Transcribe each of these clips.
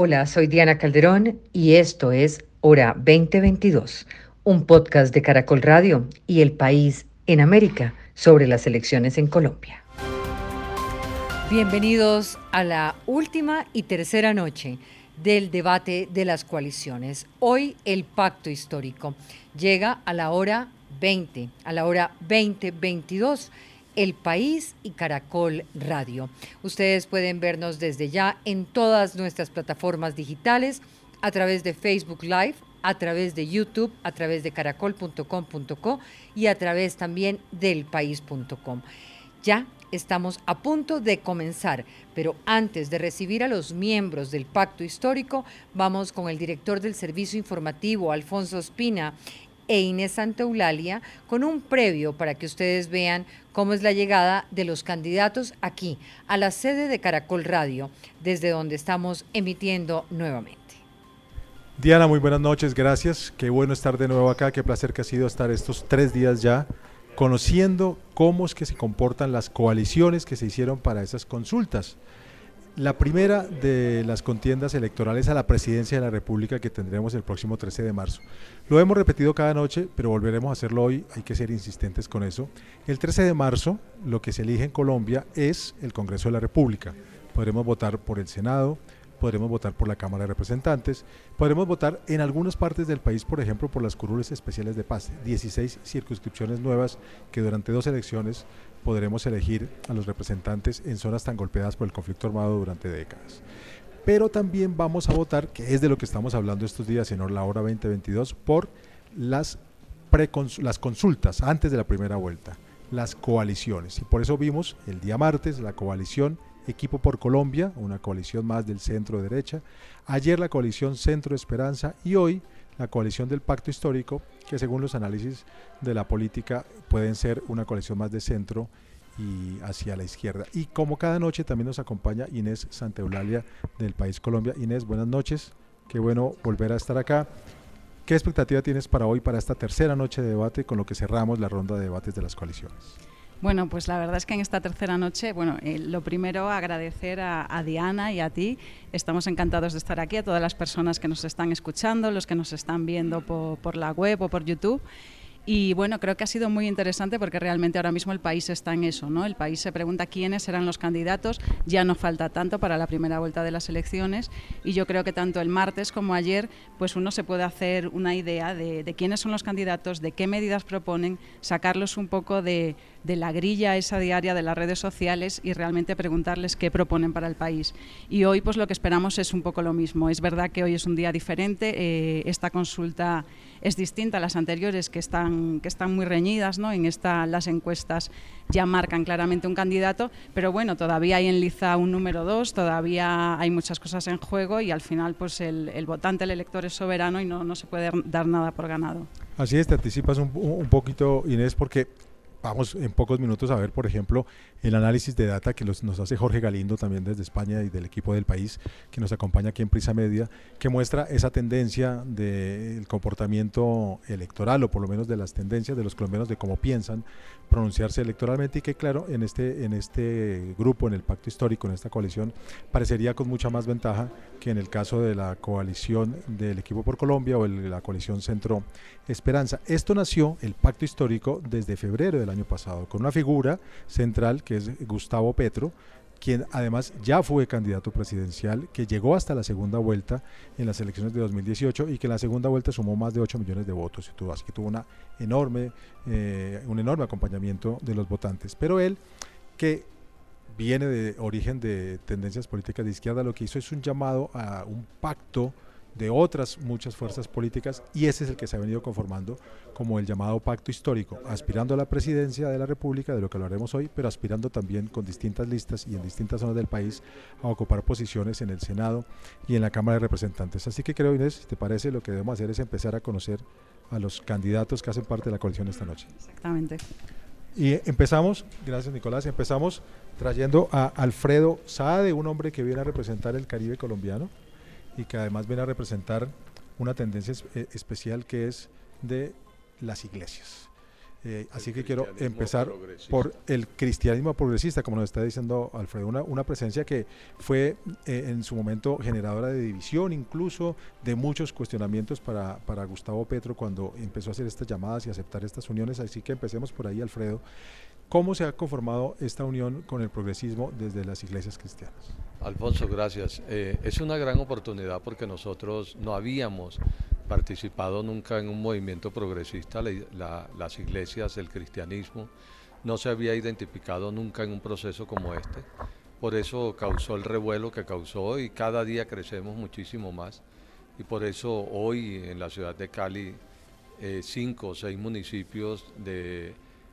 Hola, soy Diana Calderón y esto es Hora 2022, un podcast de Caracol Radio y El País en América sobre las elecciones en Colombia. Bienvenidos a la última y tercera noche del debate de las coaliciones. Hoy el pacto histórico llega a la hora 20, a la hora 2022 el País y Caracol Radio. Ustedes pueden vernos desde ya en todas nuestras plataformas digitales, a través de Facebook Live, a través de YouTube, a través de caracol.com.co y a través también del país.com. Ya estamos a punto de comenzar, pero antes de recibir a los miembros del pacto histórico, vamos con el director del servicio informativo, Alfonso Espina, e Inés Santa Eulalia con un previo para que ustedes vean cómo es la llegada de los candidatos aquí, a la sede de Caracol Radio, desde donde estamos emitiendo nuevamente. Diana, muy buenas noches, gracias. Qué bueno estar de nuevo acá, qué placer que ha sido estar estos tres días ya conociendo cómo es que se comportan las coaliciones que se hicieron para esas consultas. La primera de las contiendas electorales a la presidencia de la República que tendremos el próximo 13 de marzo. Lo hemos repetido cada noche, pero volveremos a hacerlo hoy, hay que ser insistentes con eso. El 13 de marzo lo que se elige en Colombia es el Congreso de la República. Podremos votar por el Senado, podremos votar por la Cámara de Representantes, podremos votar en algunas partes del país, por ejemplo, por las curules especiales de paz, 16 circunscripciones nuevas que durante dos elecciones podremos elegir a los representantes en zonas tan golpeadas por el conflicto armado durante décadas. Pero también vamos a votar, que es de lo que estamos hablando estos días en la hora 2022, por las, las consultas antes de la primera vuelta, las coaliciones. Y por eso vimos el día martes la coalición Equipo por Colombia, una coalición más del centro derecha, ayer la coalición Centro Esperanza y hoy la coalición del Pacto Histórico, que según los análisis de la política pueden ser una coalición más de centro y hacia la izquierda. Y como cada noche también nos acompaña Inés Santeulalia del País Colombia. Inés, buenas noches, qué bueno volver a estar acá. ¿Qué expectativa tienes para hoy, para esta tercera noche de debate con lo que cerramos la ronda de debates de las coaliciones? Bueno, pues la verdad es que en esta tercera noche, bueno, eh, lo primero agradecer a, Diana y a ti. Estamos encantados de estar aquí, a todas las personas que nos están escuchando, los que nos están viendo por la web o por YouTube. Y bueno, creo que ha sido muy interesante porque realmente ahora mismo el país está en eso, ¿no? El país se pregunta quiénes serán los candidatos, ya no falta tanto para la primera vuelta de las elecciones y yo creo que tanto el martes como ayer, pues uno se puede hacer una idea de, de quiénes son los candidatos, de qué medidas proponen, sacarlos un poco de, de la grilla esa diaria de las redes sociales y realmente preguntarles qué proponen para el país. Y hoy pues lo que esperamos es un poco lo mismo. Es verdad que hoy es un día diferente, eh, esta consulta es distinta a las anteriores que están, que están muy reñidas, ¿no? en esta las encuestas ya marcan claramente un candidato, pero bueno, todavía hay en liza un número dos, todavía hay muchas cosas en juego y al final pues el, el votante, el elector es soberano y no, no se puede dar nada por ganado. Así es, te anticipas un, un poquito, Inés, porque vamos en pocos minutos a ver, por ejemplo, el análisis de data que nos hace Jorge Galindo también desde España y del equipo del país que nos acompaña aquí en Prisa Media, que muestra esa tendencia del comportamiento electoral o por lo menos de las tendencias de los colombianos de cómo piensan pronunciarse electoralmente y que claro, en este, en este grupo, en el pacto histórico, en esta coalición, parecería con mucha más ventaja que en el caso de la coalición del equipo por Colombia o la coalición Centro Esperanza. Esto nació, el pacto histórico, desde febrero del año pasado, con una figura central que es Gustavo Petro, quien además ya fue candidato presidencial, que llegó hasta la segunda vuelta en las elecciones de 2018 y que la segunda vuelta sumó más de 8 millones de votos. Así que tuvo una enorme, eh, un enorme acompañamiento de los votantes. Pero él, que viene de origen de tendencias políticas de izquierda, lo que hizo es un llamado a un pacto de otras muchas fuerzas políticas y ese es el que se ha venido conformando como el llamado pacto histórico, aspirando a la presidencia de la República, de lo que hablaremos hoy, pero aspirando también con distintas listas y en distintas zonas del país a ocupar posiciones en el Senado y en la Cámara de Representantes. Así que creo, Inés, si te parece, lo que debemos hacer es empezar a conocer a los candidatos que hacen parte de la coalición esta noche. Exactamente. Y empezamos, gracias Nicolás, empezamos trayendo a Alfredo Saade, un hombre que viene a representar el Caribe colombiano y que además viene a representar una tendencia eh, especial que es de las iglesias. Eh, así que quiero empezar por el cristianismo progresista, como nos está diciendo Alfredo, una, una presencia que fue eh, en su momento generadora de división, incluso de muchos cuestionamientos para, para Gustavo Petro cuando empezó a hacer estas llamadas y aceptar estas uniones. Así que empecemos por ahí, Alfredo. ¿Cómo se ha conformado esta unión con el progresismo desde las iglesias cristianas? Alfonso, gracias. Eh, es una gran oportunidad porque nosotros no habíamos participado nunca en un movimiento progresista, las iglesias, el cristianismo, no se había identificado nunca en un proceso como este. Por eso causó el revuelo que causó y cada día crecemos muchísimo más. Y por eso hoy en la ciudad de Cali, eh, cinco o seis municipios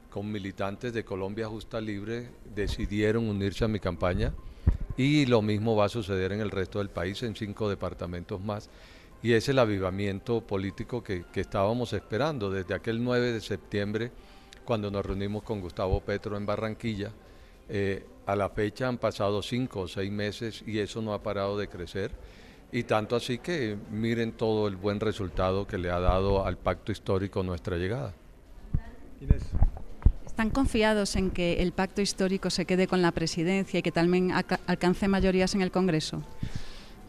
con militantes de Colombia Justa Libre decidieron unirse a mi campaña y lo mismo va a suceder en el resto del país, en cinco departamentos más y es el avivamiento político que, estábamos esperando desde aquel 9 de septiembre, cuando nos reunimos con Gustavo Petro en Barranquilla. Eh, a la fecha han pasado cinco o seis meses y eso no ha parado de crecer. Y tanto así que miren todo el buen resultado que le ha dado al pacto histórico nuestra llegada. ¿Están confiados en que el pacto histórico se quede con la presidencia y que también alcance mayorías en el Congreso?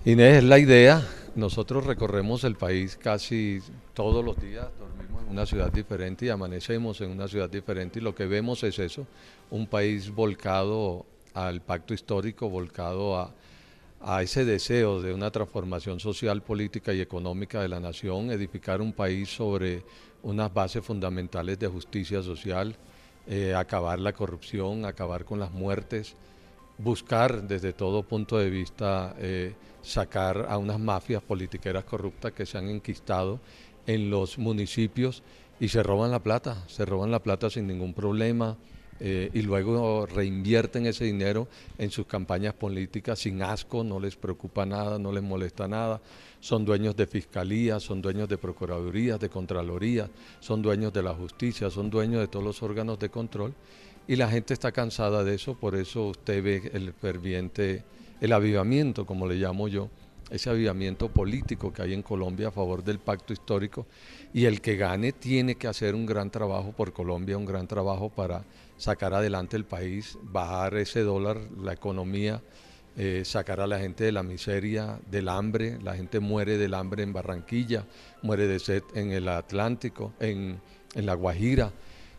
Inés, es la idea. Nosotros recorremos el país casi todos los días, dormimos en una ciudad diferente y amanecemos en una ciudad diferente y lo que vemos es eso, un país volcado al pacto histórico, volcado a, a ese deseo de una transformación social, política y económica de la nación, edificar un país sobre unas bases fundamentales de justicia social, eh, acabar la corrupción, acabar con las muertes, buscar desde todo punto de vista eh, sacar a unas mafias politiqueras corruptas que se han enquistado en los municipios y se roban la plata, se roban la plata sin ningún problema eh, y luego reinvierten ese dinero en sus campañas políticas sin asco, no les preocupa nada, no les molesta nada. Son dueños de fiscalía, son dueños de procuradurías, de contraloría, son dueños de la justicia, son dueños de todos los órganos de control. Y la gente está cansada de eso, por eso usted ve el ferviente el avivamiento, como le llamo yo, ese avivamiento político que hay en Colombia a favor del pacto histórico. Y el que gane tiene que hacer un gran trabajo por Colombia, un gran trabajo para sacar adelante el país, bajar ese dólar, la economía, eh, sacar a la gente de la miseria, del hambre, la gente muere del hambre en Barranquilla, muere de sed en el Atlántico, en, en la Guajira.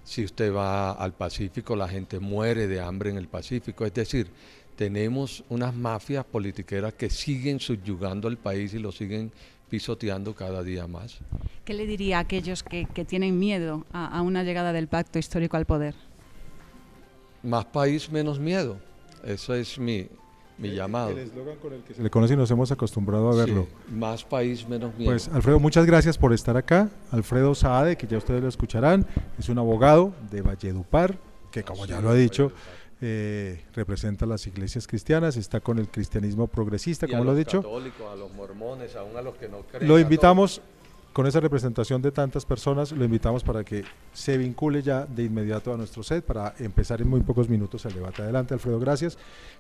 Si usted va al Pacífico, la gente muere de hambre en el Pacífico. Es decir, tenemos unas mafias politiqueras que siguen subyugando al país y lo siguen pisoteando cada día más. ¿Qué le diría a aquellos que, tienen miedo a, una llegada del pacto histórico al poder? Más país, menos miedo. Eso es mi, mi llamado. El eslogan con el que se le conoce y nos hemos acostumbrado a verlo. más país, menos miedo. Pues Alfredo, muchas gracias por estar acá. Alfredo Saade, que ya ustedes lo escucharán, es un abogado de Valledupar, que como ya lo ha dicho, eh, representa las iglesias cristianas, está con el cristianismo progresista, como lo he dicho. a los mormones, aún a los que no creen. Lo invitamos, con esa representación de tantas personas, lo invitamos para que se vincule ya de inmediato a nuestro set para empezar en muy pocos minutos el debate. Adelante, Alfredo, gracias.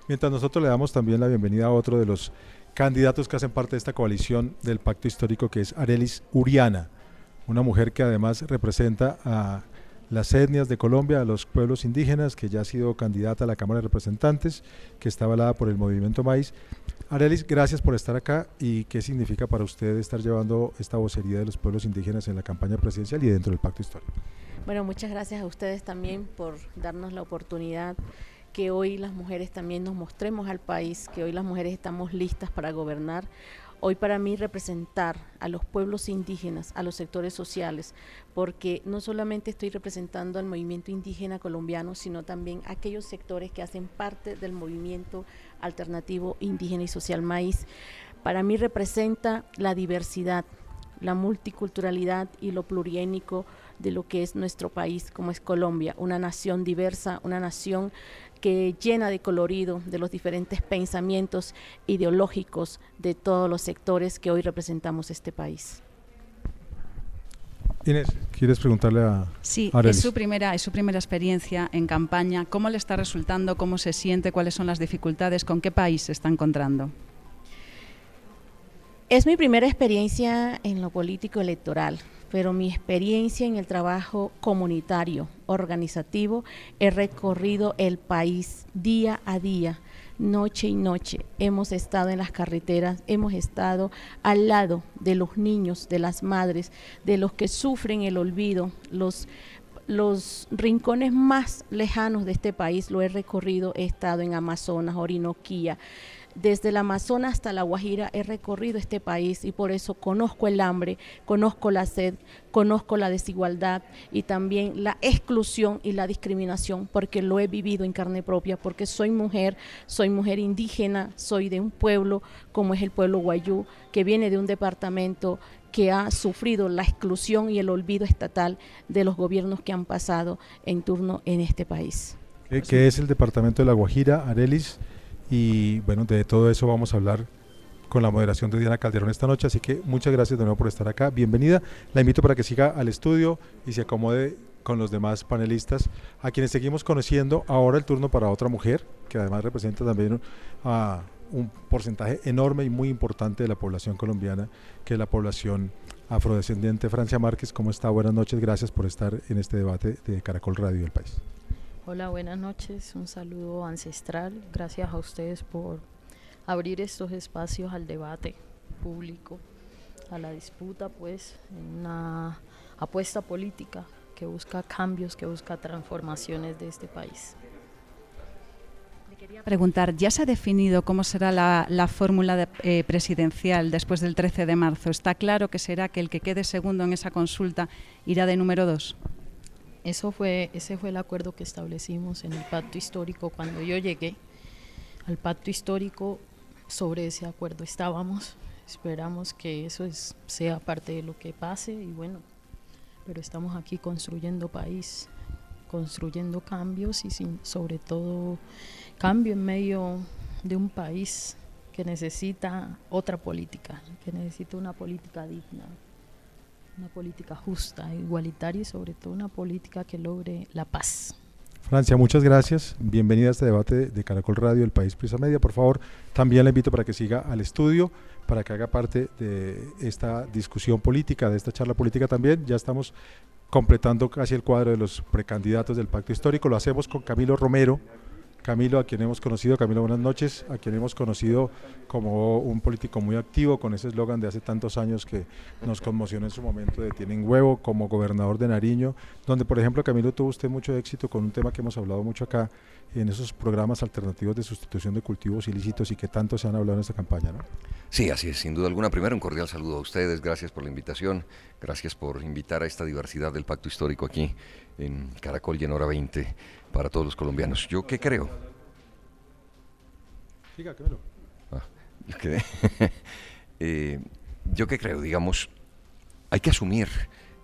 Mientras nosotros le damos también la bienvenida a otro de los candidatos que hacen parte de esta coalición del pacto histórico, que es Arelis Uriana, una mujer que además representa a las etnias de Colombia, a los pueblos indígenas, que ya ha sido candidata a la Cámara de Representantes, que está avalada por el Movimiento Maíz. Arelis, gracias por estar acá y qué significa para usted estar llevando esta vocería de los pueblos indígenas en la campaña presidencial y dentro del pacto histórico. Bueno, muchas gracias a ustedes también por darnos la oportunidad que hoy las mujeres también nos mostremos al país, que hoy las mujeres estamos listas para gobernar. Hoy para mí representar a los pueblos indígenas, a los sectores sociales, porque no solamente estoy representando al movimiento indígena colombiano, sino también aquellos sectores que hacen parte del movimiento alternativo indígena y social maíz. Para mí representa la diversidad, la multiculturalidad y lo pluriénico de lo que es nuestro país, como es Colombia, una nación diversa, una nación que llena de colorido de los diferentes pensamientos ideológicos de todos los sectores que hoy representamos este país. Inés, ¿quieres preguntarle a Sí, es su, primera, es su primera experiencia en campaña. ¿Cómo le está resultando? ¿Cómo se siente? ¿Cuáles son las dificultades? ¿Con qué país se está encontrando? Es mi primera experiencia en lo político electoral, pero mi experiencia en el trabajo comunitario, organizativo, he recorrido el país día a día, noche y noche. Hemos estado en las carreteras, hemos estado al lado de los niños, de las madres, de los que sufren el olvido, los los rincones más lejanos de este país lo he recorrido, he estado en Amazonas, Orinoquía, desde el Amazonas hasta la Guajira he recorrido este país y por eso conozco el hambre, conozco la sed, conozco la desigualdad y también la exclusión y la discriminación, porque lo he vivido en carne propia, porque soy mujer, soy mujer indígena, soy de un pueblo como es el pueblo Guayú, que viene de un departamento que ha sufrido la exclusión y el olvido estatal de los gobiernos que han pasado en turno en este país. ¿Qué, es el departamento de la Guajira, Arelis? Y bueno, de todo eso vamos a hablar con la moderación de Diana Calderón esta noche, así que muchas gracias de nuevo por estar acá. Bienvenida. La invito para que siga al estudio y se acomode con los demás panelistas, a quienes seguimos conociendo. Ahora el turno para otra mujer, que además representa también a un porcentaje enorme y muy importante de la población colombiana, que es la población afrodescendiente. Francia Márquez, ¿cómo está? Buenas noches, gracias por estar en este debate de Caracol Radio del País. Hola, buenas noches, un saludo ancestral, gracias a ustedes por abrir estos espacios al debate público, a la disputa, pues, en una apuesta política que busca cambios, que busca transformaciones de este país quería preguntar, ¿ya se ha definido cómo será la, fórmula eh, presidencial después del 13 de marzo? ¿Está claro que será que el que quede segundo en esa consulta irá de número dos? Eso fue, ese fue el acuerdo que establecimos en el pacto histórico cuando yo llegué al pacto histórico. Sobre ese acuerdo estábamos. Esperamos que eso es, sea parte de lo que pase y bueno, pero estamos aquí construyendo país, construyendo cambios y sobre todo cambio en medio de un país que necesita otra política, que necesita una política digna, una política justa, igualitaria y sobre todo una política que logre la paz. Francia, muchas gracias. Bienvenida a este debate de Caracol Radio, el País Prisa Media. Por favor, también la invito para que siga al estudio, para que haga parte de esta discusión política, de esta charla política también. Ya estamos completando casi el cuadro de los precandidatos del Pacto Histórico. Lo hacemos con Camilo Romero, Camilo, a quien hemos conocido, Camilo, buenas noches, a quien hemos conocido como un político muy activo, con ese eslogan de hace tantos años que nos conmocionó en su momento de Tienen Huevo, como gobernador de Nariño, donde, por ejemplo, Camilo tuvo usted mucho éxito con un tema que hemos hablado mucho acá, en esos programas alternativos de sustitución de cultivos ilícitos y que tanto se han hablado en esta campaña, ¿no? Sí, así es, sin duda alguna. Primero, un cordial saludo a ustedes, gracias por la invitación, gracias por invitar a esta diversidad del pacto histórico aquí en Caracol y en Hora 20 para todos los colombianos. ¿Yo qué creo? Siga, ah, eh, yo qué creo, digamos, hay que asumir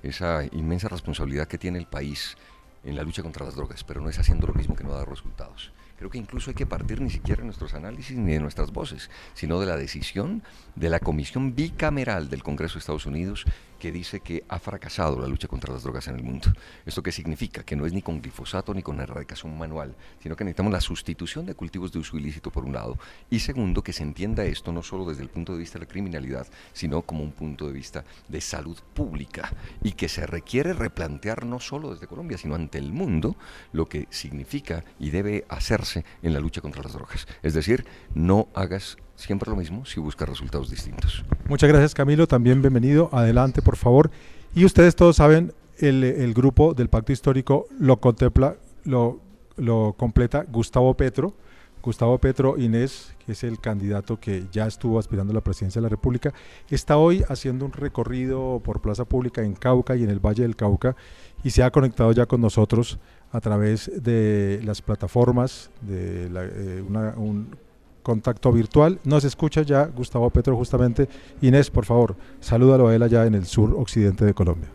esa inmensa responsabilidad que tiene el país en la lucha contra las drogas, pero no es haciendo lo mismo que no da resultados. Creo que incluso hay que partir ni siquiera de nuestros análisis ni de nuestras voces, sino de la decisión de la Comisión Bicameral del Congreso de Estados Unidos que dice que ha fracasado la lucha contra las drogas en el mundo. ¿Esto qué significa? Que no es ni con glifosato ni con erradicación manual, sino que necesitamos la sustitución de cultivos de uso ilícito por un lado, y segundo, que se entienda esto no solo desde el punto de vista de la criminalidad, sino como un punto de vista de salud pública, y que se requiere replantear no solo desde Colombia, sino ante el mundo, lo que significa y debe hacerse en la lucha contra las drogas. Es decir, no hagas siempre lo mismo si busca resultados distintos. Muchas gracias Camilo, también bienvenido. Adelante, por favor. Y ustedes todos saben, el, grupo del Pacto Histórico lo contempla, lo, lo completa Gustavo Petro. Gustavo Petro Inés, que es el candidato que ya estuvo aspirando a la presidencia de la República, está hoy haciendo un recorrido por Plaza Pública en Cauca y en el Valle del Cauca y se ha conectado ya con nosotros a través de las plataformas de eh, un contacto virtual. Nos escucha ya Gustavo Petro justamente. Inés, por favor, salúdalo a él allá en el sur occidente de Colombia.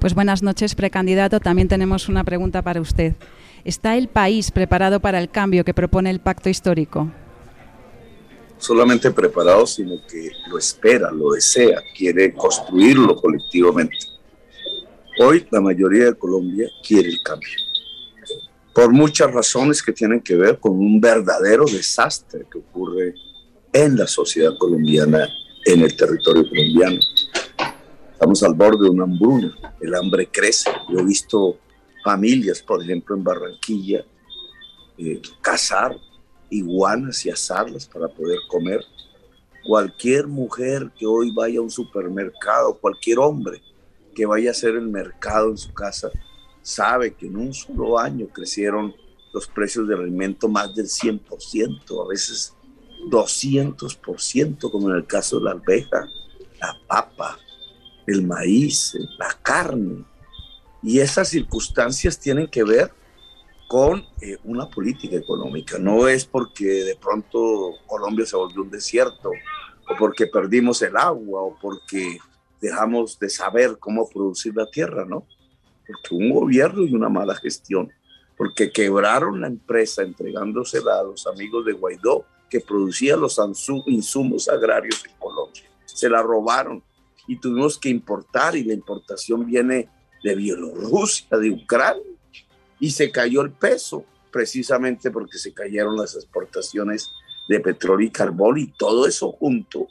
Pues buenas noches, precandidato. También tenemos una pregunta para usted. ¿Está el país preparado para el cambio que propone el pacto histórico? Solamente preparado, sino que lo espera, lo desea, quiere construirlo colectivamente. Hoy la mayoría de Colombia quiere el cambio por muchas razones que tienen que ver con un verdadero desastre que ocurre en la sociedad colombiana, en el territorio colombiano. Estamos al borde de una hambruna, el hambre crece. Yo he visto familias, por ejemplo, en Barranquilla, eh, cazar iguanas y asarlas para poder comer. Cualquier mujer que hoy vaya a un supermercado, cualquier hombre que vaya a hacer el mercado en su casa, sabe que en un solo año crecieron los precios del alimento más del 100%, a veces 200%, como en el caso de la alveja, la papa, el maíz, la carne. Y esas circunstancias tienen que ver con eh, una política económica. No es porque de pronto Colombia se volvió un desierto, o porque perdimos el agua, o porque dejamos de saber cómo producir la tierra, ¿no? Porque un gobierno y una mala gestión, porque quebraron la empresa entregándosela a los amigos de Guaidó que producía los insumos agrarios en Colombia. Se la robaron y tuvimos que importar y la importación viene de Bielorrusia, de Ucrania y se cayó el peso precisamente porque se cayeron las exportaciones de petróleo y carbón y todo eso junto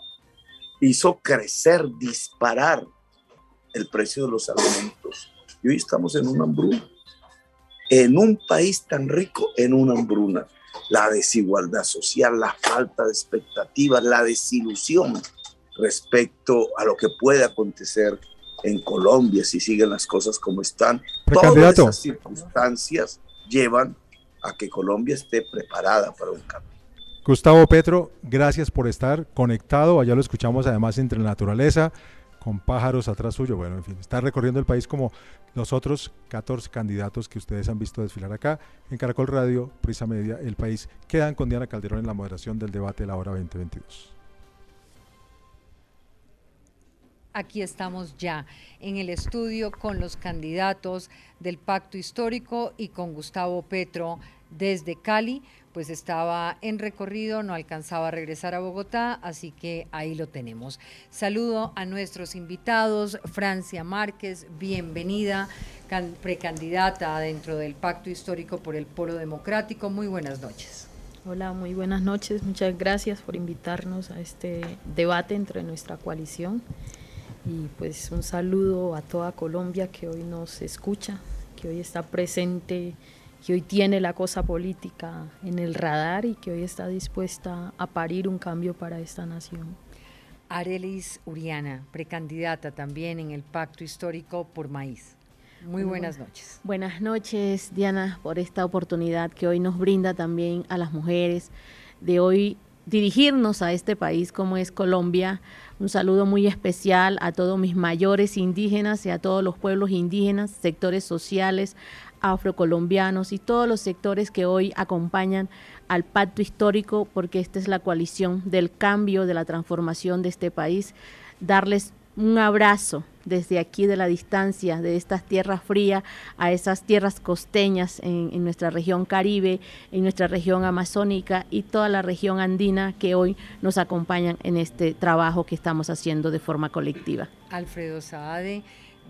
hizo crecer, disparar el precio de los alimentos. Y hoy estamos en una hambruna. En un país tan rico, en una hambruna. La desigualdad social, la falta de expectativas, la desilusión respecto a lo que puede acontecer en Colombia si siguen las cosas como están. Todas esas circunstancias llevan a que Colombia esté preparada para un cambio. Gustavo Petro, gracias por estar conectado. Allá lo escuchamos además entre la naturaleza, con pájaros atrás suyo. Bueno, en fin, está recorriendo el país como los otros 14 candidatos que ustedes han visto desfilar acá en Caracol Radio, Prisa Media, El País. Quedan con Diana Calderón en la moderación del debate de la hora 2022. Aquí estamos ya en el estudio con los candidatos del pacto histórico y con Gustavo Petro desde Cali, pues estaba en recorrido, no alcanzaba a regresar a Bogotá, así que ahí lo tenemos. Saludo a nuestros invitados, Francia Márquez, bienvenida, precandidata dentro del pacto histórico por el Polo Democrático. Muy buenas noches. Hola, muy buenas noches. Muchas gracias por invitarnos a este debate entre nuestra coalición y pues un saludo a toda Colombia que hoy nos escucha, que hoy está presente, que hoy tiene la cosa política en el radar y que hoy está dispuesta a parir un cambio para esta nación. Arelis Uriana, precandidata también en el pacto histórico por maíz. Muy buenas noches. Buenas noches, Diana, por esta oportunidad que hoy nos brinda también a las mujeres de hoy dirigirnos a este país como es Colombia un saludo muy especial a todos mis mayores indígenas y a todos los pueblos indígenas, sectores sociales, afrocolombianos y todos los sectores que hoy acompañan al pacto histórico, porque esta es la coalición del cambio, de la transformación de este país. Darles un abrazo desde aquí de la distancia, de estas tierras frías a esas tierras costeñas en, nuestra región caribe, en nuestra región amazónica y toda la región andina que hoy nos acompañan en este trabajo que estamos haciendo de forma colectiva. Alfredo Saade,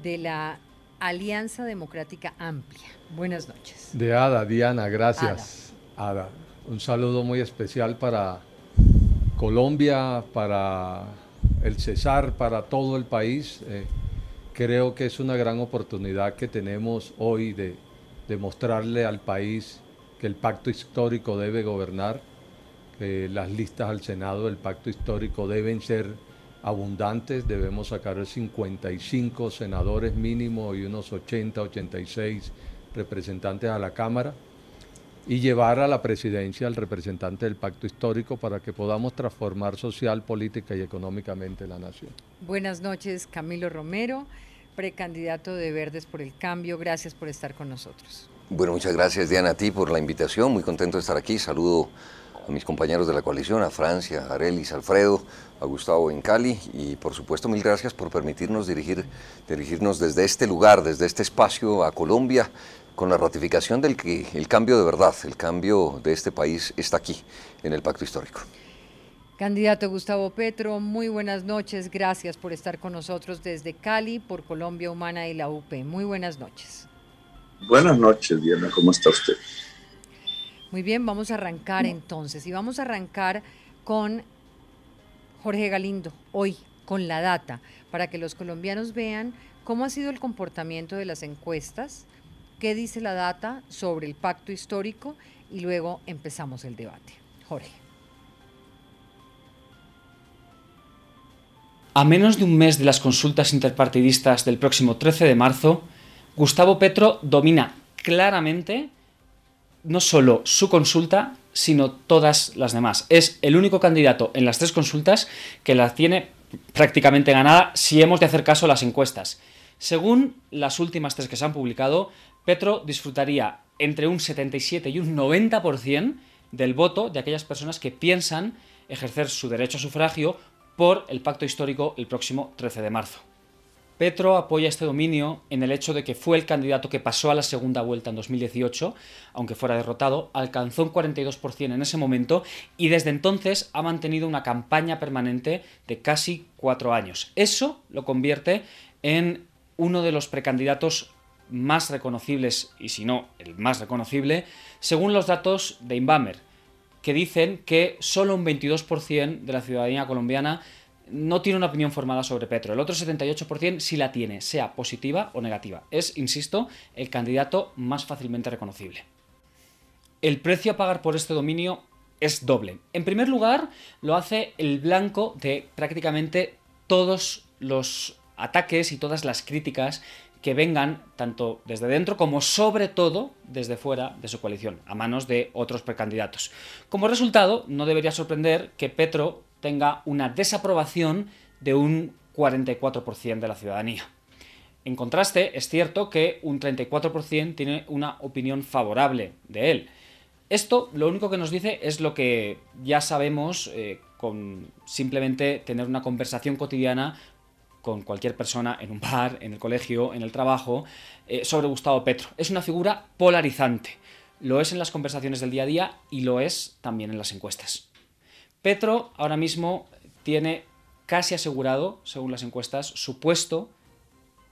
de la Alianza Democrática Amplia. Buenas noches. De Ada, Diana, gracias. Ada. Un saludo muy especial para Colombia, para el Cesar, para todo el país. Eh, creo que es una gran oportunidad que tenemos hoy de demostrarle al país que el pacto histórico debe gobernar, que las listas al Senado del pacto histórico deben ser abundantes, debemos sacar 55 senadores mínimo y unos 80, 86 representantes a la Cámara y llevar a la presidencia al representante del pacto histórico para que podamos transformar social, política y económicamente la nación. Buenas noches, Camilo Romero, precandidato de Verdes por el Cambio. Gracias por estar con nosotros. Bueno, muchas gracias Diana a ti por la invitación. Muy contento de estar aquí. Saludo a mis compañeros de la coalición, a Francia, a Arelis, Alfredo, a Gustavo en Cali y por supuesto mil gracias por permitirnos dirigir, dirigirnos desde este lugar, desde este espacio a Colombia con la ratificación del que el cambio de verdad, el cambio de este país está aquí, en el pacto histórico. Candidato Gustavo Petro, muy buenas noches. Gracias por estar con nosotros desde Cali, por Colombia Humana y la UP. Muy buenas noches. Buenas noches, Diana. ¿Cómo está usted? Muy bien, vamos a arrancar entonces. Y vamos a arrancar con Jorge Galindo, hoy con la data, para que los colombianos vean cómo ha sido el comportamiento de las encuestas, qué dice la data sobre el pacto histórico y luego empezamos el debate. Jorge. A menos de un mes de las consultas interpartidistas del próximo 13 de marzo, Gustavo Petro domina claramente no solo su consulta, sino todas las demás. Es el único candidato en las tres consultas que la tiene prácticamente ganada si hemos de hacer caso a las encuestas. Según las últimas tres que se han publicado, Petro disfrutaría entre un 77 y un 90% del voto de aquellas personas que piensan ejercer su derecho a sufragio por el pacto histórico el próximo 13 de marzo. Petro apoya este dominio en el hecho de que fue el candidato que pasó a la segunda vuelta en 2018, aunque fuera derrotado, alcanzó un 42% en ese momento y desde entonces ha mantenido una campaña permanente de casi cuatro años. Eso lo convierte en uno de los precandidatos más reconocibles, y si no, el más reconocible, según los datos de Inbamer, que dicen que solo un 22% de la ciudadanía colombiana no tiene una opinión formada sobre Petro. El otro 78% sí la tiene, sea positiva o negativa. Es, insisto, el candidato más fácilmente reconocible. El precio a pagar por este dominio es doble. En primer lugar, lo hace el blanco de prácticamente todos los ataques y todas las críticas que vengan tanto desde dentro como sobre todo desde fuera de su coalición, a manos de otros precandidatos. Como resultado, no debería sorprender que Petro tenga una desaprobación de un 44% de la ciudadanía. En contraste, es cierto que un 34% tiene una opinión favorable de él. Esto lo único que nos dice es lo que ya sabemos eh, con simplemente tener una conversación cotidiana con cualquier persona en un bar, en el colegio, en el trabajo, eh, sobre Gustavo Petro. Es una figura polarizante. Lo es en las conversaciones del día a día y lo es también en las encuestas. Petro ahora mismo tiene casi asegurado, según las encuestas, su puesto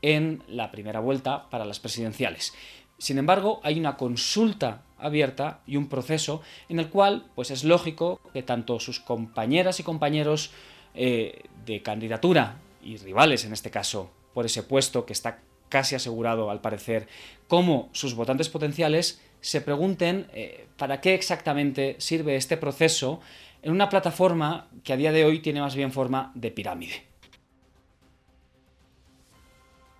en la primera vuelta para las presidenciales. Sin embargo, hay una consulta abierta y un proceso en el cual pues es lógico que tanto sus compañeras y compañeros eh, de candidatura y rivales en este caso por ese puesto que está casi asegurado al parecer, como sus votantes potenciales se pregunten eh, para qué exactamente sirve este proceso en una plataforma que a día de hoy tiene más bien forma de pirámide.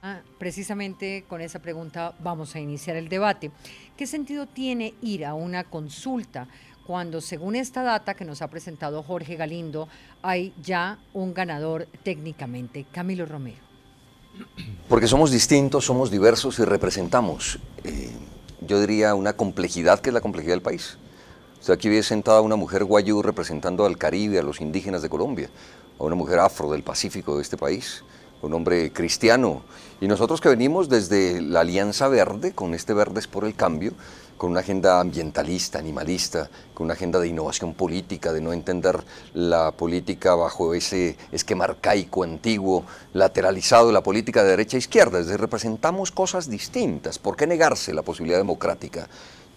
Ah, precisamente con esa pregunta vamos a iniciar el debate. ¿Qué sentido tiene ir a una consulta cuando, según esta data que nos ha presentado Jorge Galindo, hay ya un ganador técnicamente. Camilo Romero. Porque somos distintos, somos diversos y representamos, eh, yo diría, una complejidad que es la complejidad del país. Sea, aquí ve sentada una mujer guayú representando al Caribe, a los indígenas de Colombia, a una mujer afro del Pacífico de este país, un hombre cristiano. Y nosotros que venimos desde la Alianza Verde, con este Verdes por el Cambio, con una agenda ambientalista, animalista, con una agenda de innovación política, de no entender la política bajo ese esquema arcaico, antiguo, lateralizado la política de derecha e izquierda. Es decir, representamos cosas distintas. ¿Por qué negarse la posibilidad democrática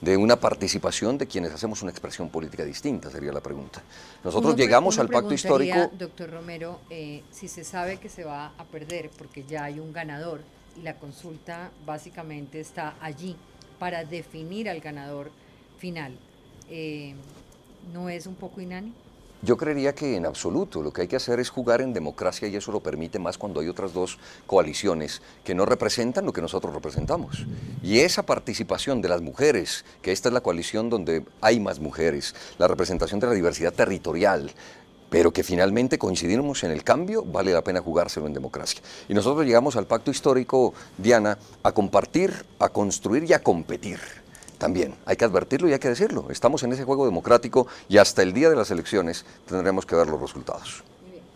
de una participación de quienes hacemos una expresión política distinta, sería la pregunta. Nosotros llegamos al pacto histórico... Doctor Romero, eh, si se sabe que se va a perder porque ya hay un ganador y la consulta básicamente está allí, para definir al ganador final. Eh, ¿No es un poco inani? Yo creería que en absoluto lo que hay que hacer es jugar en democracia y eso lo permite más cuando hay otras dos coaliciones que no representan lo que nosotros representamos. Y esa participación de las mujeres, que esta es la coalición donde hay más mujeres, la representación de la diversidad territorial, pero que finalmente coincidimos en el cambio, vale la pena jugárselo en democracia. Y nosotros llegamos al pacto histórico, Diana, a compartir, a construir y a competir. También hay que advertirlo y hay que decirlo. Estamos en ese juego democrático y hasta el día de las elecciones tendremos que ver los resultados.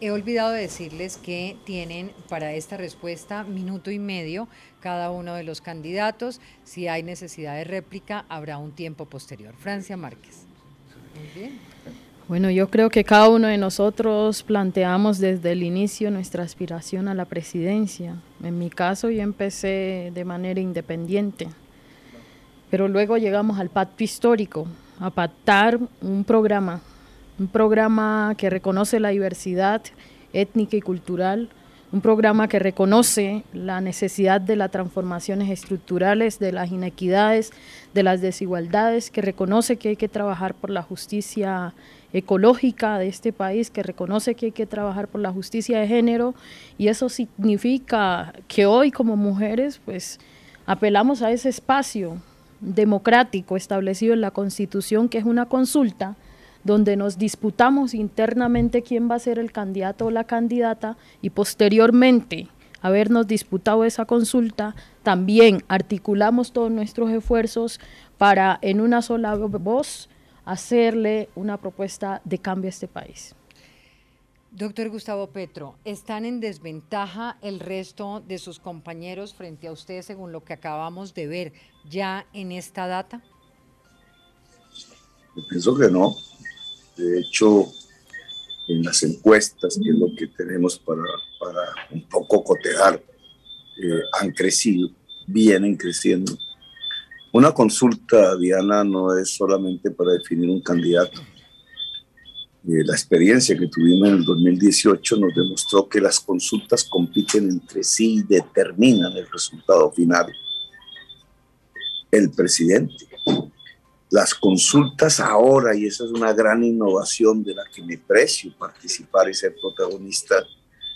He olvidado decirles que tienen para esta respuesta minuto y medio cada uno de los candidatos. Si hay necesidad de réplica, habrá un tiempo posterior. Francia Márquez. Muy bien. Bueno, yo creo que cada uno de nosotros planteamos desde el inicio nuestra aspiración a la presidencia. En mi caso yo empecé de manera independiente, pero luego llegamos al pacto histórico, a pactar un programa, un programa que reconoce la diversidad étnica y cultural, un programa que reconoce la necesidad de las transformaciones estructurales, de las inequidades, de las desigualdades, que reconoce que hay que trabajar por la justicia ecológica de este país, que reconoce que hay que trabajar por la justicia de género. Y eso significa que hoy como mujeres pues apelamos a ese espacio democrático establecido en la Constitución que es una consulta donde nos disputamos internamente quién va a ser el candidato o la candidata y posteriormente habernos disputado esa consulta, también articulamos todos nuestros esfuerzos para en una sola voz hacerle una propuesta de cambio a este país. Doctor Gustavo Petro, ¿están en desventaja el resto de sus compañeros frente a usted según lo que acabamos de ver ya en esta data? Yo pienso que no. De hecho, en las encuestas, que es lo que tenemos para, un poco cotejar, eh, han crecido, vienen creciendo. Una consulta, Diana, no es solamente para definir un candidato. Eh, la experiencia que tuvimos en el 2018 nos demostró que las consultas compiten entre sí y determinan el resultado final. El presidente las consultas ahora, y esa es una gran innovación de la que me precio participar y ser protagonista,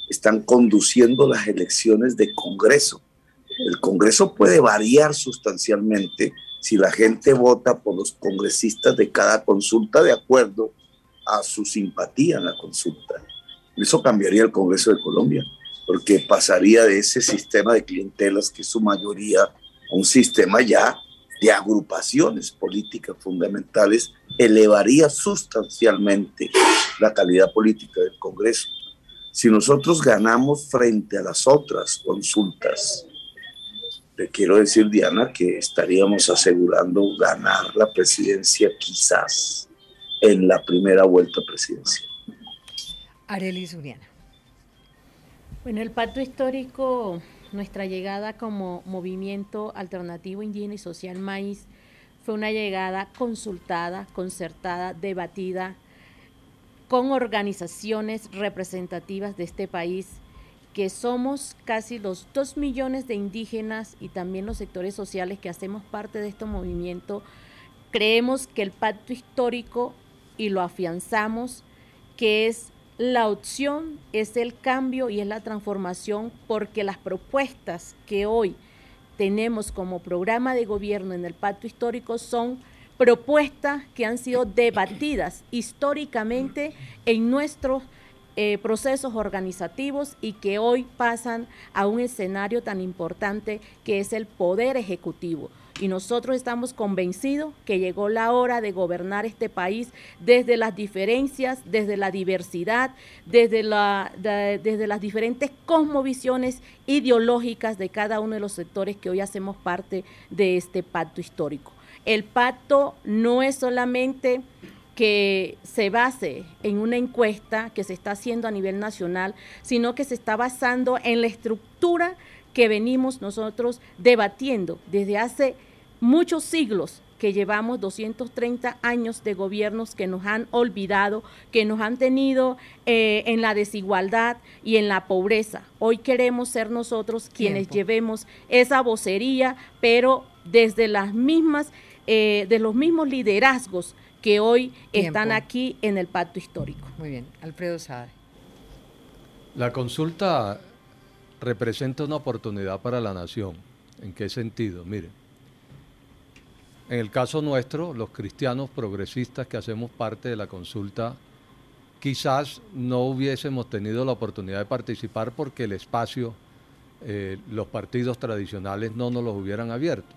están conduciendo las elecciones de Congreso. El Congreso puede variar sustancialmente si la gente vota por los congresistas de cada consulta de acuerdo a su simpatía en la consulta. Eso cambiaría el Congreso de Colombia, porque pasaría de ese sistema de clientelas, que es su mayoría, a un sistema ya de agrupaciones políticas fundamentales elevaría sustancialmente la calidad política del Congreso. Si nosotros ganamos frente a las otras consultas, le quiero decir, Diana, que estaríamos asegurando ganar la presidencia quizás en la primera vuelta presidencial. Arelis Uriana. Bueno, el pacto histórico nuestra llegada como movimiento alternativo indígena y social maíz fue una llegada consultada, concertada, debatida con organizaciones representativas de este país, que somos casi los dos millones de indígenas y también los sectores sociales que hacemos parte de este movimiento. Creemos que el pacto histórico, y lo afianzamos, que es la opción es el cambio y es la transformación porque las propuestas que hoy tenemos como programa de gobierno en el pacto histórico son propuestas que han sido debatidas históricamente en nuestros eh, procesos organizativos y que hoy pasan a un escenario tan importante que es el poder ejecutivo y nosotros estamos convencidos que llegó la hora de gobernar este país desde las diferencias, desde la diversidad, desde, la, desde las diferentes cosmovisiones ideológicas de cada uno de los sectores que hoy hacemos parte de este pacto histórico. El pacto no es solamente que se base en una encuesta que se está haciendo a nivel nacional, sino que se está basando en la estructura que venimos nosotros debatiendo desde hace muchos siglos que llevamos 230 años de gobiernos que nos han olvidado, que nos han tenido eh, en la desigualdad y en la pobreza. Hoy queremos ser nosotros quienes llevemos esa vocería, pero desde las mismas, eh, de los mismos liderazgos que hoy están aquí en el pacto histórico. Muy bien, Alfredo Saad. La consulta representa una oportunidad para la nación. ¿En qué sentido? Miren, en el caso nuestro, los cristianos progresistas que hacemos parte de la consulta, quizás no hubiésemos tenido la oportunidad de participar porque el espacio, eh, los partidos tradicionales no nos los hubieran abierto.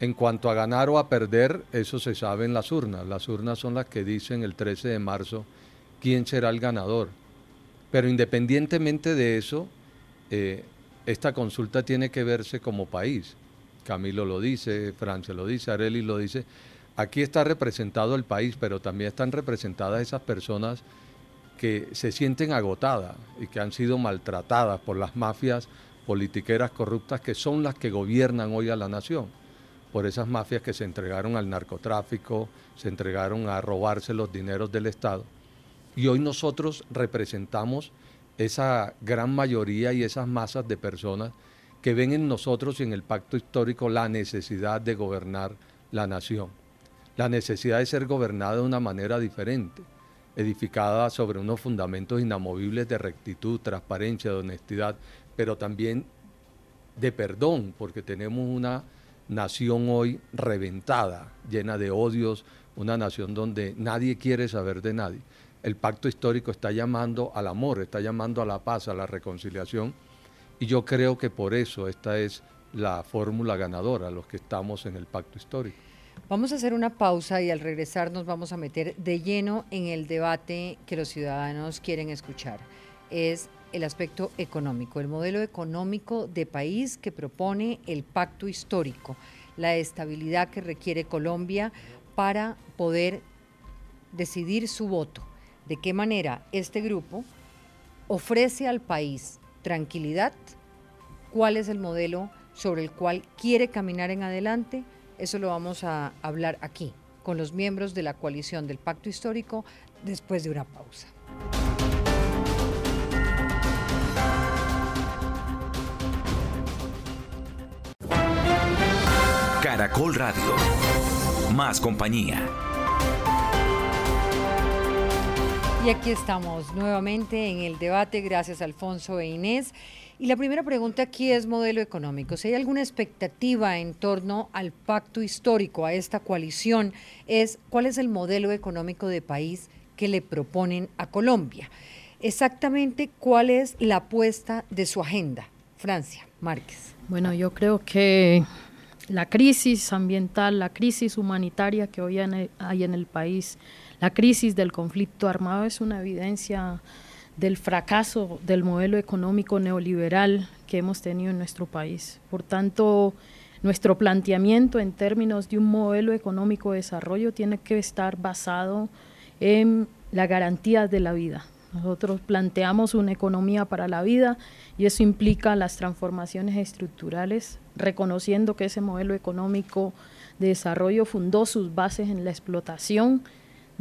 En cuanto a ganar o a perder, eso se sabe en las urnas. Las urnas son las que dicen el 13 de marzo quién será el ganador. Pero independientemente de eso, eh, esta consulta tiene que verse como país. Camilo lo dice, Francia lo dice, Areli lo dice. Aquí está representado el país, pero también están representadas esas personas que se sienten agotadas y que han sido maltratadas por las mafias politiqueras corruptas que son las que gobiernan hoy a la nación, por esas mafias que se entregaron al narcotráfico, se entregaron a robarse los dineros del Estado. Y hoy nosotros representamos esa gran mayoría y esas masas de personas que ven en nosotros y en el pacto histórico la necesidad de gobernar la nación, la necesidad de ser gobernada de una manera diferente, edificada sobre unos fundamentos inamovibles de rectitud, transparencia, de honestidad, pero también de perdón, porque tenemos una nación hoy reventada, llena de odios, una nación donde nadie quiere saber de nadie. El pacto histórico está llamando al amor, está llamando a la paz, a la reconciliación, y yo creo que por eso esta es la fórmula ganadora, los que estamos en el pacto histórico. Vamos a hacer una pausa y al regresar nos vamos a meter de lleno en el debate que los ciudadanos quieren escuchar. Es el aspecto económico, el modelo económico de país que propone el pacto histórico, la estabilidad que requiere Colombia para poder decidir su voto. De qué manera este grupo ofrece al país tranquilidad, cuál es el modelo sobre el cual quiere caminar en adelante, eso lo vamos a hablar aquí con los miembros de la coalición del pacto histórico después de una pausa. Caracol Radio. Más compañía. Y aquí estamos nuevamente en el debate, gracias Alfonso e Inés. Y la primera pregunta aquí es modelo económico. Si hay alguna expectativa en torno al pacto histórico, a esta coalición, es cuál es el modelo económico de país que le proponen a Colombia. Exactamente cuál es la apuesta de su agenda. Francia, Márquez. Bueno, yo creo que la crisis ambiental, la crisis humanitaria que hoy hay en el país, la crisis del conflicto armado es una evidencia del fracaso del modelo económico neoliberal que hemos tenido en nuestro país. Por tanto, nuestro planteamiento en términos de un modelo económico de desarrollo tiene que estar basado en la garantía de la vida. Nosotros planteamos una economía para la vida y eso implica las transformaciones estructurales, reconociendo que ese modelo económico de desarrollo fundó sus bases en la explotación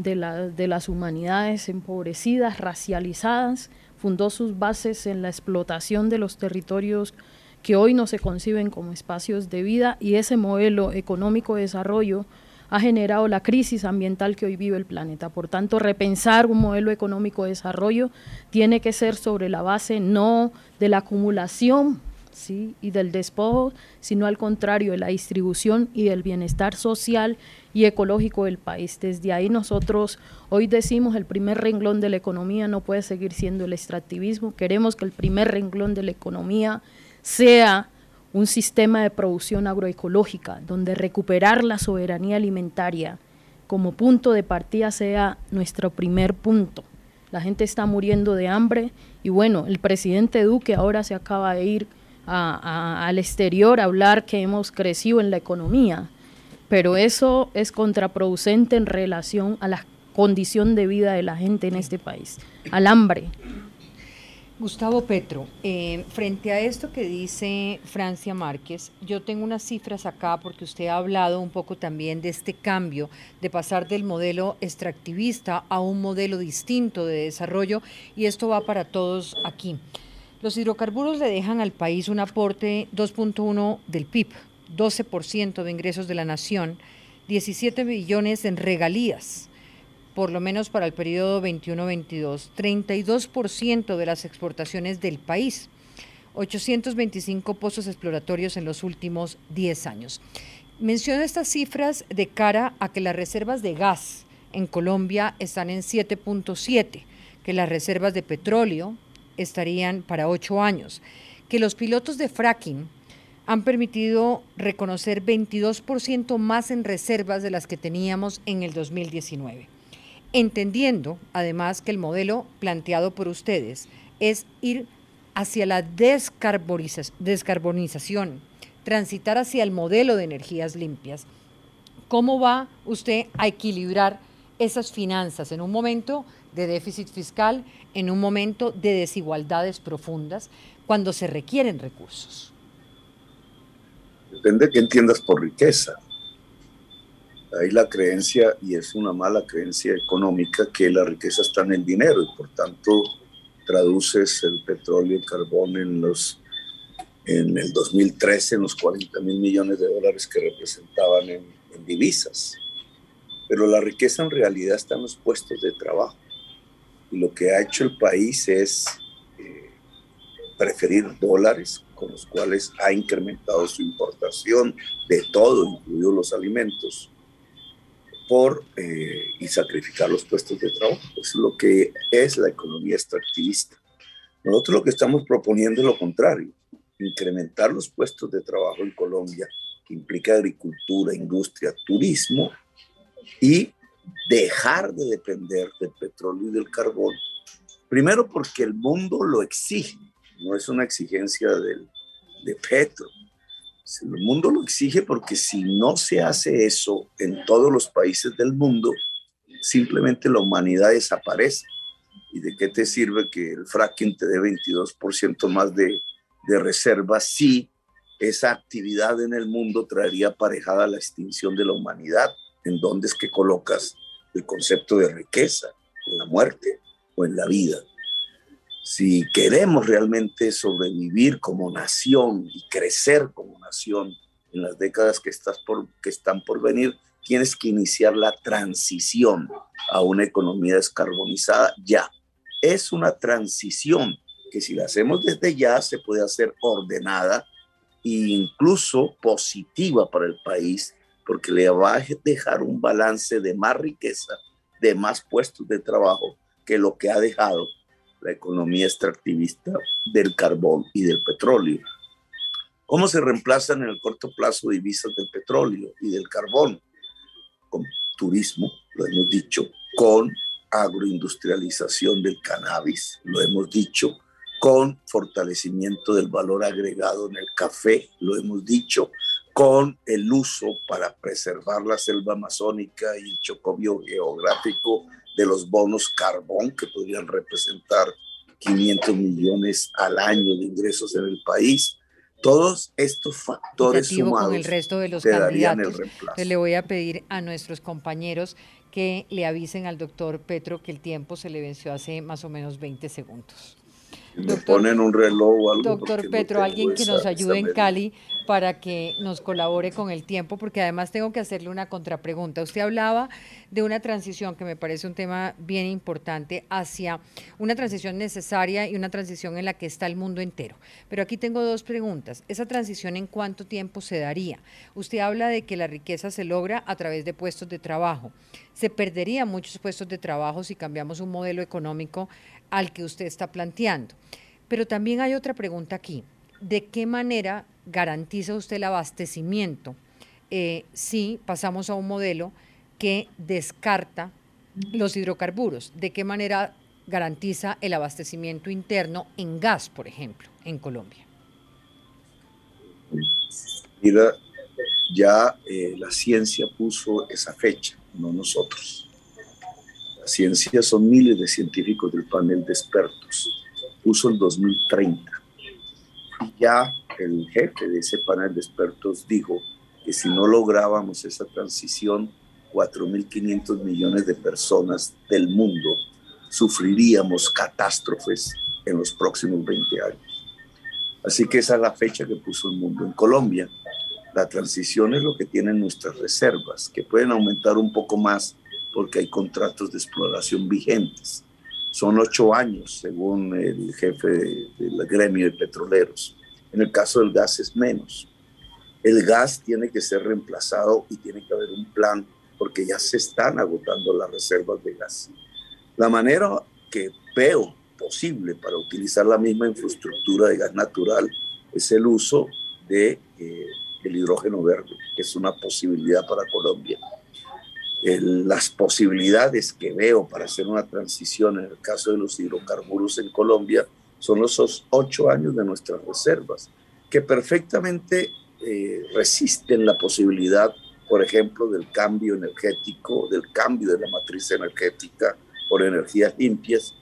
de, de las humanidades empobrecidas, racializadas, fundó sus bases en la explotación de los territorios que hoy no se conciben como espacios de vida y ese modelo económico de desarrollo ha generado la crisis ambiental que hoy vive el planeta. Por tanto, repensar un modelo económico de desarrollo tiene que ser sobre la base no de la acumulación y del despojo, sino al contrario, de la distribución y del bienestar social y ecológico del país. Desde ahí nosotros hoy decimos el primer renglón de la economía no puede seguir siendo el extractivismo, queremos que el primer renglón de la economía sea un sistema de producción agroecológica, donde recuperar la soberanía alimentaria como punto de partida sea nuestro primer punto. La gente está muriendo de hambre y bueno, el presidente Duque ahora se acaba de ir al exterior hablar que hemos crecido en la economía, pero eso es contraproducente en relación a la condición de vida de la gente en este país, al hambre, Gustavo Petro, eh, frente a esto que dice Francia Márquez, yo tengo unas cifras acá porque usted ha hablado un poco también de este cambio, de pasar del modelo extractivista a un modelo distinto de desarrollo y esto va para todos aquí. Los hidrocarburos le dejan al país un aporte 2.1 del PIB, 12% de ingresos de la nación, 17 billones en regalías por lo menos para el periodo 21-22, 32% de las exportaciones del país, 825 pozos exploratorios en los últimos 10 años. Menciono estas cifras de cara a que las reservas de gas en Colombia están en 7.7, que las reservas de petróleo estarían para 8 años, que los pilotos de fracking han permitido reconocer 22% más en reservas de las que teníamos en el 2019 entendiendo además que el modelo planteado por ustedes es ir hacia la descarbonización, transitar hacia el modelo de energías limpias. ¿Cómo va usted a equilibrar esas finanzas en un momento de déficit fiscal, en un momento de desigualdades profundas, cuando se requieren recursos? Depende de qué entiendas por riqueza. Hay la creencia, y es una mala creencia económica, que la riqueza está en el dinero y por tanto traduces el petróleo y el carbón en los en el 2013 en los 40 mil millones de dólares que representaban en, en, divisas. Pero la riqueza en realidad está en los puestos de trabajo. Lo que ha hecho el país es eh, preferir dólares con los cuales ha incrementado su importación de todo, incluidos los alimentos, por eh, y sacrificar los puestos de trabajo. Es lo que es la economía extractivista. Nosotros lo que estamos proponiendo es lo contrario, incrementar los puestos de trabajo en Colombia, que implica agricultura, industria, turismo, y dejar de depender del petróleo y del carbón. Primero porque el mundo lo exige, no es una exigencia del, de Petro. El mundo lo exige porque si no se hace eso en todos los países del mundo, simplemente la humanidad desaparece. ¿Y de qué te sirve que el fracking te dé 22% más de, de reservas si esa actividad en el mundo traería aparejada la extinción de la humanidad? ¿En dónde es que colocas el concepto de riqueza? ¿En la muerte o en la vida? Si queremos realmente sobrevivir como nación y crecer como nación en las décadas que, están por venir, tienes que iniciar la transición a una economía descarbonizada ya. Es una transición que si la hacemos desde ya se puede hacer ordenada e incluso positiva para el país, porque le va a dejar un balance de más riqueza, de más puestos de trabajo que lo que ha dejado la economía extractivista del carbón y del petróleo. ¿Cómo se reemplazan en el corto plazo divisas del petróleo y del carbón? Con turismo, lo hemos dicho, con agroindustrialización del cannabis, lo hemos dicho, con fortalecimiento del valor agregado en el café, lo hemos dicho, con el uso para preservar la selva amazónica y el chocobio geográfico de los bonos carbón que podrían representar 500 millones al año de ingresos en el país. Todos estos factores sumados con el resto de los candidatos. le voy a pedir a nuestros compañeros que le avisen al doctor Petro que el tiempo se le venció hace más o menos 20 segundos. Doctor, ponen un reloj o algo. Doctor Petro, alguien que nos ayude en Cali para que nos colabore con el tiempo, porque además tengo que hacerle una contrapregunta. Usted hablaba de una transición que me parece un tema bien importante hacia una transición necesaria y una transición en la que está el mundo entero. Pero aquí tengo dos preguntas. ¿Esa transición en cuánto tiempo se daría? Usted habla de que la riqueza se logra a través de puestos de trabajo. Se perderían muchos puestos de trabajo si cambiamos un modelo económico al que usted está planteando. Pero también hay otra pregunta aquí. ¿De qué manera garantiza usted el abastecimiento eh, si pasamos a un modelo que descarta los hidrocarburos? ¿De qué manera garantiza el abastecimiento interno en gas, por ejemplo, en Colombia? Mira, ya eh, la ciencia puso esa fecha, no nosotros ciencia son miles de científicos del panel de expertos. Puso el 2030. Y ya el jefe de ese panel de expertos dijo que si no lográbamos esa transición, 4.500 millones de personas del mundo sufriríamos catástrofes en los próximos 20 años. Así que esa es la fecha que puso el mundo. En Colombia, la transición es lo que tienen nuestras reservas, que pueden aumentar un poco más porque hay contratos de exploración vigentes. Son ocho años, según el jefe del gremio de petroleros. En el caso del gas es menos. El gas tiene que ser reemplazado y tiene que haber un plan porque ya se están agotando las reservas de gas. La manera que veo posible para utilizar la misma infraestructura de gas natural es el uso de eh, el hidrógeno verde, que es una posibilidad para Colombia las posibilidades que veo para hacer una transición en el caso de los hidrocarburos en Colombia son los ocho años de nuestras reservas, que perfectamente eh, resisten la posibilidad, por ejemplo, del cambio energético, del cambio de la matriz energética por energías limpias.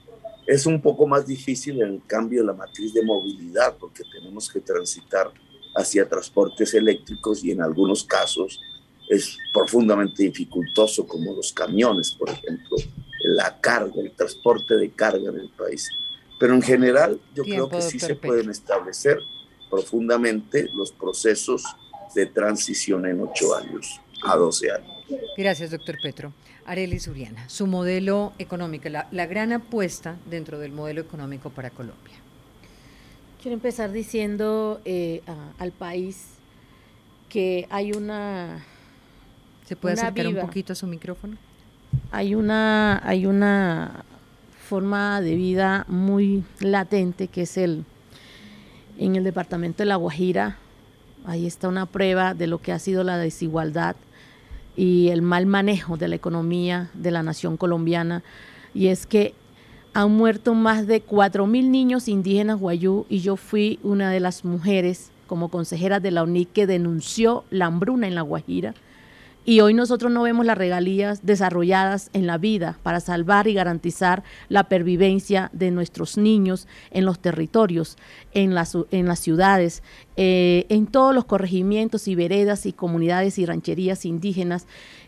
Es un poco más difícil en el cambio de la matriz de movilidad, porque tenemos que transitar hacia transportes eléctricos y en algunos casos es profundamente dificultoso, como los camiones, por ejemplo, la carga, el transporte de carga en el país. Pero en general yo creo que sí se pueden establecer profundamente los procesos de transición en ocho años a 12 años. Gracias, doctor Petro. Arelis Uriana, su modelo económico, la, gran apuesta dentro del modelo económico para Colombia. Quiero empezar diciendo eh, al país que hay una... ¿Se puede acercar un poquito a su micrófono? Hay una, hay una forma de vida muy latente que es el en el departamento de La Guajira. Ahí está una prueba de lo que ha sido la desigualdad y el mal manejo de la economía de la nación colombiana. Y es que han muerto más de 4.000 niños indígenas guayú y yo fui una de las mujeres como consejera de la UNIC que denunció la hambruna en La Guajira y hoy nosotros no vemos las regalías desarrolladas en la vida para salvar y garantizar la pervivencia de nuestros niños en los territorios, en las, en las ciudades, eh, en todos los corregimientos y veredas y comunidades y rancherías indígenas,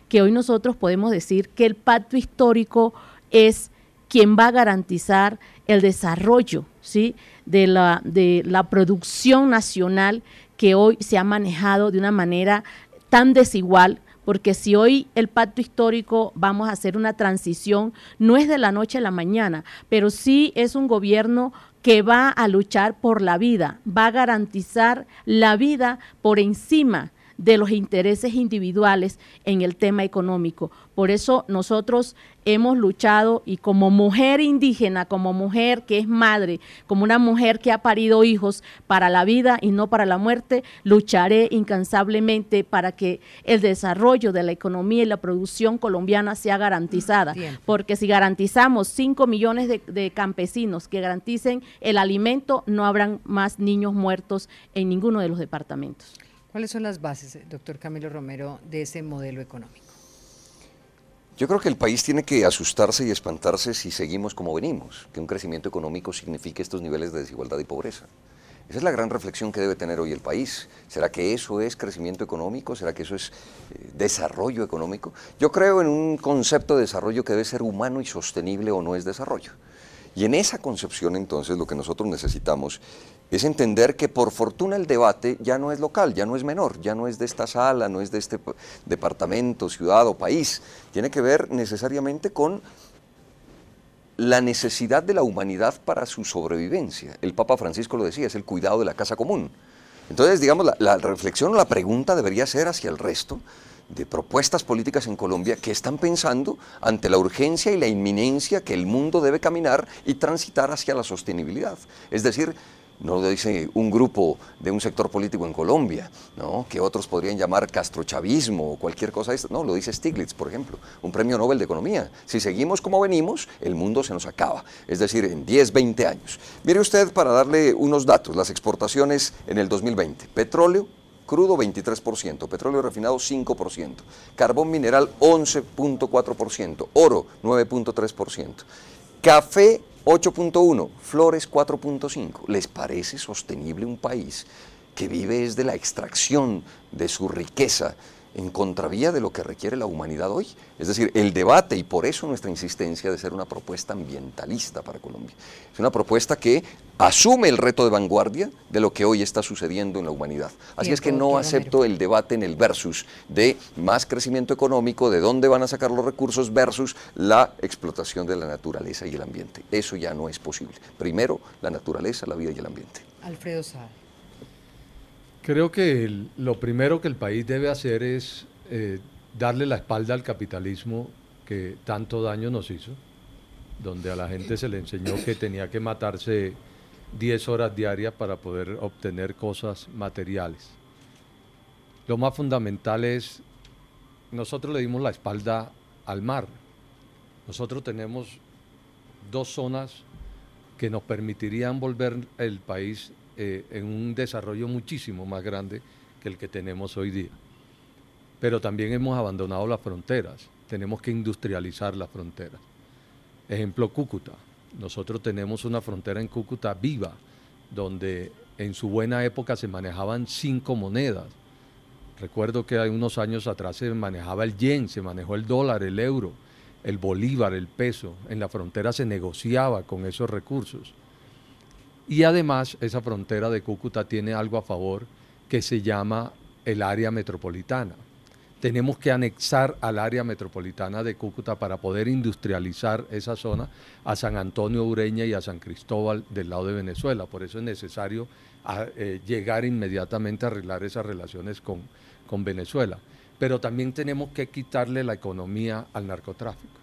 que hoy nosotros podemos decir que el pacto histórico es quien va a garantizar el desarrollo ¿sí? de, la, de la producción nacional que hoy se ha manejado de una manera tan desigual porque si hoy el pacto histórico vamos a hacer una transición, no es de la noche a la mañana, pero sí es un gobierno que va a luchar por la vida, va a garantizar la vida por encima de los intereses individuales en el tema económico. Por eso nosotros hemos luchado y como mujer indígena, como mujer que es madre, como una mujer que ha parido hijos para la vida y no para la muerte, lucharé incansablemente para que el desarrollo de la economía y la producción colombiana sea garantizada. Porque si garantizamos 5 millones de, de campesinos que garanticen el alimento, no habrán más niños muertos en ninguno de los departamentos. ¿Cuáles son las bases, doctor Camilo Romero, de ese modelo económico? Yo creo que el país tiene que asustarse y espantarse si seguimos como venimos, que un crecimiento económico signifique estos niveles de desigualdad y pobreza. Esa es la gran reflexión que debe tener hoy el país. ¿Será que eso es crecimiento económico? ¿Será que eso es eh, desarrollo económico? Yo creo en un concepto de desarrollo que debe ser humano y sostenible o no es desarrollo. Y en esa concepción entonces lo que nosotros necesitamos es entender que por fortuna el debate ya no es local, ya no es menor, ya no es de esta sala, no es de este departamento, ciudad o país, tiene que ver necesariamente con la necesidad de la humanidad para su sobrevivencia. El Papa Francisco lo decía, es el cuidado de la casa común. Entonces, digamos, la, reflexión o la pregunta debería ser hacia el resto de propuestas políticas en Colombia que están pensando ante la urgencia y la inminencia que el mundo debe caminar y transitar hacia la sostenibilidad. Es decir, no lo dice un grupo de un sector político en Colombia, ¿no? que otros podrían llamar castrochavismo o cualquier cosa de esto. No, lo dice Stiglitz, por ejemplo, un premio Nobel de Economía. Si seguimos como venimos, el mundo se nos acaba, es decir, en 10, 20 años. Mire usted, para darle unos datos, las exportaciones en el 2020. Petróleo, crudo 23%, petróleo refinado 5%, carbón mineral 11.4%, oro 9.3%, café 8.1, flores 4.5. ¿Les parece sostenible un país que vive desde la extracción de su riqueza en contravía de lo que requiere la humanidad hoy. Es decir, el debate, y por eso nuestra insistencia de ser una propuesta ambientalista para Colombia. Es una propuesta que asume el reto de vanguardia de lo que hoy está sucediendo en la humanidad. Así es que no acepto el debate en el versus de más crecimiento económico, de dónde van a sacar los recursos versus la explotación de la naturaleza y el ambiente. Eso ya no es posible. Primero, la naturaleza, la vida y el ambiente. Alfredo Saad. Creo que lo primero que el país debe hacer es eh, darle la espalda al capitalismo que tanto daño nos hizo, donde a la gente se le enseñó que tenía que matarse 10 horas diarias para poder obtener cosas materiales. Lo más fundamental es, nosotros le dimos la espalda al mar. Nosotros tenemos dos zonas que nos permitirían volver el país eh, en un desarrollo muchísimo más grande que el que tenemos hoy día. Pero también hemos abandonado las fronteras, tenemos que industrializar las fronteras. Ejemplo, Cúcuta. Nosotros tenemos una frontera en Cúcuta viva, donde en su buena época se manejaban cinco monedas. Recuerdo que hay unos años atrás se manejaba el yen, se manejó el dólar, el euro, el bolívar, el peso. En la frontera se negociaba con esos recursos. Y además esa frontera de Cúcuta tiene algo a favor que se llama el área metropolitana. Tenemos que anexar al área metropolitana de Cúcuta para poder industrializar esa zona a San Antonio Ureña y a San Cristóbal del lado de Venezuela. Por eso es necesario ah, eh, llegar inmediatamente a arreglar esas relaciones con, con Venezuela. Pero también tenemos que quitarle la economía al narcotráfico.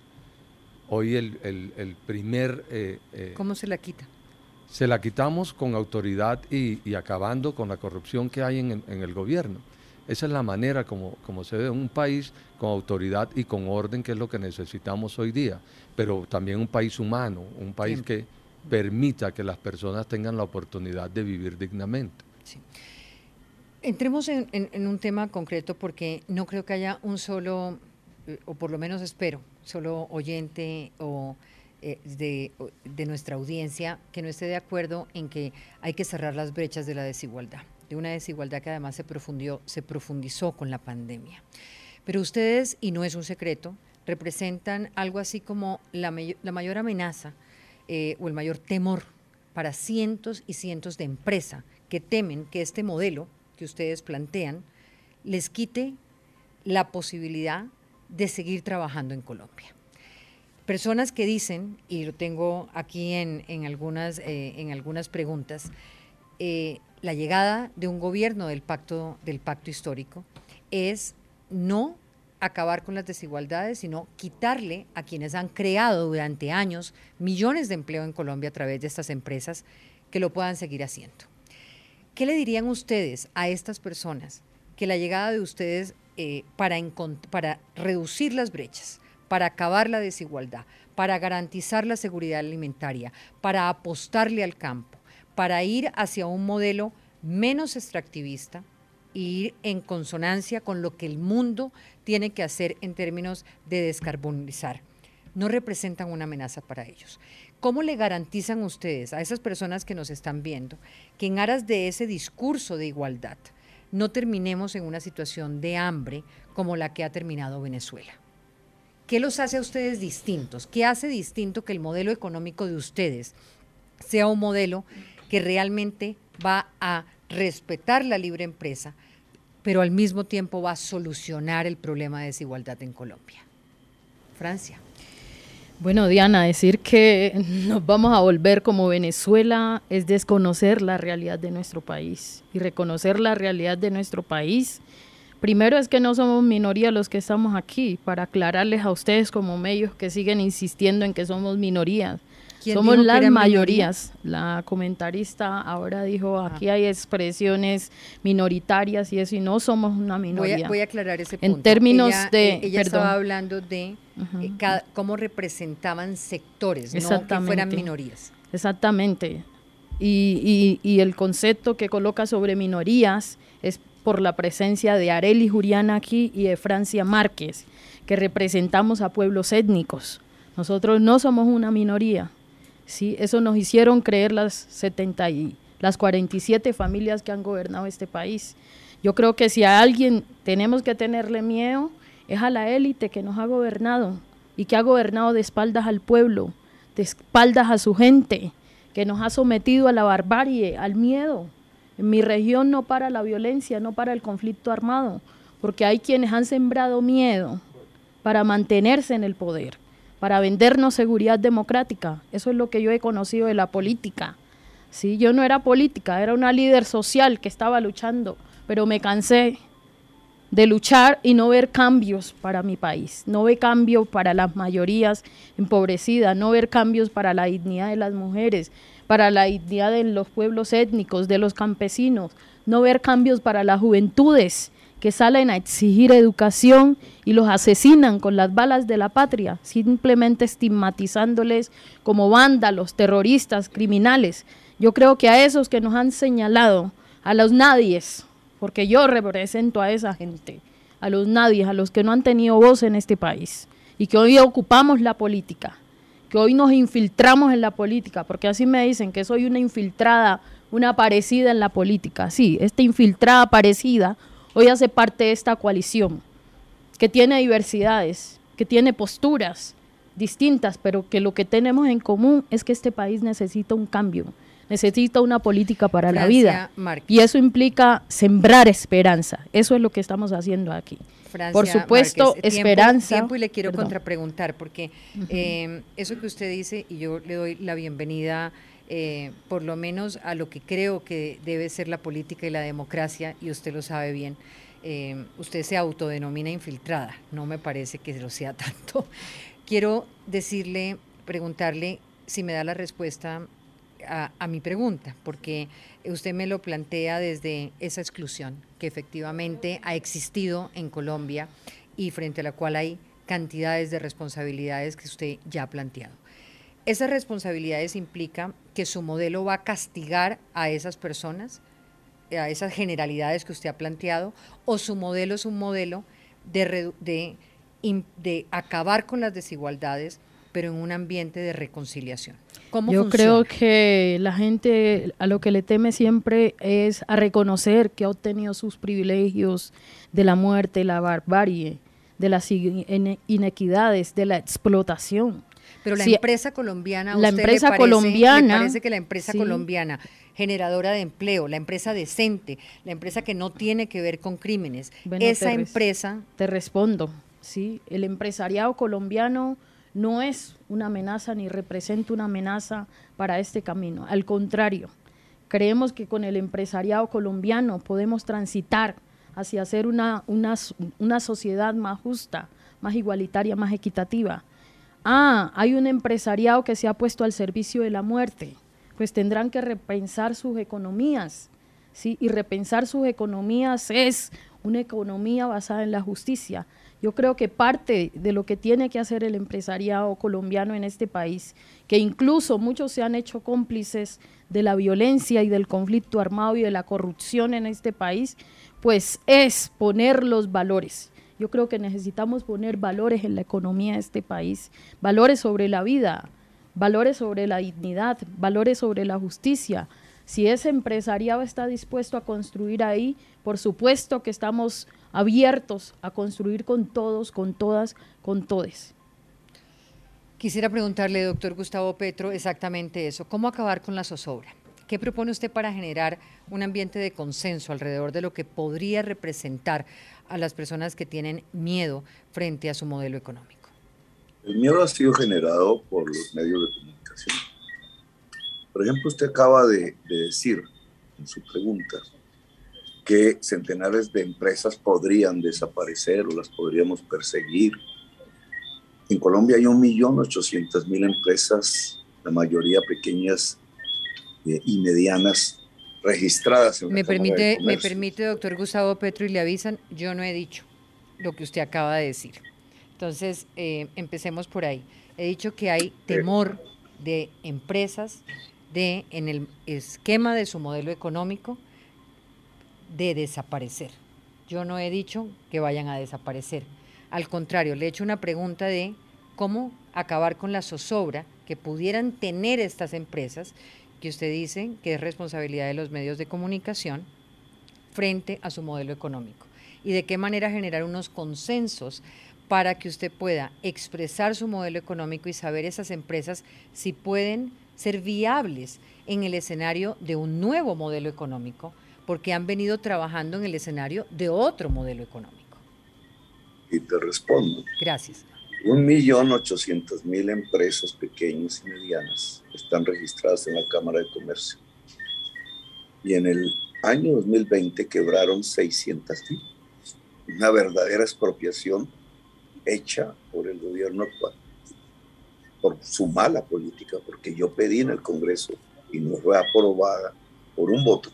Hoy el, primer... Eh, eh, ¿Cómo se la quita? Se la quitamos con autoridad y, acabando con la corrupción que hay en, el gobierno. Esa es la manera como, como se ve un país con autoridad y con orden, que es lo que necesitamos hoy día, pero también un país humano, un país que permita que las personas tengan la oportunidad de vivir dignamente. Entremos en, un tema concreto porque no creo que haya un solo, eh, o por lo menos espero, solo oyente o eh, de, nuestra audiencia que no esté de acuerdo en que hay que cerrar las brechas de la desigualdad, de una desigualdad que además se, profundió, se profundizó con la pandemia. Pero ustedes, y no es un secreto, representan algo así como la, la mayor amenaza eh, o el mayor temor para cientos y cientos de empresas que temen que este modelo que ustedes plantean les quite la posibilidad de seguir trabajando en Colombia. Personas que dicen, y lo tengo aquí en, algunas, eh, en algunas preguntas, eh, la llegada de un gobierno del pacto, del pacto histórico es no acabar con las desigualdades, sino quitarle a quienes han creado durante años millones de empleo en Colombia a través de estas empresas que lo puedan seguir haciendo. ¿Qué le dirían ustedes a estas personas que la llegada de ustedes eh, para, para reducir las brechas, para acabar la desigualdad, para garantizar la seguridad alimentaria, para apostarle al campo, para ir hacia un modelo menos extractivista e ir en consonancia con lo que el mundo tiene que hacer en términos de descarbonizar. No representan una amenaza para ellos. ¿Cómo le garantizan ustedes a esas personas que nos están viendo que en aras de ese discurso de igualdad no terminemos en una situación de hambre como la que ha terminado Venezuela? ¿Qué los hace a ustedes distintos? ¿Qué hace distinto que el modelo económico de ustedes sea un modelo que realmente va a respetar la libre empresa, pero al mismo tiempo va a solucionar el problema de desigualdad en Colombia? Francia. Bueno, Diana, decir que nos vamos a volver como Venezuela es desconocer la realidad de nuestro país. Y reconocer la realidad de nuestro país, primero es que no somos minoría los que estamos aquí, para aclararles a ustedes como medios que siguen insistiendo en que somos minorías. Somos las mayorías. La comentarista ahora dijo, ah. aquí hay expresiones minoritarias y eso, y no somos una minoría. Voy a, aclarar ese punto. En términos de... Eh, ella estaba hablando de eh, cómo representaban sectores, no que fueran minorías. Exactamente. Y, y, y, el concepto que coloca sobre minorías es por la presencia de Areli Juliana aquí y de Francia Márquez, que representamos a pueblos étnicos. Nosotros no somos una minoría, ¿sí? Eso nos hicieron creer las 70 y las 47 familias que han gobernado este país. Yo creo que si a alguien tenemos que tenerle miedo, es a la élite que nos ha gobernado y que ha gobernado de espaldas al pueblo, de espaldas a su gente, que nos ha sometido a la barbarie, al miedo. En mi región no para la violencia, no para el conflicto armado, porque hay quienes han sembrado miedo para mantenerse en el poder para vendernos seguridad democrática. Eso es lo que yo he conocido de la política. ¿sí? Yo no era política, era una líder social que estaba luchando, pero me cansé de luchar y no ver cambios para mi país, no ver cambios para las mayorías empobrecidas, no ver cambios para la dignidad de las mujeres, para la dignidad de los pueblos étnicos, de los campesinos, no ver cambios para las juventudes que salen a exigir educación y los asesinan con las balas de la patria, simplemente estigmatizándoles como vándalos, terroristas, criminales. Yo creo que a esos que nos han señalado, a los nadies, porque yo represento a esa gente, a los nadies, a los que no han tenido voz en este país y que hoy ocupamos la política, que hoy nos infiltramos en la política, porque así me dicen que soy una infiltrada, una parecida en la política. Sí, esta infiltrada parecida hoy hace parte de esta coalición, que tiene diversidades, que tiene posturas distintas, pero que lo que tenemos en común es que este país necesita un cambio, necesita una política para la vida. Y eso implica sembrar esperanza. Eso es lo que estamos haciendo aquí. Por supuesto, esperanza. Tiempo, y le quiero contrapreguntar, porque eh, eso que usted dice, y yo le doy la bienvenida eh, por lo menos a lo que creo que debe ser la política y la democracia, y usted lo sabe bien. Eh, usted se autodenomina infiltrada, no me parece que lo sea tanto. Quiero decirle, preguntarle si me da la respuesta a, mi pregunta, porque usted me lo plantea desde esa exclusión que efectivamente ha existido en Colombia y frente a la cual hay cantidades de responsabilidades que usted ya ha planteado. Esas responsabilidades implican que su modelo va a castigar a esas personas, a esas generalidades que usted ha planteado, o su modelo es un modelo de, de, de acabar con las desigualdades, pero en un ambiente de reconciliación. ¿Cómo Yo creo que la gente a lo que le teme siempre es a reconocer que ha obtenido sus privilegios de la muerte, la barbarie, de las inequidades, de la explotación. Pero la empresa colombiana, la empresa colombiana, parece que la empresa colombiana generadora de empleo, la empresa decente, la empresa que no tiene que ver con crímenes, esa empresa. Te respondo, sí, el empresariado colombiano no es una amenaza ni representa una amenaza para este camino. Al contrario, creemos que con el empresariado colombiano podemos transitar hacia hacer una, una, una sociedad más justa, más igualitaria, más equitativa ah, hay un empresariado que se ha puesto al servicio de la muerte, pues tendrán que repensar sus economías, ¿sí? Y repensar sus economías es una economía basada en la justicia. Yo creo que parte de lo que tiene que hacer el empresariado colombiano en este país, que incluso muchos se han hecho cómplices de la violencia y del conflicto armado y de la corrupción en este país, pues es poner los valores yo creo que necesitamos poner valores en la economía de este país, valores sobre la vida, valores sobre la dignidad, valores sobre la justicia. Si ese empresariado está dispuesto a construir ahí, por supuesto que estamos abiertos a construir con todos, con todas, con todes. Quisiera preguntarle, doctor Gustavo Petro, exactamente eso. ¿Cómo acabar con la zozobra? ¿Qué propone usted para generar un ambiente de consenso alrededor de lo que podría representar a las personas que tienen miedo frente a su modelo económico? El miedo ha sido generado por los medios de comunicación. Por ejemplo, usted acaba de, decir en su pregunta que centenares de empresas podrían desaparecer o las podríamos perseguir. En Colombia hay 1.800.000 empresas, la mayoría pequeñas eh, y medianas, registradas me permite Me permite, doctor Gustavo Petro, y le avisan, yo no he dicho lo que usted acaba de decir. Entonces, eh, empecemos por ahí. He dicho que hay temor de empresas de, en el esquema de su modelo económico, de desaparecer. Yo no he dicho que vayan a desaparecer. Al contrario, le he hecho una pregunta de cómo acabar con la zozobra que pudieran tener estas empresas que usted dice que es responsabilidad de los medios de comunicación frente a su modelo económico y de qué manera generar unos consensos para que usted pueda expresar su modelo económico y saber esas empresas si pueden ser viables en el escenario de un nuevo modelo económico, porque han venido trabajando en el escenario de otro modelo económico. Y te respondo. Gracias. Un millón ochocientos mil empresas pequeñas y medianas están registradas en la Cámara de Comercio. Y en el año 2020 quebraron 600 mil. Una verdadera expropiación hecha por el gobierno actual, por su mala política, porque yo pedí en el Congreso y no fue aprobada por un voto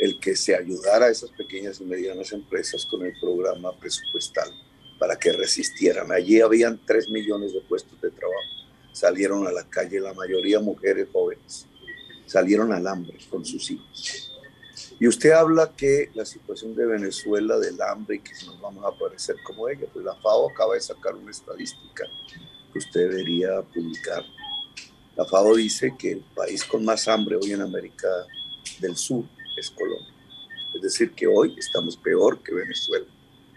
el que se ayudara a esas pequeñas y medianas empresas con el programa presupuestal para que resistieran. Allí habían tres millones de puestos de trabajo. Salieron a la calle, la mayoría mujeres jóvenes. Salieron al hambre con sus hijos. Y usted habla que la situación de Venezuela, del hambre y que nos vamos a parecer como ella, pues la FAO acaba de sacar una estadística que usted debería publicar. La FAO dice que el país con más hambre hoy en América del Sur es Colombia. Es decir, que hoy estamos peor que Venezuela.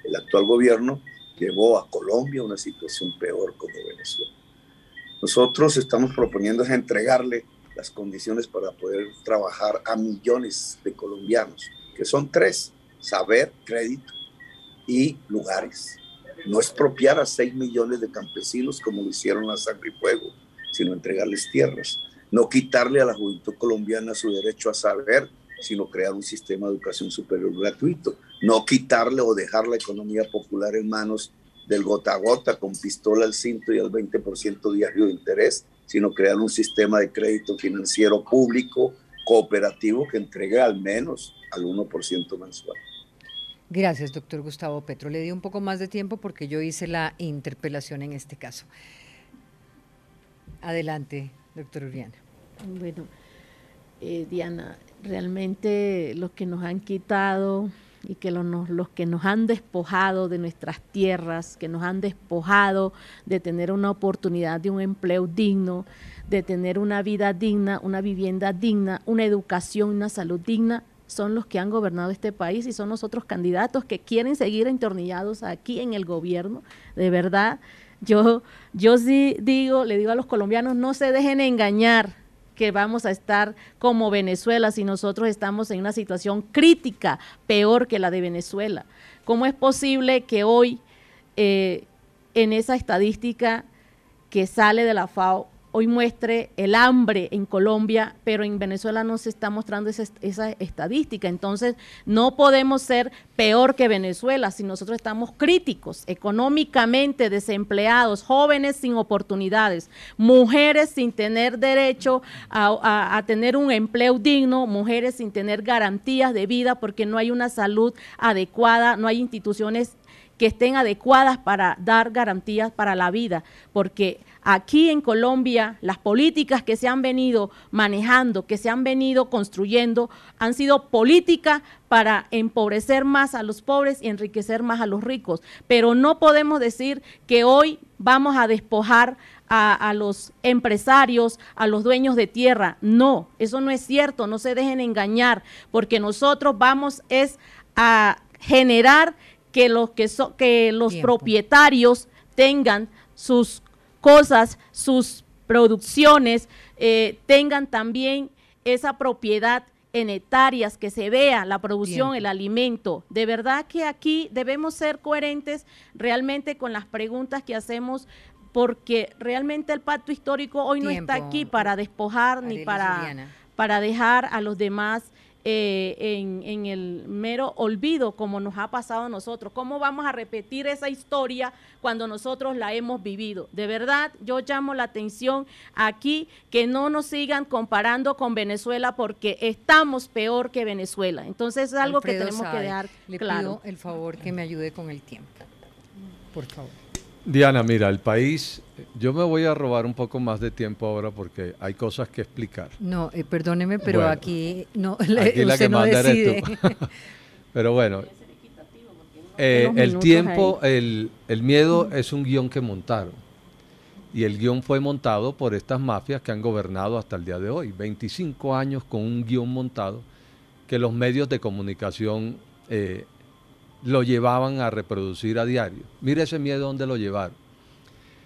El actual gobierno llevó a Colombia a una situación peor como Venezuela. Nosotros estamos proponiendo entregarle las condiciones para poder trabajar a millones de colombianos, que son tres, saber, crédito y lugares. No expropiar a 6 millones de campesinos como lo hicieron a Sangre y Fuego, sino entregarles tierras. No quitarle a la juventud colombiana su derecho a saber, sino crear un sistema de educación superior gratuito. No quitarle o dejar la economía popular en manos del gota a gota con pistola al cinto y al 20% diario de interés, sino crear un sistema de crédito financiero público cooperativo que entregue al menos al 1% mensual. Gracias, doctor Gustavo Petro. Le di un poco más de tiempo porque yo hice la interpelación en este caso. Adelante, doctor Uriana. Bueno, eh, Diana, realmente los que nos han quitado y que los, los que nos han despojado de nuestras tierras, que nos han despojado de tener una oportunidad de un empleo digno, de tener una vida digna, una vivienda digna, una educación, una salud digna, son los que han gobernado este país y son los otros candidatos que quieren seguir entornillados aquí en el gobierno. De verdad, yo, yo sí digo, le digo a los colombianos, no se dejen engañar que vamos a estar como Venezuela si nosotros estamos en una situación crítica, peor que la de Venezuela. ¿Cómo es posible que hoy eh, en esa estadística que sale de la FAO hoy muestre el hambre en Colombia, pero en Venezuela no se está mostrando esa, estadística. Entonces, no podemos ser peor que Venezuela si nosotros estamos críticos, económicamente desempleados, jóvenes sin oportunidades, mujeres sin tener derecho a, a tener un empleo digno, mujeres sin tener garantías de vida porque no hay una salud adecuada, no hay instituciones que estén adecuadas para dar garantías para la vida, porque aquí en Colombia las políticas que se han venido manejando, que se han venido construyendo, han sido políticas para empobrecer más a los pobres y enriquecer más a los ricos. Pero no podemos decir que hoy vamos a despojar a, los empresarios, a los dueños de tierra. No, eso no es cierto, no se dejen engañar, porque nosotros vamos es a generar que los, que, que los propietarios tengan sus cosas, sus producciones, eh, tengan también esa propiedad en hectáreas, que se vea la producción, el alimento. De verdad que aquí debemos ser coherentes realmente con las preguntas que hacemos porque realmente el pacto histórico hoy no está aquí para despojar ni para, para dejar a los demás eh, en, el mero olvido como nos ha pasado a nosotros. ¿Cómo vamos a repetir esa historia cuando nosotros la hemos vivido? De verdad, yo llamo la atención aquí que no nos sigan comparando con Venezuela porque estamos peor que Venezuela. Entonces es algo que tenemos que dejar le claro. Pido el favor que me ayude con el tiempo. Por favor. Diana, mira, el país, yo me voy a robar un poco más de tiempo ahora porque hay cosas que explicar. No, eh, perdóneme, pero aquí no, aquí la que no manda decide. Eres tú. pero bueno, eh, el tiempo, el, el miedo es un guion que montaron. Y el guion fue montado por estas mafias que han gobernado hasta el día de hoy. 25 años con un guion montado que los medios de comunicación eh, lo llevaban a reproducir a diario. Mire ese miedo donde lo llevaron.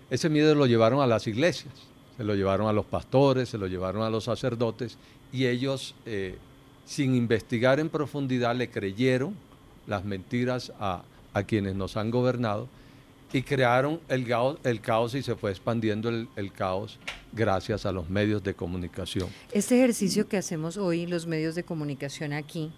Ese miedo lo llevaron a las iglesias, se lo llevaron a los pastores, se lo llevaron a los sacerdotes y ellos, eh, sin investigar en profundidad, le creyeron las mentiras a, quienes nos han gobernado y crearon el caos, el caos y se fue expandiendo el, el, caos gracias a los medios de comunicación. Este ejercicio que hacemos hoy, los medios de comunicación aquí,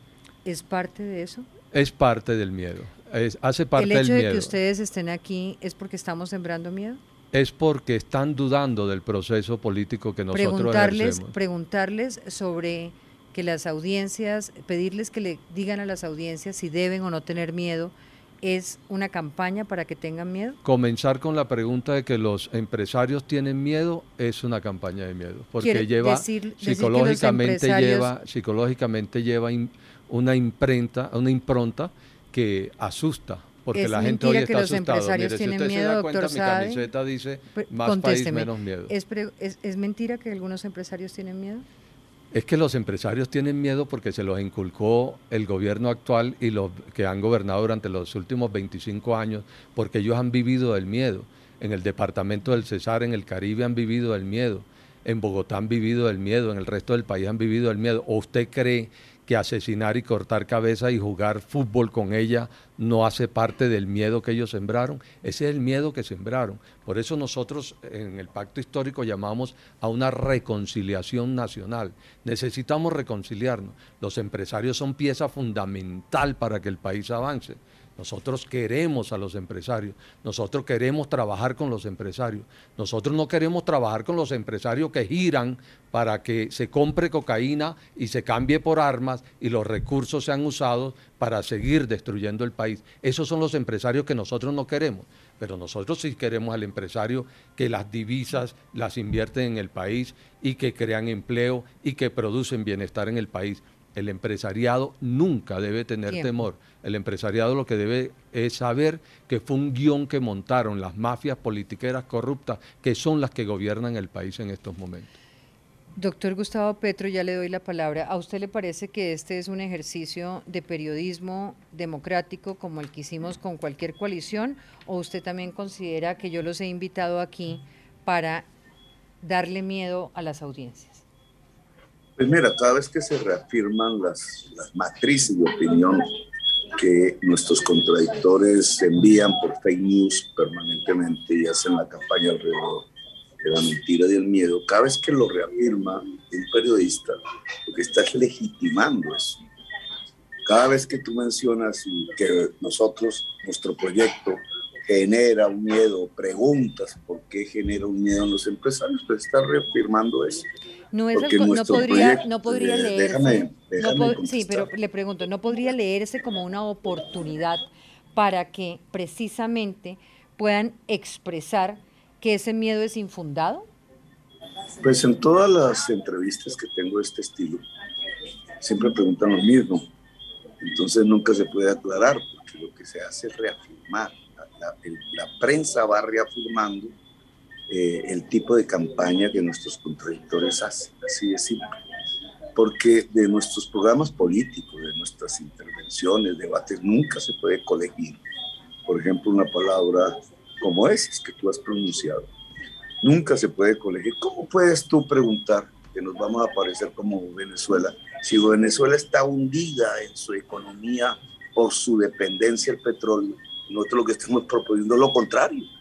¿es parte de eso? Es parte del miedo. Es, hace parte del miedo. ¿El hecho de que ustedes estén aquí es porque estamos sembrando miedo? Es porque están dudando del proceso político que nosotros preguntarles, ejercemos. Preguntarles sobre que las audiencias, pedirles que le digan a las audiencias si deben o no tener miedo, ¿es una campaña para que tengan miedo? Comenzar con la pregunta de que los empresarios tienen miedo es una campaña de miedo, porque lleva psicológicamente lleva psicológicamente lleva una imprenta, una impronta que asusta, porque la gente hoy está asustada. Mire, si usted se da cuenta, mi camiseta dice más país, menos miedo. ¿Es, ¿Es mentira que algunos empresarios tienen miedo? Es que los empresarios tienen miedo porque se los inculcó el gobierno actual y los que han gobernado durante los últimos 25 años, porque ellos han vivido el miedo. En el departamento del Cesar, en el Caribe, han vivido el miedo. en Bogotá han vivido el miedo, en el resto del país han vivido el miedo. ¿O usted cree que asesinar y cortar cabeza y jugar fútbol con ella no hace parte del miedo que ellos sembraron. Ese es el miedo que sembraron. Por eso nosotros en el pacto histórico llamamos a una reconciliación nacional. Necesitamos reconciliarnos. Los empresarios son pieza fundamental para que el país avance. Nosotros queremos a los empresarios, nosotros queremos trabajar con los empresarios, nosotros no queremos trabajar con los empresarios que giran para que se compre cocaína y se cambie por armas y los recursos sean usados para seguir destruyendo el país. Esos son los empresarios que nosotros no queremos, pero nosotros sí queremos al empresario que las divisas las invierten en el país y que crean empleo y que producen bienestar en el país. El empresariado nunca debe tener temor. El empresariado lo que debe es saber que fue un guion que montaron las mafias politiqueras corruptas que son las que gobiernan el país en estos momentos. Doctor Gustavo Petro, ya le doy la palabra. ¿A usted le parece que este es un ejercicio de periodismo democrático como el que hicimos con cualquier coalición? ¿O usted también considera que yo los he invitado aquí para darle miedo a las audiencias? Pues mira, cada vez que se reafirman las, las matrices de opinión que nuestros contradictores envían por fake news permanentemente y hacen la campaña alrededor de la mentira y del miedo, cada vez que lo reafirma un periodista, lo que está es legitimando eso. Cada vez que tú mencionas que nosotros, nuestro proyecto genera un miedo, preguntas por qué genera un miedo en los empresarios, pues está reafirmando eso. No, es no podría, no podría leerse. sí, pero le pregunto, ¿no podría leerse como una oportunidad para que precisamente puedan expresar que ese miedo es infundado? Pues en todas las entrevistas que tengo de este estilo, siempre preguntan lo mismo. Entonces nunca se puede aclarar, porque lo que se hace es reafirmar. La, la prensa va reafirmando eh, el tipo de campaña que nuestros contradictores hacen, así de simple. Porque de nuestros programas políticos, de nuestras intervenciones, debates, nunca se puede colegir, por ejemplo, una palabra como esa que tú has pronunciado. Nunca se puede colegir. ¿Cómo puedes tú preguntar que nos vamos a parecer como Venezuela si Venezuela está hundida en su economía por su dependencia del petróleo? Nosotros lo que estamos proponiendo es lo contrario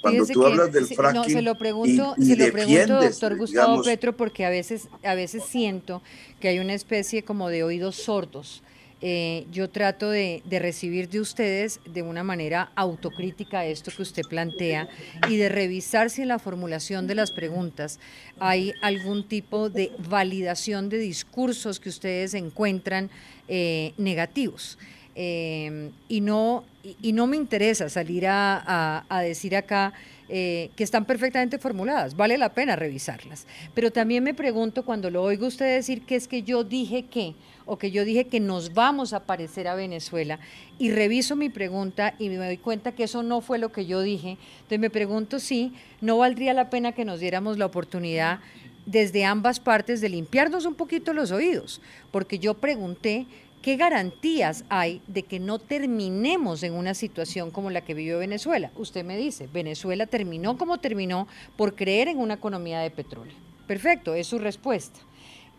cuando tú hablas del fracking. No, se lo pregunto, se lo pregunto doctor Gustavo Petro, porque a veces, a veces siento que hay una especie como de oídos sordos. Eh, yo trato de, de, recibir de ustedes de una manera autocrítica esto que usted plantea y de revisar si en la formulación de las preguntas hay algún tipo de validación de discursos que ustedes encuentran eh, negativos. Eh, y, no, y, no me interesa salir a, decir acá eh, que están perfectamente formuladas, vale la pena revisarlas. Pero también me pregunto cuando lo oigo usted decir que es que yo dije que, o que yo dije que nos vamos a parecer a Venezuela, y reviso mi pregunta y me doy cuenta que eso no fue lo que yo dije, entonces me pregunto si no valdría la pena que nos diéramos la oportunidad desde ambas partes de limpiarnos un poquito los oídos, porque yo pregunté ¿Qué garantías hay de que no terminemos en una situación como la que vivió Venezuela? Usted me dice, Venezuela terminó como terminó por creer en una economía de petróleo. Perfecto, es su respuesta.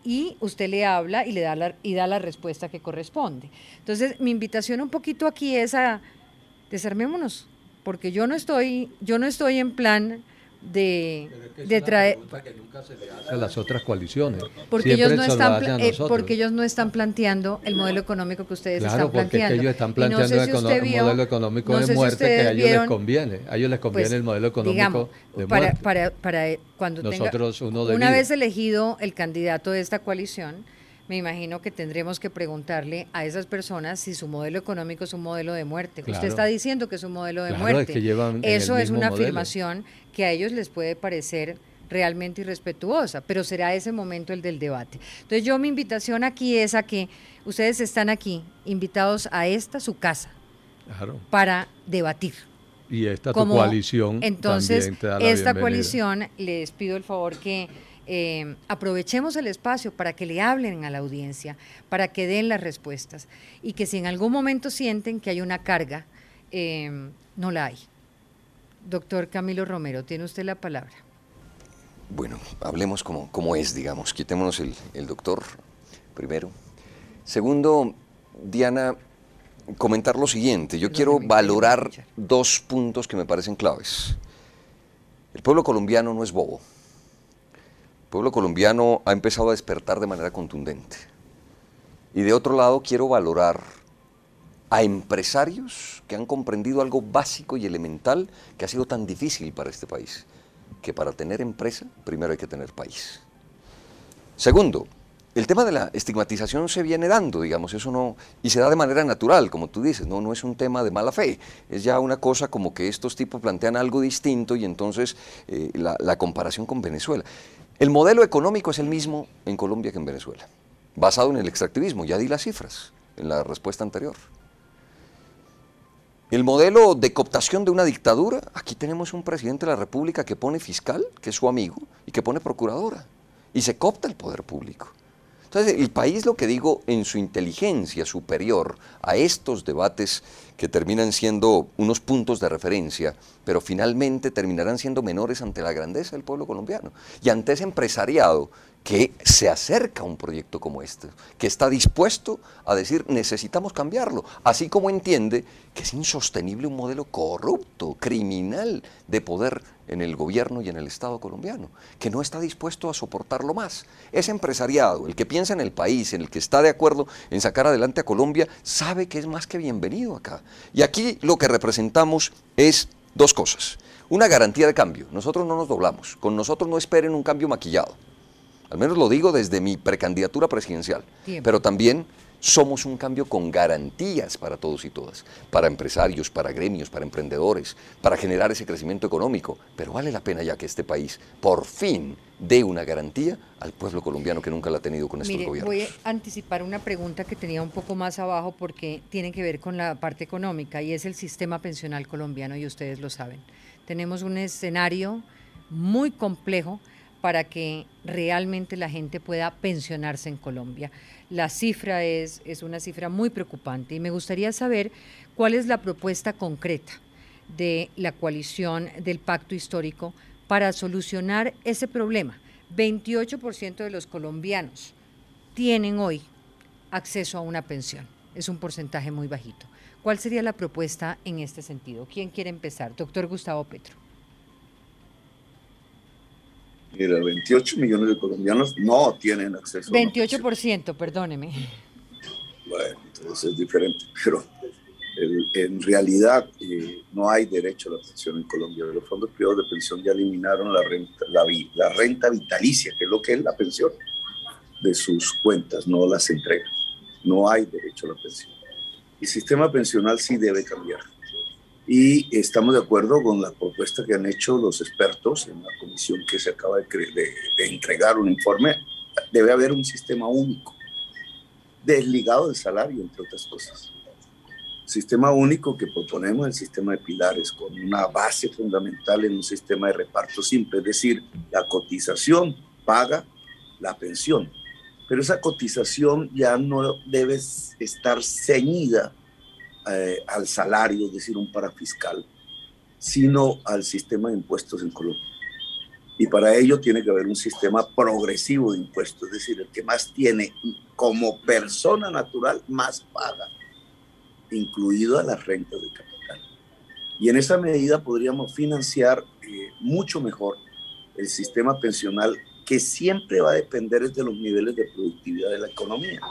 Y usted le habla y le da la, y da la respuesta que corresponde. Entonces, mi invitación un poquito aquí es a desarmémonos, porque yo no estoy, yo no estoy en plan de, de traer a las otras coaliciones. Porque ellos no están eh, porque ellos no están planteando el modelo económico que ustedes están planteando. ellos están planteando un modelo económico de muerte que a ellos les conviene. A ellos les conviene pues, el modelo económico de muerte. para, para, cuando nosotros uno una vez elegido el candidato de esta coalición me imagino que tendremos que preguntarle a esas personas si su modelo económico es un modelo de muerte. Usted está diciendo que es un modelo de muerte. Eso es una afirmación que a ellos les puede parecer realmente irrespetuosa, pero será ese momento el del debate. Entonces yo mi invitación aquí es a que ustedes están aquí invitados a esta su casa para debatir. Y esta tu coalición. Entonces, también te da la esta coalición les pido el favor que eh, aprovechemos el espacio para que le hablen a la audiencia, para que den las respuestas y que si en algún momento sienten que hay una carga, eh, no la hay. Doctor Camilo Romero, tiene usted la palabra. Bueno, hablemos como, como es, digamos. Quitémonos el, el doctor primero. Segundo, Diana, comentar lo siguiente. Yo quiero valorar dos puntos que me parecen claves. El pueblo colombiano no es bobo. El pueblo colombiano ha empezado a despertar de manera contundente. Y de otro lado, quiero valorar a empresarios que han comprendido algo básico y elemental que ha sido tan difícil para este país, que para tener empresa primero hay que tener país. Segundo, el tema de la estigmatización se viene dando, digamos, eso no, y se da de manera natural, como tú dices, no, no es un tema de mala fe, es ya una cosa como que estos tipos plantean algo distinto y entonces eh, la, la comparación con Venezuela. El modelo económico es el mismo en Colombia que en Venezuela, basado en el extractivismo, ya di las cifras en la respuesta anterior. El modelo de cooptación de una dictadura, aquí tenemos un presidente de la República que pone fiscal, que es su amigo, y que pone procuradora, y se coopta el poder público. Entonces, el país, lo que digo, en su inteligencia superior a estos debates que terminan siendo unos puntos de referencia, pero finalmente terminarán siendo menores ante la grandeza del pueblo colombiano y ante ese empresariado que se acerca a un proyecto como este, que está dispuesto a decir necesitamos cambiarlo, así como entiende que es insostenible un modelo corrupto, criminal de poder en el gobierno y en el Estado colombiano, que no está dispuesto a soportarlo más. Ese empresariado, el que piensa en el país, en el que está de acuerdo en sacar adelante a Colombia, sabe que es más que bienvenido acá. Y aquí lo que representamos es dos cosas. Una garantía de cambio. Nosotros no nos doblamos. Con nosotros no esperen un cambio maquillado. Al menos lo digo desde mi precandidatura presidencial. Tiempo. Pero también somos un cambio con garantías para todos y todas, para empresarios, para gremios, para emprendedores, para generar ese crecimiento económico. Pero vale la pena ya que este país por fin dé una garantía al pueblo colombiano que nunca la ha tenido con estos Mire, gobiernos. voy a anticipar una pregunta que tenía un poco más abajo porque tiene que ver con la parte económica y es el sistema pensional colombiano y ustedes lo saben. Tenemos un escenario muy complejo para que realmente la gente pueda pensionarse en Colombia. La cifra es, es una cifra muy preocupante y me gustaría saber cuál es la propuesta concreta de la coalición del pacto histórico para solucionar ese problema. 28% de los colombianos tienen hoy acceso a una pensión. Es un porcentaje muy bajito. ¿Cuál sería la propuesta en este sentido? ¿Quién quiere empezar? Doctor Gustavo Petro. Mira, 28 millones de colombianos no tienen acceso a una pensión. 28%, perdóneme. Bueno, entonces es diferente, pero el- en realidad eh, no hay derecho a la pensión en Colombia. Los fondos privados de pensión ya eliminaron la renta, la, vi- la renta vitalicia, que es lo que es la pensión, de sus cuentas, no las entregan. No hay derecho a la pensión. El sistema pensional sí debe cambiar. Y estamos de acuerdo con la propuesta que han hecho los expertos en la comisión que se acaba de, de- de entregar un informe. Debe haber un sistema único, desligado del salario, entre otras cosas. Sistema único que proponemos el sistema de pilares, con una base fundamental en un sistema de reparto simple, es decir, la cotización paga la pensión, pero esa cotización ya no debe estar ceñida eh, al salario, es decir, un parafiscal, sino al sistema de impuestos en Colombia. Y para ello tiene que haber un sistema progresivo de impuestos, es decir, el que más tiene como persona natural más paga, incluido a las rentas de capital. Y en esa medida podríamos financiar eh, mucho mejor el sistema pensional que siempre va a depender de los niveles de productividad de la economía.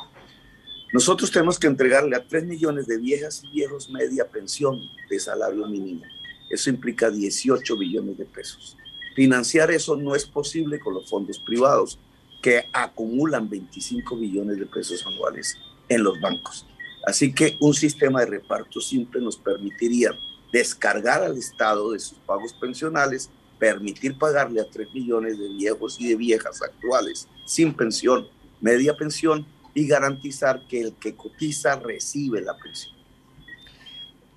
Nosotros tenemos que entregarle a 3 millones de viejas y viejos media pensión de salario mínimo. Eso implica 18 billones de pesos. Financiar eso no es posible con los fondos privados, que acumulan 25 billones de pesos anuales en los bancos. Así que un sistema de reparto simple nos permitiría descargar al Estado de sus pagos pensionales, permitir pagarle a 3 millones de viejos y de viejas actuales sin pensión, media pensión, y garantizar que el que cotiza recibe la pensión.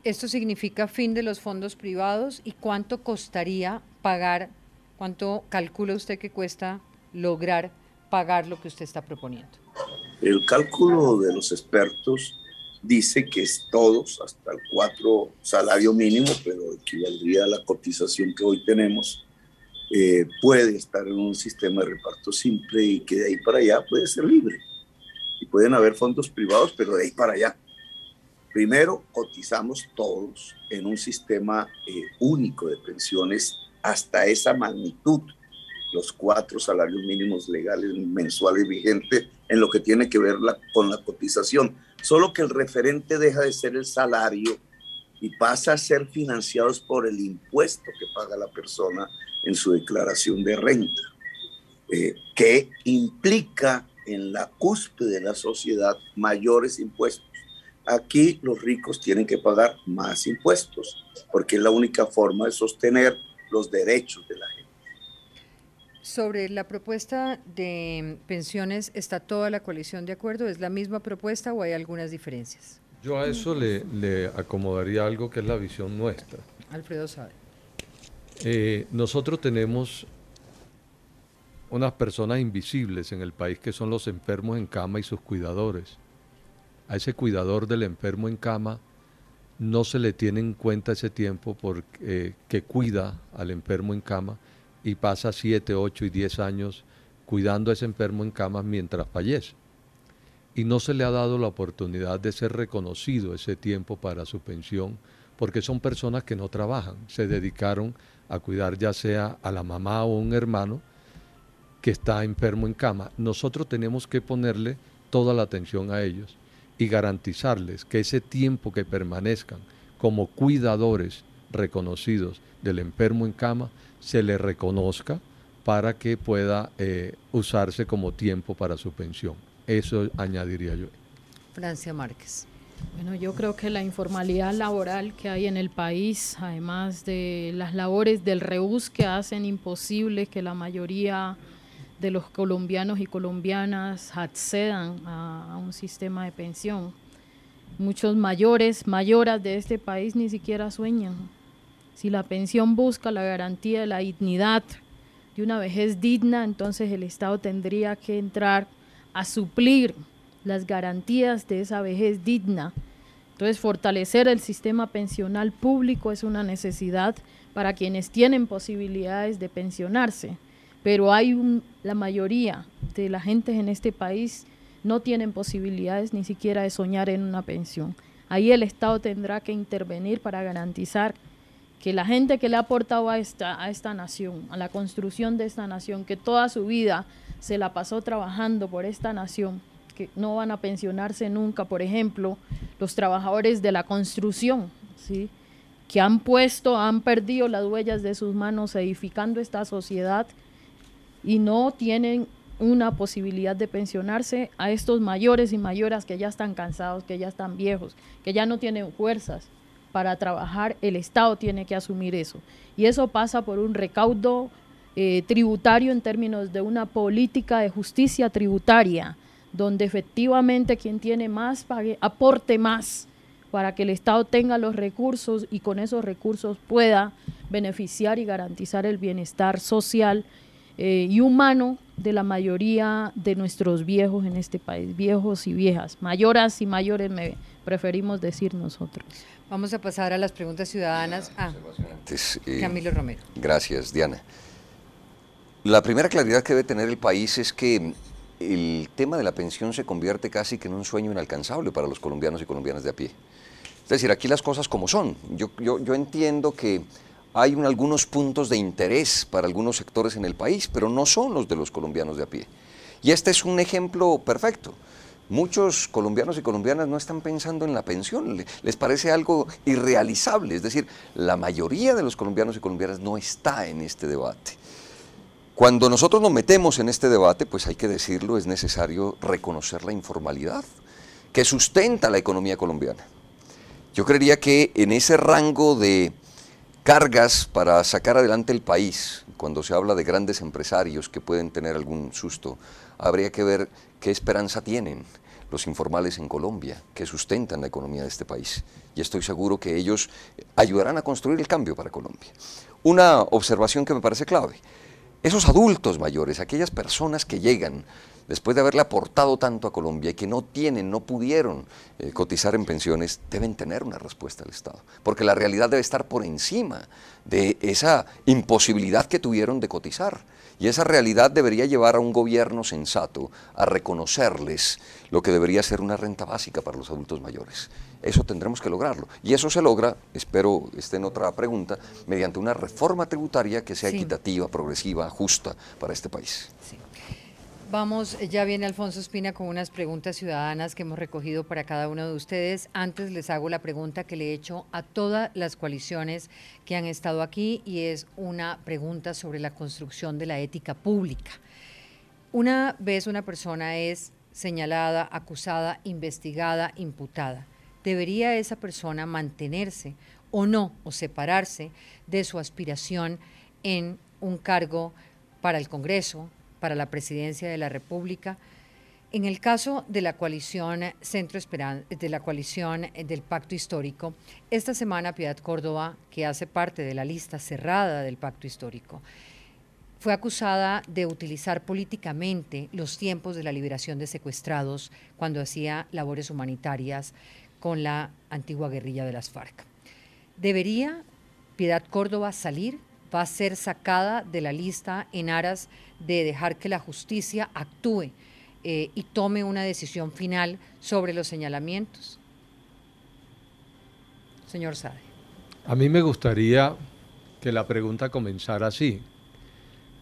¿Esto significa fin de los fondos privados y cuánto costaría pagar, cuánto calcula usted que cuesta lograr pagar lo que usted está proponiendo? El cálculo de los expertos dice que es todos, hasta el 4 salario mínimo, pero equivaldría a la cotización que hoy tenemos, eh, puede estar en un sistema de reparto simple y que de ahí para allá puede ser libre. Y pueden haber fondos privados, pero de ahí para allá. Primero, cotizamos todos en un sistema eh, único de pensiones hasta esa magnitud, los cuatro salarios mínimos legales mensuales vigentes en lo que tiene que ver con la cotización. Solo que el referente deja de ser el salario y pasa a ser financiados por el impuesto que paga la persona en su declaración de renta, eh, que implica en la cúspide de la sociedad mayores impuestos Aquí los ricos tienen que pagar más impuestos, porque es la única forma de sostener los derechos de la gente. Sobre la propuesta de pensiones, ¿está toda la coalición de acuerdo? ¿Es la misma propuesta o hay algunas diferencias? Yo a eso le, acomodaría algo que es la visión nuestra. Alfredo sabe. Eh, nosotros tenemos unas personas invisibles en el país que son los enfermos en cama y sus cuidadores a ese cuidador del enfermo en cama no se le tiene en cuenta ese tiempo porque, eh, que cuida al enfermo en cama y pasa 7, 8 y 10 años cuidando a ese enfermo en cama mientras fallece. Y no se le ha dado la oportunidad de ser reconocido ese tiempo para su pensión, porque son personas que no trabajan, se dedicaron a cuidar ya sea a la mamá o un hermano que está enfermo en cama. Nosotros tenemos que ponerle toda la atención a ellos y garantizarles que ese tiempo que permanezcan como cuidadores reconocidos del enfermo en cama se le reconozca para que pueda eh, usarse como tiempo para su pensión. Eso añadiría yo. Francia Márquez. Bueno, yo creo que la informalidad laboral que hay en el país, además de las labores del reús que hacen imposible que la mayoría de los colombianos y colombianas accedan a, un sistema de pensión. Muchos mayores, mayoras de este país ni siquiera sueñan. Si la pensión busca la garantía de la dignidad, de una vejez digna, entonces el Estado tendría que entrar a suplir las garantías de esa vejez digna. Entonces, fortalecer el sistema pensional público es una necesidad para quienes tienen posibilidades de pensionarse pero hay la mayoría de la gente en este país no tienen posibilidades ni siquiera de soñar en una pensión. Ahí el Estado tendrá que intervenir para garantizar que la gente que le ha aportado a esta, a esta nación, a la construcción de esta nación, que toda su vida se la pasó trabajando por esta nación, que no van a pensionarse nunca, por ejemplo, los trabajadores de la construcción, ¿sí? que han puesto, han perdido las huellas de sus manos edificando esta sociedad y no tienen una posibilidad de pensionarse a estos mayores y mayoras que ya están cansados, que ya están viejos, que ya no tienen fuerzas para trabajar, el Estado tiene que asumir eso. Y eso pasa por un recaudo eh, tributario en términos de una política de justicia tributaria, donde efectivamente quien tiene más pague, aporte más para que el Estado tenga los recursos y con esos recursos pueda beneficiar y garantizar el bienestar social eh, y humano de la mayoría de nuestros viejos en este país, viejos y viejas, mayoras y mayores me preferimos decir nosotros. Vamos a pasar a las preguntas ciudadanas. Ah, eh, Camilo Romero. Gracias, Diana. La primera claridad que debe tener el país es que el tema de la pensión se convierte casi que en un sueño inalcanzable para los colombianos y colombianas de a pie. Es decir, aquí las cosas como son. Yo, yo, yo entiendo que hay algunos puntos de interés para algunos sectores en el país, pero no son los de los colombianos de a pie. Y este es un ejemplo perfecto. Muchos colombianos y colombianas no están pensando en la pensión, les parece algo irrealizable, es decir, la mayoría de los colombianos y colombianas no está en este debate. Cuando nosotros nos metemos en este debate, pues hay que decirlo, es necesario reconocer la informalidad que sustenta la economía colombiana. Yo creería que en ese rango de cargas para sacar adelante el país, cuando se habla de grandes empresarios que pueden tener algún susto, habría que ver qué esperanza tienen los informales en Colombia, que sustentan la economía de este país. Y estoy seguro que ellos ayudarán a construir el cambio para Colombia. Una observación que me parece clave. Esos adultos mayores, aquellas personas que llegan después de haberle aportado tanto a Colombia y que no tienen, no pudieron eh, cotizar en pensiones, deben tener una respuesta del Estado. Porque la realidad debe estar por encima de esa imposibilidad que tuvieron de cotizar. Y esa realidad debería llevar a un gobierno sensato a reconocerles lo que debería ser una renta básica para los adultos mayores. Eso tendremos que lograrlo. Y eso se logra, espero esté en otra pregunta, mediante una reforma tributaria que sea equitativa, progresiva, justa para este país. Vamos, ya viene Alfonso Espina con unas preguntas ciudadanas que hemos recogido para cada uno de ustedes. Antes les hago la pregunta que le he hecho a todas las coaliciones que han estado aquí y es una pregunta sobre la construcción de la ética pública. Una vez una persona es señalada, acusada, investigada, imputada, ¿debería esa persona mantenerse o no, o separarse de su aspiración en un cargo para el Congreso, para la presidencia de la República. En el caso de la coalición Centro Esperanza, de la coalición del Pacto Histórico, esta semana Piedad Córdoba, que hace parte de la lista cerrada del Pacto Histórico, fue acusada de utilizar políticamente los tiempos de la liberación de secuestrados cuando hacía labores humanitarias con la antigua guerrilla de las FARC. ¿Debería Piedad Córdoba salir va a ser sacada de la lista en aras de dejar que la justicia actúe eh, y tome una decisión final sobre los señalamientos? Señor Sade. A mí me gustaría que la pregunta comenzara así.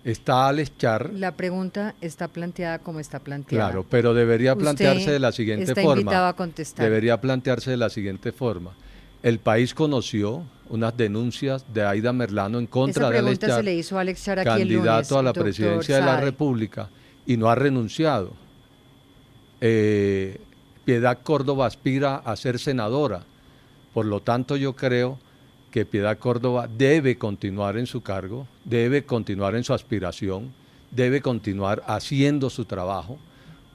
Está Alex Char. La pregunta está planteada como está planteada. Claro, pero debería plantearse de la siguiente está forma. Invitado a contestar. Debería plantearse de la siguiente forma. El país conoció unas denuncias de Aida Merlano en contra de Alex se le hizo a Alex Char candidato a la presidencia de la República, y no ha renunciado. Eh, Piedad Córdoba aspira a ser senadora, por lo tanto yo creo que Piedad Córdoba debe continuar en su cargo, debe continuar en su aspiración, debe continuar haciendo su trabajo,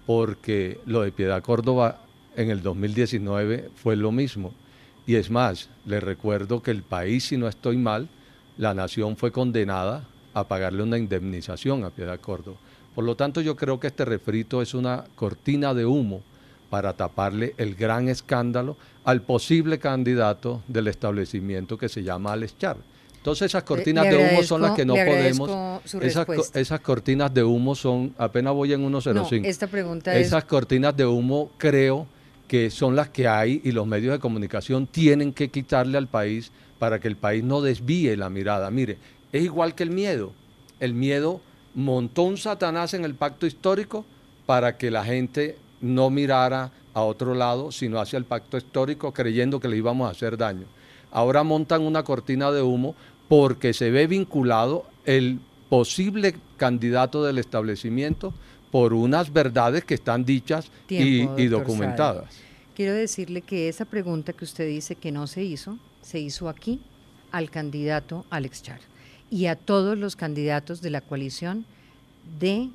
porque lo de Piedad Córdoba en el 2019 fue lo mismo y es más, le recuerdo que el país, si no estoy mal, la nación fue condenada a pagarle una indemnización a Piedad Córdoba. Por lo tanto, yo creo que este refrito es una cortina de humo para taparle el gran escándalo al posible candidato del establecimiento que se llama Alex Char. Entonces esas cortinas de humo son las que no podemos. Esas, esas, cortinas de humo son, apenas voy en 105. No, esta pregunta esas cortinas de humo creo que son las que hay y los medios de comunicación tienen que quitarle al país para que el país no desvíe la mirada. Mire, es igual que el miedo. El miedo montó un Satanás en el pacto histórico para que la gente no mirara a otro lado, sino hacia el pacto histórico, creyendo que le íbamos a hacer daño. Ahora montan una cortina de humo porque se ve vinculado el posible candidato del establecimiento por unas verdades que están dichas y, documentadas. Quiero decirle que esa pregunta que usted dice que no se hizo, se hizo aquí al candidato Alex Char y a todos los candidatos de la coalición de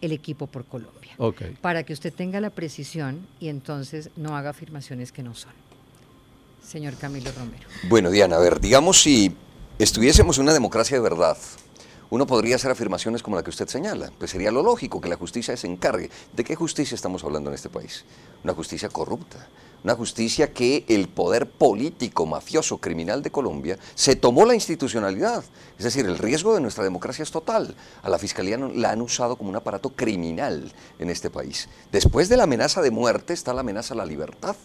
el equipo por Colombia. Para que usted tenga la precisión y entonces no haga afirmaciones que no son. Señor Camilo Romero. Bueno, Diana, a ver, digamos si estuviésemos en una democracia de verdad, uno podría hacer afirmaciones como la que usted señala. Pues sería lo lógico que la justicia se encargue. ¿De qué justicia estamos hablando en este país? Una justicia corrupta. Una justicia que el poder político, mafioso, criminal de Colombia se tomó la institucionalidad. Es decir, el riesgo de nuestra democracia es total. A la fiscalía la han usado como un aparato criminal en este país. Después de la amenaza de muerte está la amenaza a la libertad.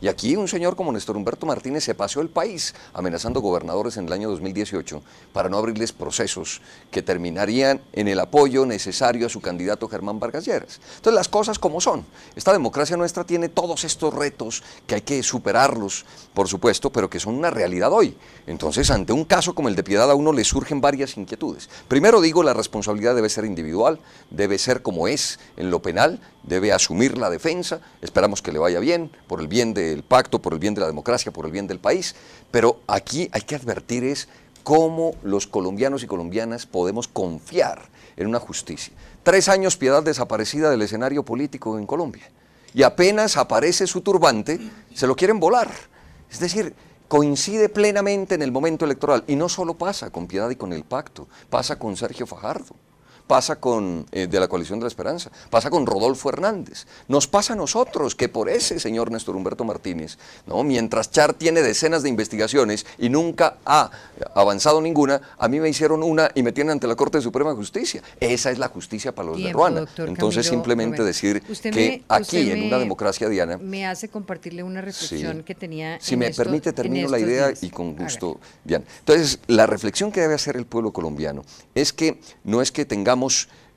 Y aquí un señor como Néstor Humberto Martínez se paseó el país amenazando gobernadores en el año 2018 para no abrirles procesos que terminarían en el apoyo necesario a su candidato Germán Vargas Lleras. Entonces las cosas como son. Esta democracia nuestra tiene todos estos retos que hay que superarlos, por supuesto, pero que son una realidad hoy. Entonces ante un caso como el de Piedad a uno le surgen varias inquietudes. Primero digo, la responsabilidad debe ser individual, debe ser como es en lo penal, debe asumir la defensa, esperamos que le vaya bien, por el bien del pacto, por el bien de la democracia, por el bien del país, pero aquí hay que advertir es cómo los colombianos y colombianas podemos confiar en una justicia. Tres años Piedad desaparecida del escenario político en Colombia y apenas aparece su turbante, se lo quieren volar. Es decir, coincide plenamente en el momento electoral y no solo pasa con Piedad y con el pacto, pasa con Sergio Fajardo pasa con, eh, de la coalición de la esperanza, pasa con Rodolfo Hernández, nos pasa a nosotros que por ese señor Néstor Humberto Martínez, ¿no? mientras Char tiene decenas de investigaciones y nunca ha avanzado ninguna, a mí me hicieron una y me tienen ante la Corte de Suprema Justicia. Esa es la justicia para los de Ruana. Entonces simplemente decir que aquí en una democracia, Diana... Me hace compartirle una reflexión que tenía... Si me permite, termino la idea y con gusto. Bien. Entonces, la reflexión que debe hacer el pueblo colombiano es que no es que tengamos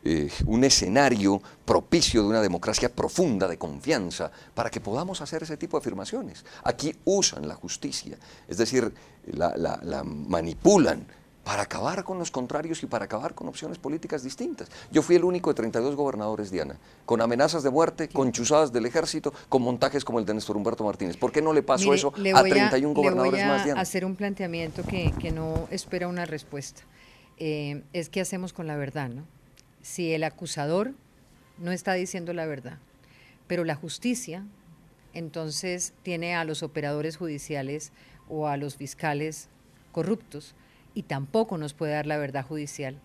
eh, un escenario propicio de una democracia profunda, de confianza, para que podamos hacer ese tipo de afirmaciones. Aquí usan la justicia, es decir, la manipulan para acabar con los contrarios y para acabar con opciones políticas distintas. Yo fui el único de 32 gobernadores, Diana, con amenazas de muerte, con chuzadas del ejército, con montajes como el de Néstor Humberto Martínez. ¿Por qué no le pasó eso a 31 gobernadores más, Diana? hacer un planteamiento que, no espera una respuesta. Eh, es qué hacemos con la verdad, ¿no? Si el acusador no está diciendo la verdad, pero la justicia entonces tiene a los operadores judiciales o a los fiscales corruptos, y tampoco nos puede dar la verdad judicial,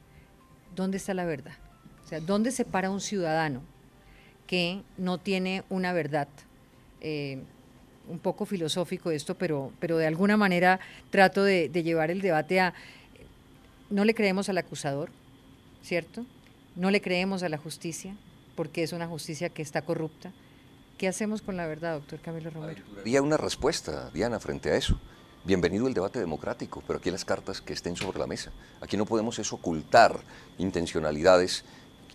¿dónde está la verdad? O sea, ¿dónde se para un ciudadano que no tiene una verdad? Eh, un poco filosófico esto, pero, pero de alguna manera trato de, llevar el debate a, no le creemos al acusador, ¿cierto? No le creemos a la justicia, porque es una justicia que está corrupta. ¿Qué hacemos con la verdad, doctor Camilo Romero? Había una respuesta, Diana, frente a eso. Bienvenido el debate democrático, pero aquí las cartas que estén sobre la mesa. Aquí no podemos es ocultar intencionalidades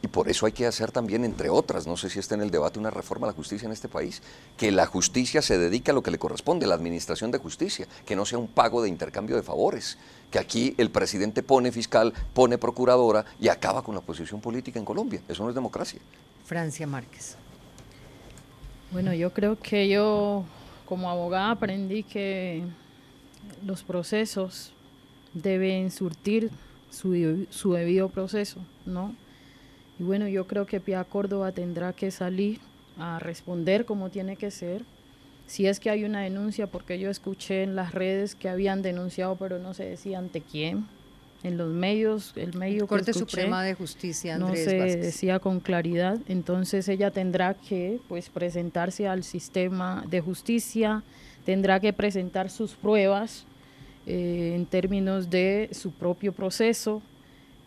y por eso hay que hacer también, entre otras, no sé si está en el debate, una reforma a la justicia en este país, que la justicia se dedique a lo que le corresponde, la administración de justicia, que no sea un pago de intercambio de favores, que aquí el presidente pone fiscal, pone procuradora y acaba con la posición política en Colombia. Eso no es democracia. Francia Márquez. Bueno, yo creo que yo como abogada aprendí que los procesos deben surtir su, su, debido proceso, ¿no? Y bueno, yo creo que Pia Córdoba tendrá que salir a responder como tiene que ser. Si es que hay una denuncia, porque yo escuché en las redes que habían denunciado, pero no se decía ante quién. En los medios, el medio Corte Suprema de Justicia, no se decía con claridad. Entonces ella tendrá que, pues, presentarse al sistema de justicia, tendrá que presentar sus pruebas eh, en términos de su propio proceso.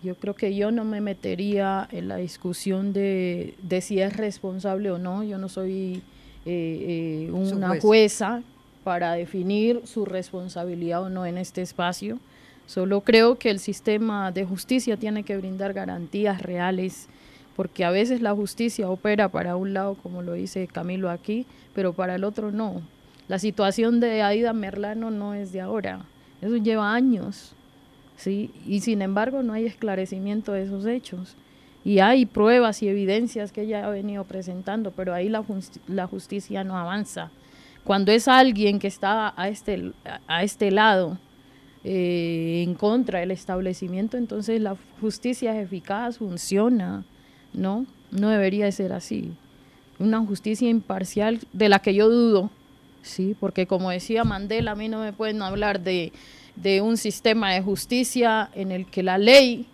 Yo creo que yo no me metería en la discusión de, si es responsable o no. Yo no soy eh, eh, una jueza para definir su responsabilidad o no en este espacio. Solo creo que el sistema de justicia tiene que brindar garantías reales, porque a veces la justicia opera para un lado, como lo dice Camilo aquí, pero para el otro no. La situación de Aida Merlano no es de ahora. Eso lleva años, ¿sí? Y sin embargo no hay esclarecimiento de esos hechos. Y hay pruebas y evidencias que ella ha venido presentando, pero ahí la, la justicia no avanza. Cuando es alguien que está a este, a este lado, eh, en contra del establecimiento, entonces la justicia es eficaz, funciona, ¿no? No debería de ser así. Una justicia imparcial de la que yo dudo, ¿sí? Porque como decía Mandela, a mí no me pueden hablar de, un sistema de justicia en el que la ley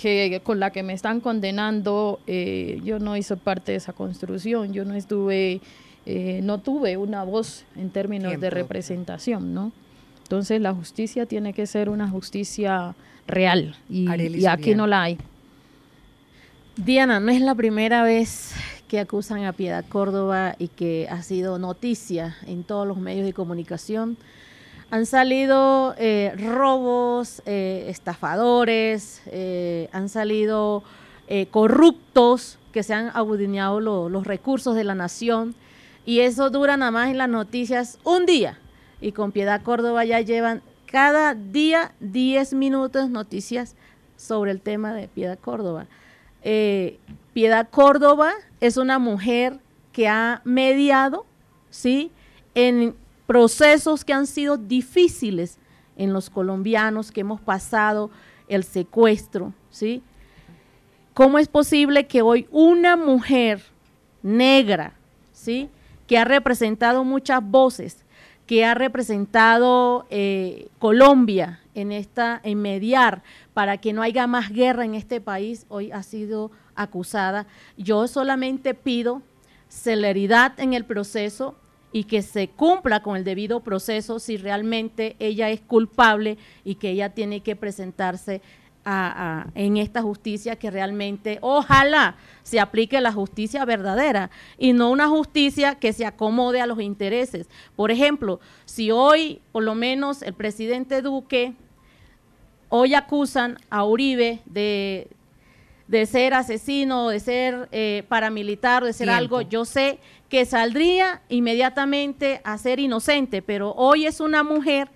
que con la que me están condenando, eh, yo no hice parte de esa construcción, yo no estuve, eh, no tuve una voz en términos de representación, ¿no? Entonces la justicia tiene que ser una justicia real y, y aquí no la hay. Diana, no es la primera vez que acusan a Piedad Córdoba y que ha sido noticia en todos los medios de comunicación. Han salido eh, robos, eh, estafadores, eh, han salido corruptos que se han agudineado los recursos de la nación y eso dura nada más en las noticias un día. Y con Piedad Córdoba ya llevan cada día 10 minutos noticias sobre el tema de Piedad Córdoba. Piedad Córdoba es una mujer que ha mediado, ¿sí? En procesos que han sido difíciles en los colombianos que hemos pasado el secuestro, ¿sí? ¿Cómo es posible que hoy una mujer negra, ¿sí? Que ha representado muchas voces, que ha representado eh, Colombia en esta en mediar para que no haya más guerra en este país, hoy ha sido acusada. Yo solamente pido celeridad en el proceso y que se cumpla con el debido proceso si realmente ella es culpable y que ella tiene que presentarse en esta justicia que realmente ojalá se aplique la justicia verdadera y no una justicia que se acomode a los intereses. Por ejemplo, si hoy por lo menos el presidente Duque, hoy acusan a Uribe de, de ser asesino, de ser eh, paramilitar, de ser algo, yo sé que saldría inmediatamente a ser inocente, pero hoy es una mujer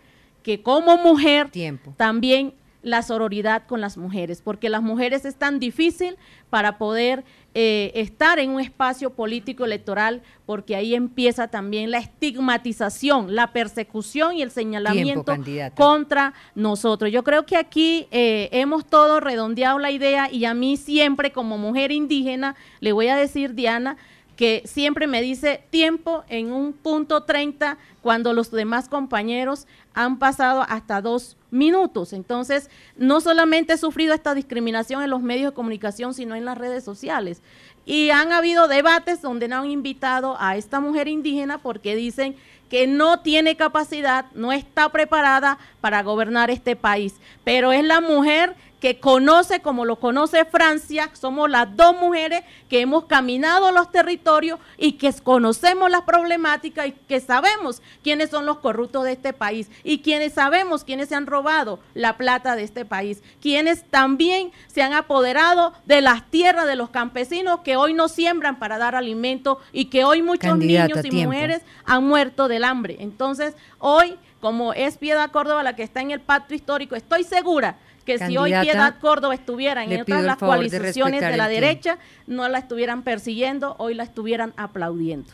que como mujer también la sororidad con las mujeres, porque las mujeres es tan difícil para poder eh, estar en un espacio político electoral, porque ahí empieza también la estigmatización, la persecución y el señalamiento contra nosotros. Yo creo que aquí eh, hemos todos redondeado la idea y a mí siempre como mujer indígena, le voy a decir, Diana, que siempre me dice tiempo en un punto 30 cuando los demás compañeros han pasado hasta dos minutos. Entonces, no solamente he sufrido esta discriminación en los medios de comunicación, sino en las redes sociales. Y han habido debates donde no han invitado a esta mujer indígena porque dicen que no tiene capacidad, no está preparada para gobernar este país. Pero es la mujer que conoce como lo conoce Francia, somos las dos mujeres que hemos caminado los territorios y que conocemos las problemáticas y que sabemos quiénes son los corruptos de este país y quienes sabemos quiénes se han robado la plata de este país, quienes también se han apoderado de las tierras de los campesinos que hoy no siembran para dar alimento y que hoy muchos niños y mujeres han muerto del hambre. Entonces, hoy, como es Piedad Córdoba la que está en el pacto histórico, estoy segura que si hoy Piedad Córdoba estuviera en otras las coaliciones de, la derecha, no la estuvieran persiguiendo, hoy la estuvieran aplaudiendo.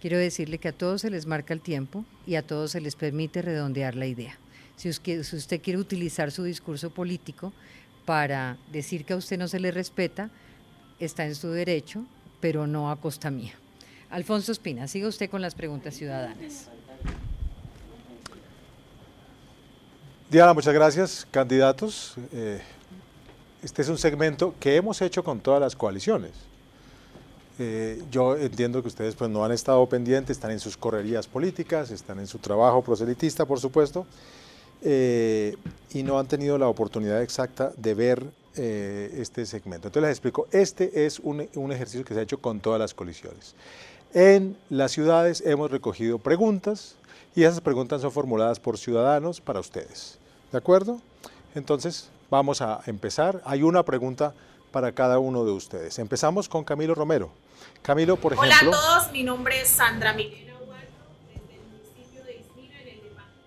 Quiero decirle que a todos se les marca el tiempo y a todos se les permite redondear la idea. Si usted, si usted quiere utilizar su discurso político para decir que a usted no se le respeta, está en su derecho, pero no a costa mía. Alfonso Espina, siga usted con las preguntas ciudadanas. Diana, muchas gracias. Candidatos, eh, este es un segmento que hemos hecho con todas las coaliciones. Eh, yo entiendo que ustedes pues, no han estado pendientes, están en sus correrías políticas, están en su trabajo proselitista, por supuesto, eh, y no han tenido la oportunidad exacta de ver este segmento. Entonces les explico, este es un, un ejercicio que se ha hecho con todas las coaliciones. En las ciudades hemos recogido preguntas, y esas preguntas son formuladas por ciudadanos para ustedes. ¿De acuerdo? Entonces, vamos a empezar. Hay una pregunta para cada uno de ustedes. Empezamos con Camilo Romero. Camilo, por ejemplo. Hola a todos, mi nombre es Sandra Milena desde el municipio de Ismina, en el departamento.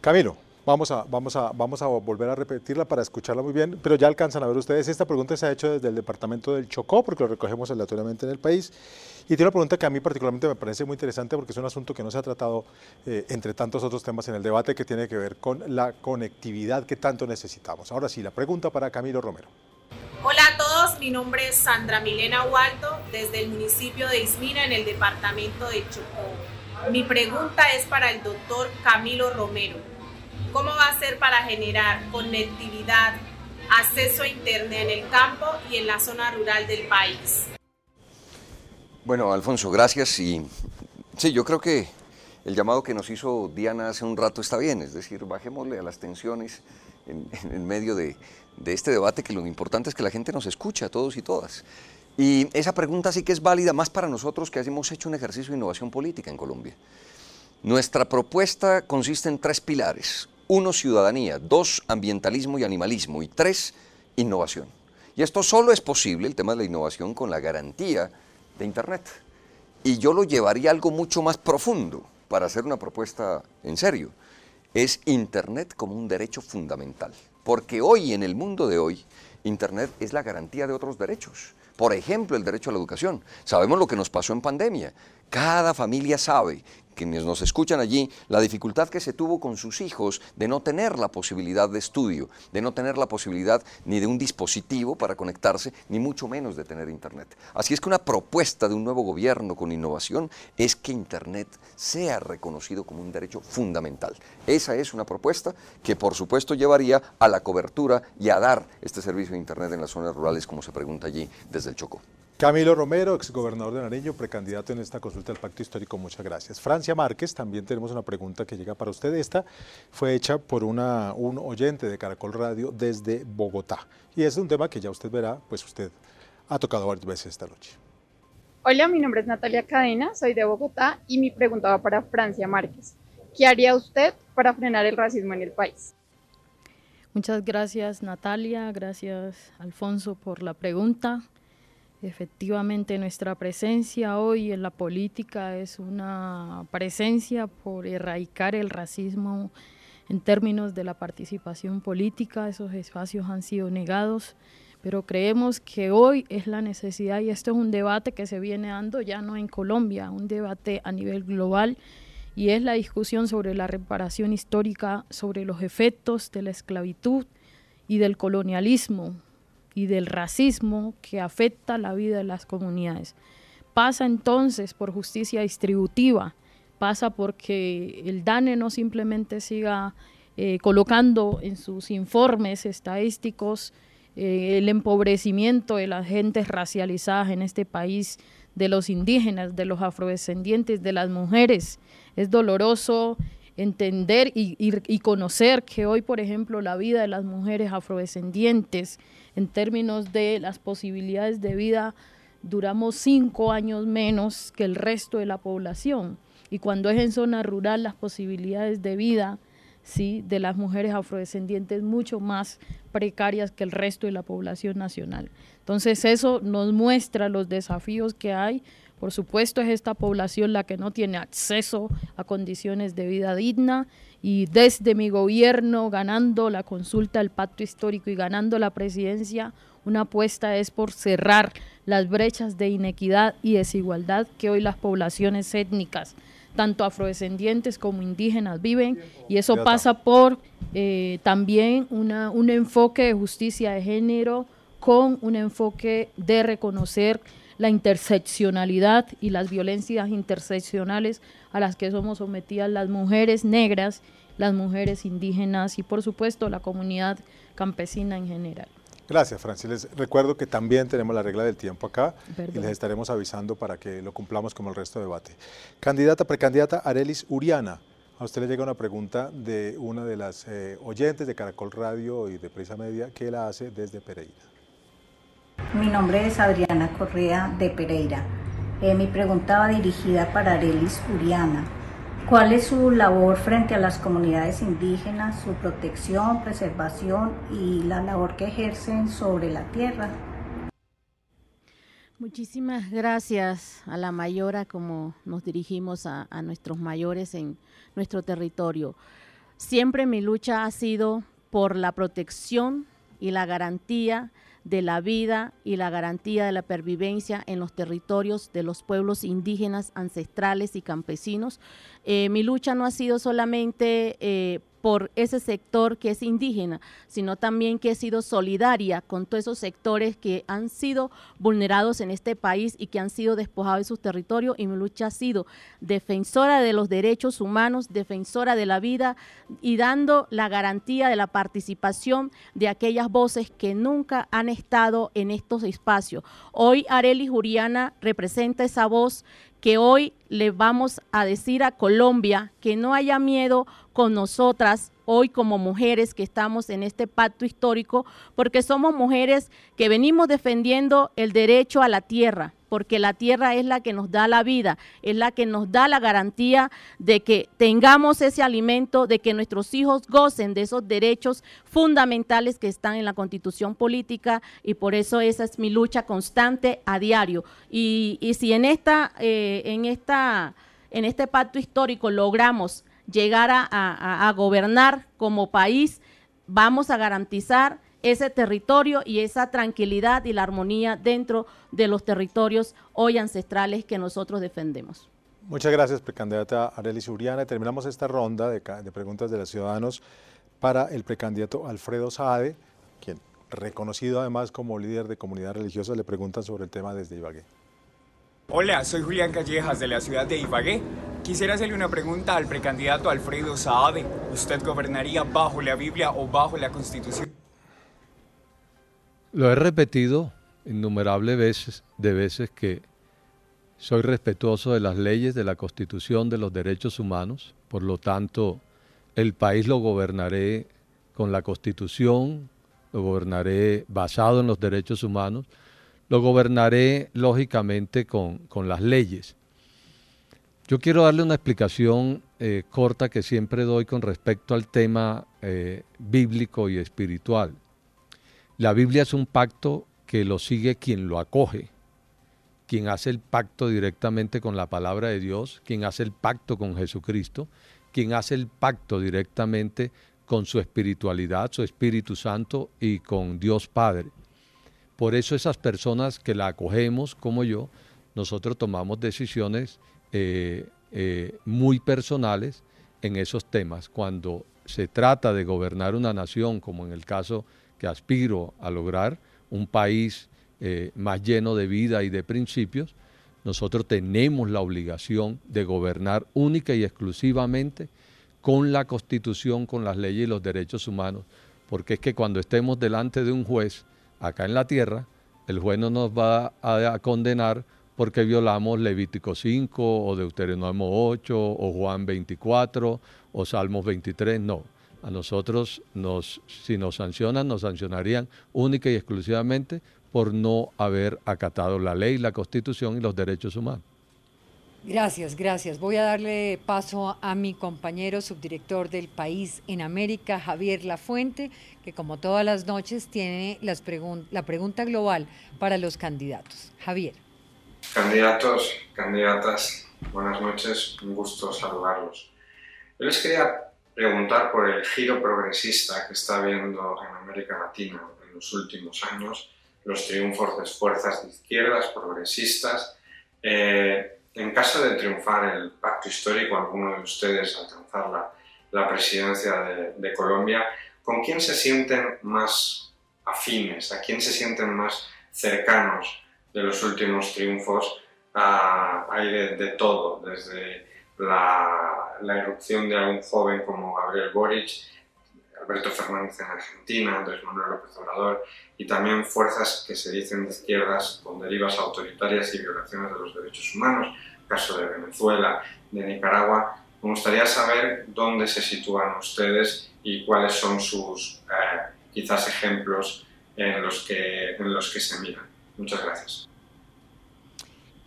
Camilo. Vamos a, vamos, a, vamos a volver a repetirla para escucharla muy bien, pero ya alcanzan a ver ustedes, esta pregunta se ha hecho desde el departamento del Chocó, porque lo recogemos aleatoriamente en el país, y tiene una pregunta que a mí particularmente me parece muy interesante porque es un asunto que no se ha tratado eh, entre tantos otros temas en el debate que tiene que ver con la conectividad que tanto necesitamos. Ahora sí, la pregunta para Camilo Romero. Hola a todos, mi nombre es Sandra Milena Waldo, desde el municipio de Ismina, en el departamento de Chocó. Mi pregunta es para el doctor Camilo Romero. ¿Cómo va a ser para generar conectividad, acceso a Internet en el campo y en la zona rural del país? Bueno, Alfonso, gracias. Y sí, yo creo que el llamado que nos hizo Diana hace un rato está bien, es decir, bajémosle a las tensiones en, medio de, de, este debate, que lo importante es que la gente nos escucha, todos y todas. Y esa pregunta sí que es válida más para nosotros que hemos hecho un ejercicio de innovación política en Colombia. Nuestra propuesta consiste en tres pilares. Uno, ciudadanía. Dos, ambientalismo y animalismo. Y tres, innovación. Y esto solo es posible, el tema de la innovación, con la garantía de Internet. Y yo lo llevaría a algo mucho más profundo para hacer una propuesta en serio. Es Internet como un derecho fundamental. Porque hoy, en el mundo de hoy, Internet es la garantía de otros derechos. Por ejemplo, el derecho a la educación. Sabemos lo que nos pasó en pandemia. Cada familia sabe quienes nos escuchan allí, la dificultad que se tuvo con sus hijos de no tener la posibilidad de estudio, de no tener la posibilidad ni de un dispositivo para conectarse, ni mucho menos de tener Internet. Así es que una propuesta de un nuevo gobierno con innovación es que Internet sea reconocido como un derecho fundamental. Esa es una propuesta que por supuesto llevaría a la cobertura y a dar este servicio de Internet en las zonas rurales, como se pregunta allí desde el Chocó. Camilo Romero, exgobernador de Nariño, precandidato en esta consulta del Pacto Histórico, muchas gracias. Francia Márquez, también tenemos una pregunta que llega para usted. Esta fue hecha por una, un oyente de Caracol Radio desde Bogotá. Y es un tema que ya usted verá, pues usted ha tocado varias veces esta noche. Hola, mi nombre es Natalia Cadena, soy de Bogotá y mi pregunta va para Francia Márquez. ¿Qué haría usted para frenar el racismo en el país? Muchas gracias Natalia, gracias Alfonso por la pregunta. Efectivamente, nuestra presencia hoy en la política es una presencia por erradicar el racismo en términos de la participación política. Esos espacios han sido negados, pero creemos que hoy es la necesidad y esto es un debate que se viene dando ya no en Colombia, un debate a nivel global y es la discusión sobre la reparación histórica, sobre los efectos de la esclavitud y del colonialismo y del racismo que afecta la vida de las comunidades. Pasa entonces por justicia distributiva, pasa porque el DANE no simplemente siga eh, colocando en sus informes estadísticos eh, el empobrecimiento de las gentes racializadas en este país, de los indígenas, de los afrodescendientes, de las mujeres. Es doloroso entender y, y, conocer que hoy, por ejemplo, la vida de las mujeres afrodescendientes en términos de las posibilidades de vida, duramos cinco años menos que el resto de la población. Y cuando es en zona rural, las posibilidades de vida ¿sí? de las mujeres afrodescendientes mucho más precarias que el resto de la población nacional. Entonces eso nos muestra los desafíos que hay. Por supuesto es esta población la que no tiene acceso a condiciones de vida digna y desde mi gobierno, ganando la consulta del pacto histórico y ganando la presidencia, una apuesta es por cerrar las brechas de inequidad y desigualdad que hoy las poblaciones étnicas, tanto afrodescendientes como indígenas, viven. Y eso pasa por eh, también una, un enfoque de justicia de género con un enfoque de reconocer la interseccionalidad y las violencias interseccionales a las que somos sometidas las mujeres negras, las mujeres indígenas y por supuesto la comunidad campesina en general. Gracias, Francis. Les recuerdo que también tenemos la regla del tiempo acá y les estaremos avisando para que lo cumplamos como el resto de debate. Candidata, precandidata Arelis Uriana. A usted le llega una pregunta de una de las eh, oyentes de Caracol Radio y de Prisa Media que la hace desde Pereira. Mi nombre es Adriana Correa de Pereira. Eh, mi pregunta va dirigida para Arelis Uriana. ¿Cuál es su labor frente a las comunidades indígenas, su protección, preservación y la labor que ejercen sobre la tierra? Muchísimas gracias a la mayora como nos dirigimos a, a nuestros mayores en nuestro territorio. Siempre mi lucha ha sido por la protección y la garantía de la vida y la garantía de la pervivencia en los territorios de los pueblos indígenas, ancestrales y campesinos. Eh, mi lucha no ha sido solamente eh, por ese sector que es indígena, sino también que he sido solidaria con todos esos sectores que han sido vulnerados en este país y que han sido despojados de sus territorios y mi lucha ha sido defensora de los derechos humanos, defensora de la vida y dando la garantía de la participación de aquellas voces que nunca han estado en estos espacios. Hoy Areli Juriana representa esa voz que hoy le vamos a decir a Colombia que no haya miedo con nosotras hoy como mujeres que estamos en este pacto histórico, porque somos mujeres que venimos defendiendo el derecho a la tierra, porque la tierra es la que nos da la vida, es la que nos da la garantía de que tengamos ese alimento, de que nuestros hijos gocen de esos derechos fundamentales que están en la constitución política y por eso esa es mi lucha constante a diario. Y, si en, esta, eh, en, esta, en este pacto histórico logramos llegar a gobernar como país, vamos a garantizar ese territorio y esa tranquilidad y la armonía dentro de los territorios hoy ancestrales que nosotros defendemos. Muchas gracias, precandidata Arelis Uriana. Terminamos esta ronda de, preguntas de los ciudadanos para el precandidato Alfredo Saade, quien, reconocido además como líder de comunidad religiosa, le preguntan sobre el tema desde Ibagué. Hola, soy Julián Callejas de la ciudad de Ibagué. Quisiera hacerle una pregunta al precandidato Alfredo Saade. ¿Usted gobernaría bajo la Biblia o bajo la Constitución? Lo he repetido innumerables veces, de veces que soy respetuoso de las leyes, de la Constitución, de los derechos humanos. Por lo tanto, el país lo gobernaré con la Constitución, lo gobernaré basado en los derechos humanos, lo gobernaré lógicamente con, las leyes. Yo quiero darle una explicación eh, corta que siempre doy con respecto al tema eh, bíblico y espiritual. La Biblia es un pacto que lo sigue quien lo acoge, quien hace el pacto directamente con la palabra de Dios, quien hace el pacto con Jesucristo, quien hace el pacto directamente con su espiritualidad, su Espíritu Santo y con Dios Padre. Por eso esas personas que la acogemos, como yo, nosotros tomamos decisiones eh, eh, muy personales en esos temas. Cuando se trata de gobernar una nación, como en el caso que aspiro a lograr, un país eh, más lleno de vida y de principios, nosotros tenemos la obligación de gobernar única y exclusivamente con la constitución, con las leyes y los derechos humanos, porque es que cuando estemos delante de un juez acá en la tierra, el juez no nos va a, condenar porque violamos Levítico 5 o Deuteronomio 8 o Juan 24 o Salmos 23, no. A nosotros, nos, si nos sancionan, nos sancionarían única y exclusivamente por no haber acatado la ley, la constitución y los derechos humanos. Gracias, gracias. Voy a darle paso a mi compañero subdirector del país en América, Javier Lafuente, que como todas las noches tiene las la pregunta global para los candidatos. Javier. Candidatos, candidatas, buenas noches, un gusto saludarlos. Yo les quería preguntar por el giro progresista que está habiendo en América Latina en los últimos años, los triunfos de fuerzas de izquierdas progresistas. Eh, en caso de triunfar el pacto histórico, alguno de ustedes alcanzar la, la presidencia de, Colombia, ¿con quién se sienten más afines? ¿A quién se sienten más cercanos de los últimos triunfos? Ah, hay de, de, todo, desde la, la erupción de algún joven como Gabriel Boric, Alberto Fernández en Argentina, Andrés Manuel López Obrador, y también fuerzas que se dicen de izquierdas con derivas autoritarias y violaciones de los derechos humanos, caso de Venezuela, de Nicaragua. Me gustaría saber dónde se sitúan ustedes y cuáles son sus eh, quizás ejemplos en los, que, en los que se miran. Muchas gracias.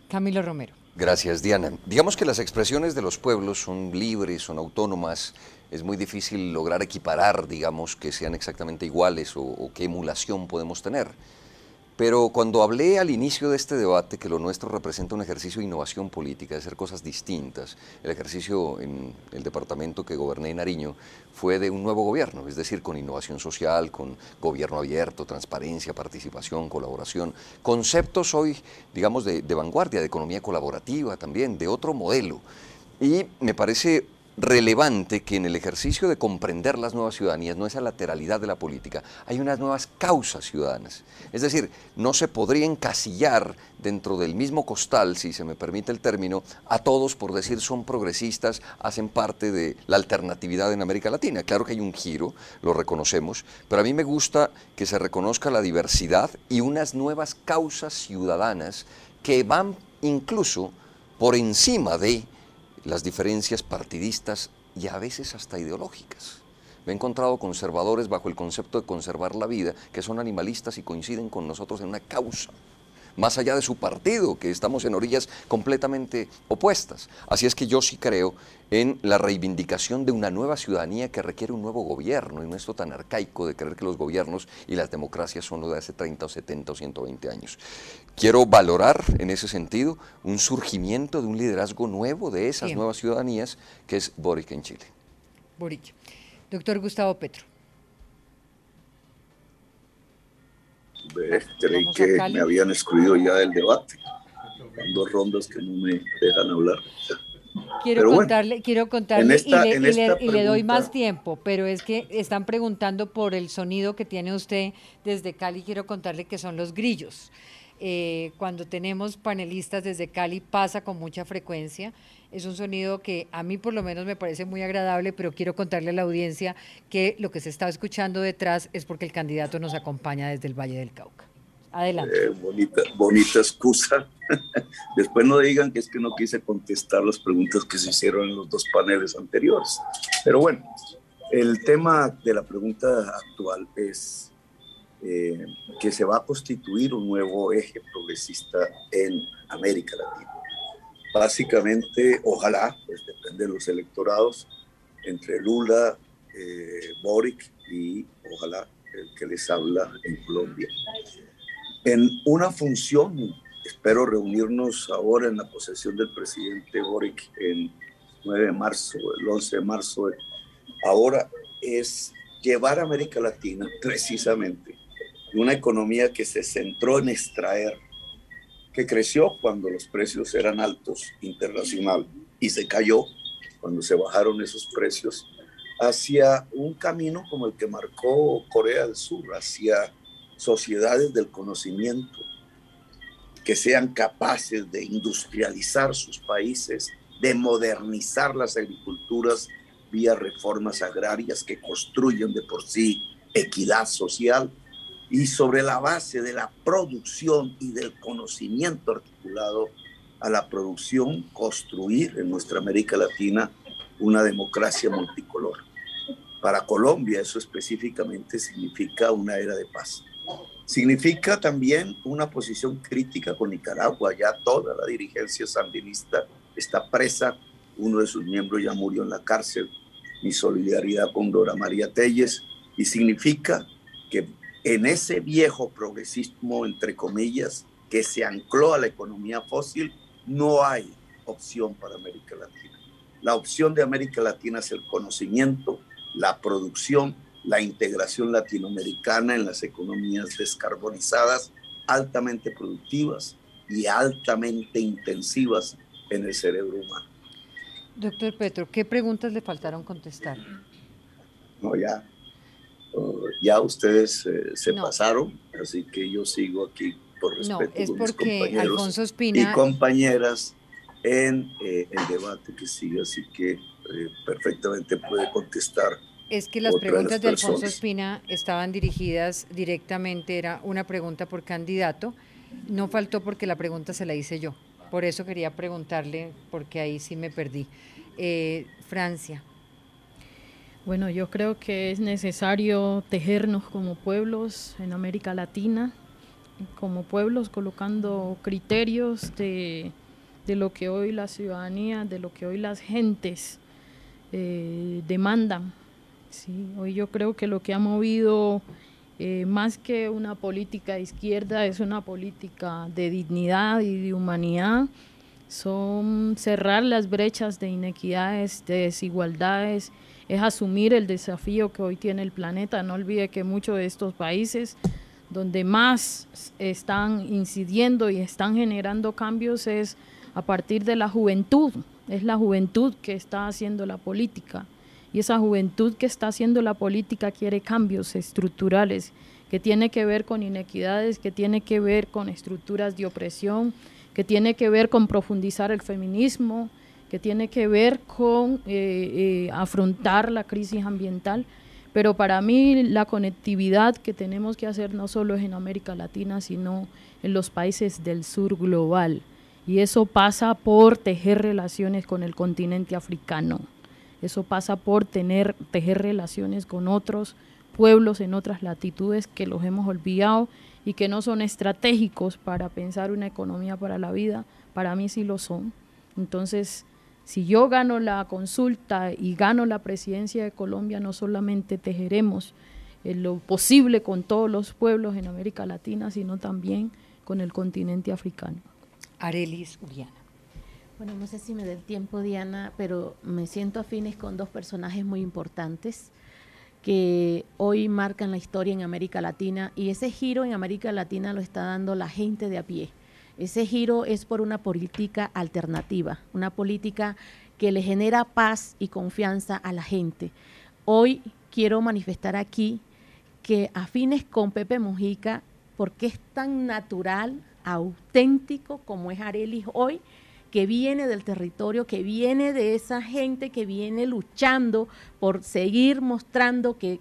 Camilo Romero. Gracias, Diana. Digamos que las expresiones de los pueblos son libres, son autónomas, es muy difícil lograr equiparar, digamos, que sean exactamente iguales o, qué emulación podemos tener. Pero cuando hablé al inicio de este debate que lo nuestro representa un ejercicio de innovación política, de hacer cosas distintas, el ejercicio en el departamento que goberné en Nariño fue de un nuevo gobierno, es decir, con innovación social, con gobierno abierto, transparencia, participación, colaboración, conceptos hoy, digamos, de, de vanguardia, de economía colaborativa también, de otro modelo. Y me parece relevante que en el ejercicio de comprender las nuevas ciudadanías, no esa lateralidad de la política, hay unas nuevas causas ciudadanas. Es decir, no se podría encasillar dentro del mismo costal, si se me permite el término, a todos por decir son progresistas, hacen parte de la alternatividad en América Latina. Claro que hay un giro, lo reconocemos, pero a mí me gusta que se reconozca la diversidad y unas nuevas causas ciudadanas que van incluso por encima de las diferencias partidistas y a veces hasta ideológicas. Me he encontrado conservadores bajo el concepto de conservar la vida, que son animalistas y coinciden con nosotros en una causa más allá de su partido, que estamos en orillas completamente opuestas. Así es que yo sí creo en la reivindicación de una nueva ciudadanía que requiere un nuevo gobierno y no esto tan arcaico de creer que los gobiernos y las democracias son lo de hace 30 o 70 o 120 años. Quiero valorar en ese sentido un surgimiento de un liderazgo nuevo de esas nuevas ciudadanías que es Boric en Chile. Boric. Doctor Gustavo Petro. creí que me habían excluido ya del debate. dos rondas que no me dejan hablar. Quiero contarle, quiero contarle y, le, doy más tiempo, pero es que están preguntando por el sonido que tiene usted desde Cali. Quiero contarle que son los grillos. Eh, cuando tenemos panelistas desde Cali pasa con mucha frecuencia. Es un sonido que a mí por lo menos me parece muy agradable, pero quiero contarle a la audiencia que lo que se está escuchando detrás es porque el candidato nos acompaña desde el Valle del Cauca. Adelante. Eh, bonita, bonita excusa. Después no digan que es que no quise contestar las preguntas que se hicieron en los dos paneles anteriores. Pero bueno, el tema de la pregunta actual es eh, que se va a constituir un nuevo eje progresista en América Latina. Básicamente, ojalá, pues depende de los electorados, entre Lula, eh, Boric y ojalá el que les habla en Colombia en una función. Espero reunirnos ahora en la posesión del presidente Boric el 9 de marzo, el 11 de marzo. Ahora es llevar a América Latina precisamente una economía que se centró en extraer, que creció cuando los precios eran altos internacional y se cayó cuando se bajaron esos precios, hacia un camino como el que marcó Corea del Sur, hacia sociedades del conocimiento que sean capaces de industrializar sus países, de modernizar las agriculturas vía reformas agrarias que construyan de por sí equidad social y sobre la base de la producción y del conocimiento articulado a la producción, construir en nuestra América Latina una democracia multicolor. Para Colombia eso específicamente significa una era de paz. Significa también una posición crítica con Nicaragua. Ya toda la dirigencia sandinista está presa. Uno de sus miembros ya murió en la cárcel. Mi solidaridad con Dora María Telles. Y significa que en ese viejo progresismo, entre comillas, que se ancló a la economía fósil, no hay opción para América Latina. La opción de América Latina es el conocimiento, la producción la integración latinoamericana en las economías descarbonizadas, altamente productivas y altamente intensivas en el cerebro humano. Doctor Petro, ¿qué preguntas le faltaron contestar? No, ya. Oh, ya ustedes eh, se pasaron, así que yo sigo aquí por respeto no, es porque Alfonso Espina... y compañeras en eh, el debate que sigue, así que eh, perfectamente puede contestar es que las preguntas de Alfonso Espina estaban dirigidas directamente, era una pregunta por candidato. No faltó porque la pregunta se la hice yo. Por eso quería preguntarle, porque ahí sí me perdí. Eh, Francia. Bueno, yo creo que es necesario tejernos como pueblos en América Latina, como pueblos colocando criterios de, lo que hoy la ciudadanía, de lo que hoy las gentes eh, demandan Sí, hoy yo creo que lo que ha movido eh, más que una política de izquierda es una política de dignidad y de humanidad. Son cerrar las brechas de inequidades, de desigualdades, es asumir el desafío que hoy tiene el planeta. No olvide que muchos de estos países donde más están incidiendo y están generando cambios es a partir de la juventud. Es la juventud que está haciendo la política y esa juventud que está haciendo la política quiere cambios estructurales que tiene que ver con inequidades, que tiene que ver con estructuras de opresión, que tiene que ver con profundizar el feminismo, que tiene que ver con eh, eh, afrontar la crisis ambiental. Pero para mí la conectividad que tenemos que hacer no solo es en América Latina, sino en los países del sur global. Y eso pasa por tejer relaciones con el continente africano. Eso pasa por tener, tejer relaciones con otros pueblos en otras latitudes que los hemos olvidado y que no son estratégicos para pensar una economía para la vida. Para mí sí lo son. Entonces, si yo gano la consulta y gano la presidencia de Colombia, no solamente tejeremos lo posible con todos los pueblos en América Latina, sino también con el continente africano. Arelis Uriana. Bueno, no sé si me dé tiempo, Diana, pero me siento afines con dos personajes muy importantes que hoy marcan la historia en América Latina y ese giro en América Latina lo está dando la gente de a pie. Ese giro es por una política alternativa, una política que le genera paz y confianza a la gente. Hoy quiero manifestar aquí que afines con Pepe Mujica, porque es tan natural, auténtico como es Arelis hoy, que viene del territorio, que viene de esa gente que viene luchando por seguir mostrando que,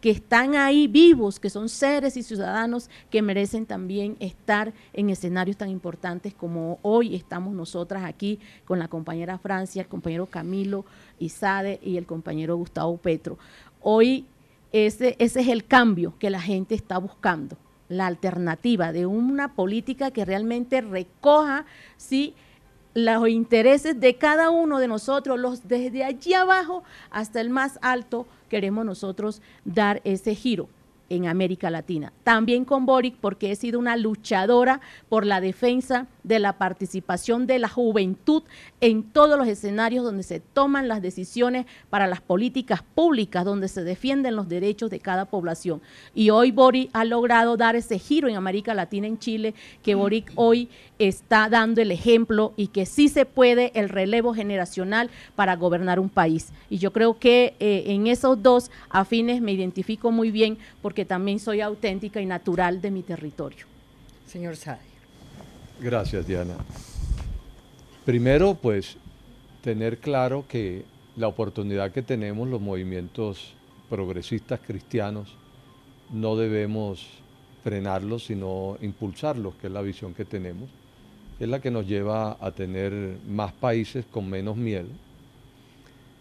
que están ahí vivos, que son seres y ciudadanos que merecen también estar en escenarios tan importantes como hoy estamos nosotras aquí con la compañera Francia, el compañero Camilo Isade y el compañero Gustavo Petro. Hoy ese, ese es el cambio que la gente está buscando, la alternativa de una política que realmente recoja, sí, los intereses de cada uno de nosotros, los desde allí abajo hasta el más alto, queremos nosotros dar ese giro en América Latina. También con Boric, porque he sido una luchadora por la defensa de la participación de la juventud en todos los escenarios donde se toman las decisiones para las políticas públicas, donde se defienden los derechos de cada población. Y hoy Boric ha logrado dar ese giro en América Latina, en Chile, que Boric hoy está dando el ejemplo y que sí se puede el relevo generacional para gobernar un país. Y yo creo que eh, en esos dos afines me identifico muy bien porque también soy auténtica y natural de mi territorio. Señor Sade. Gracias, Diana. Primero, pues, tener claro que la oportunidad que tenemos los movimientos progresistas cristianos no debemos frenarlos, sino impulsarlos, que es la visión que tenemos, que es la que nos lleva a tener más países con menos miedo,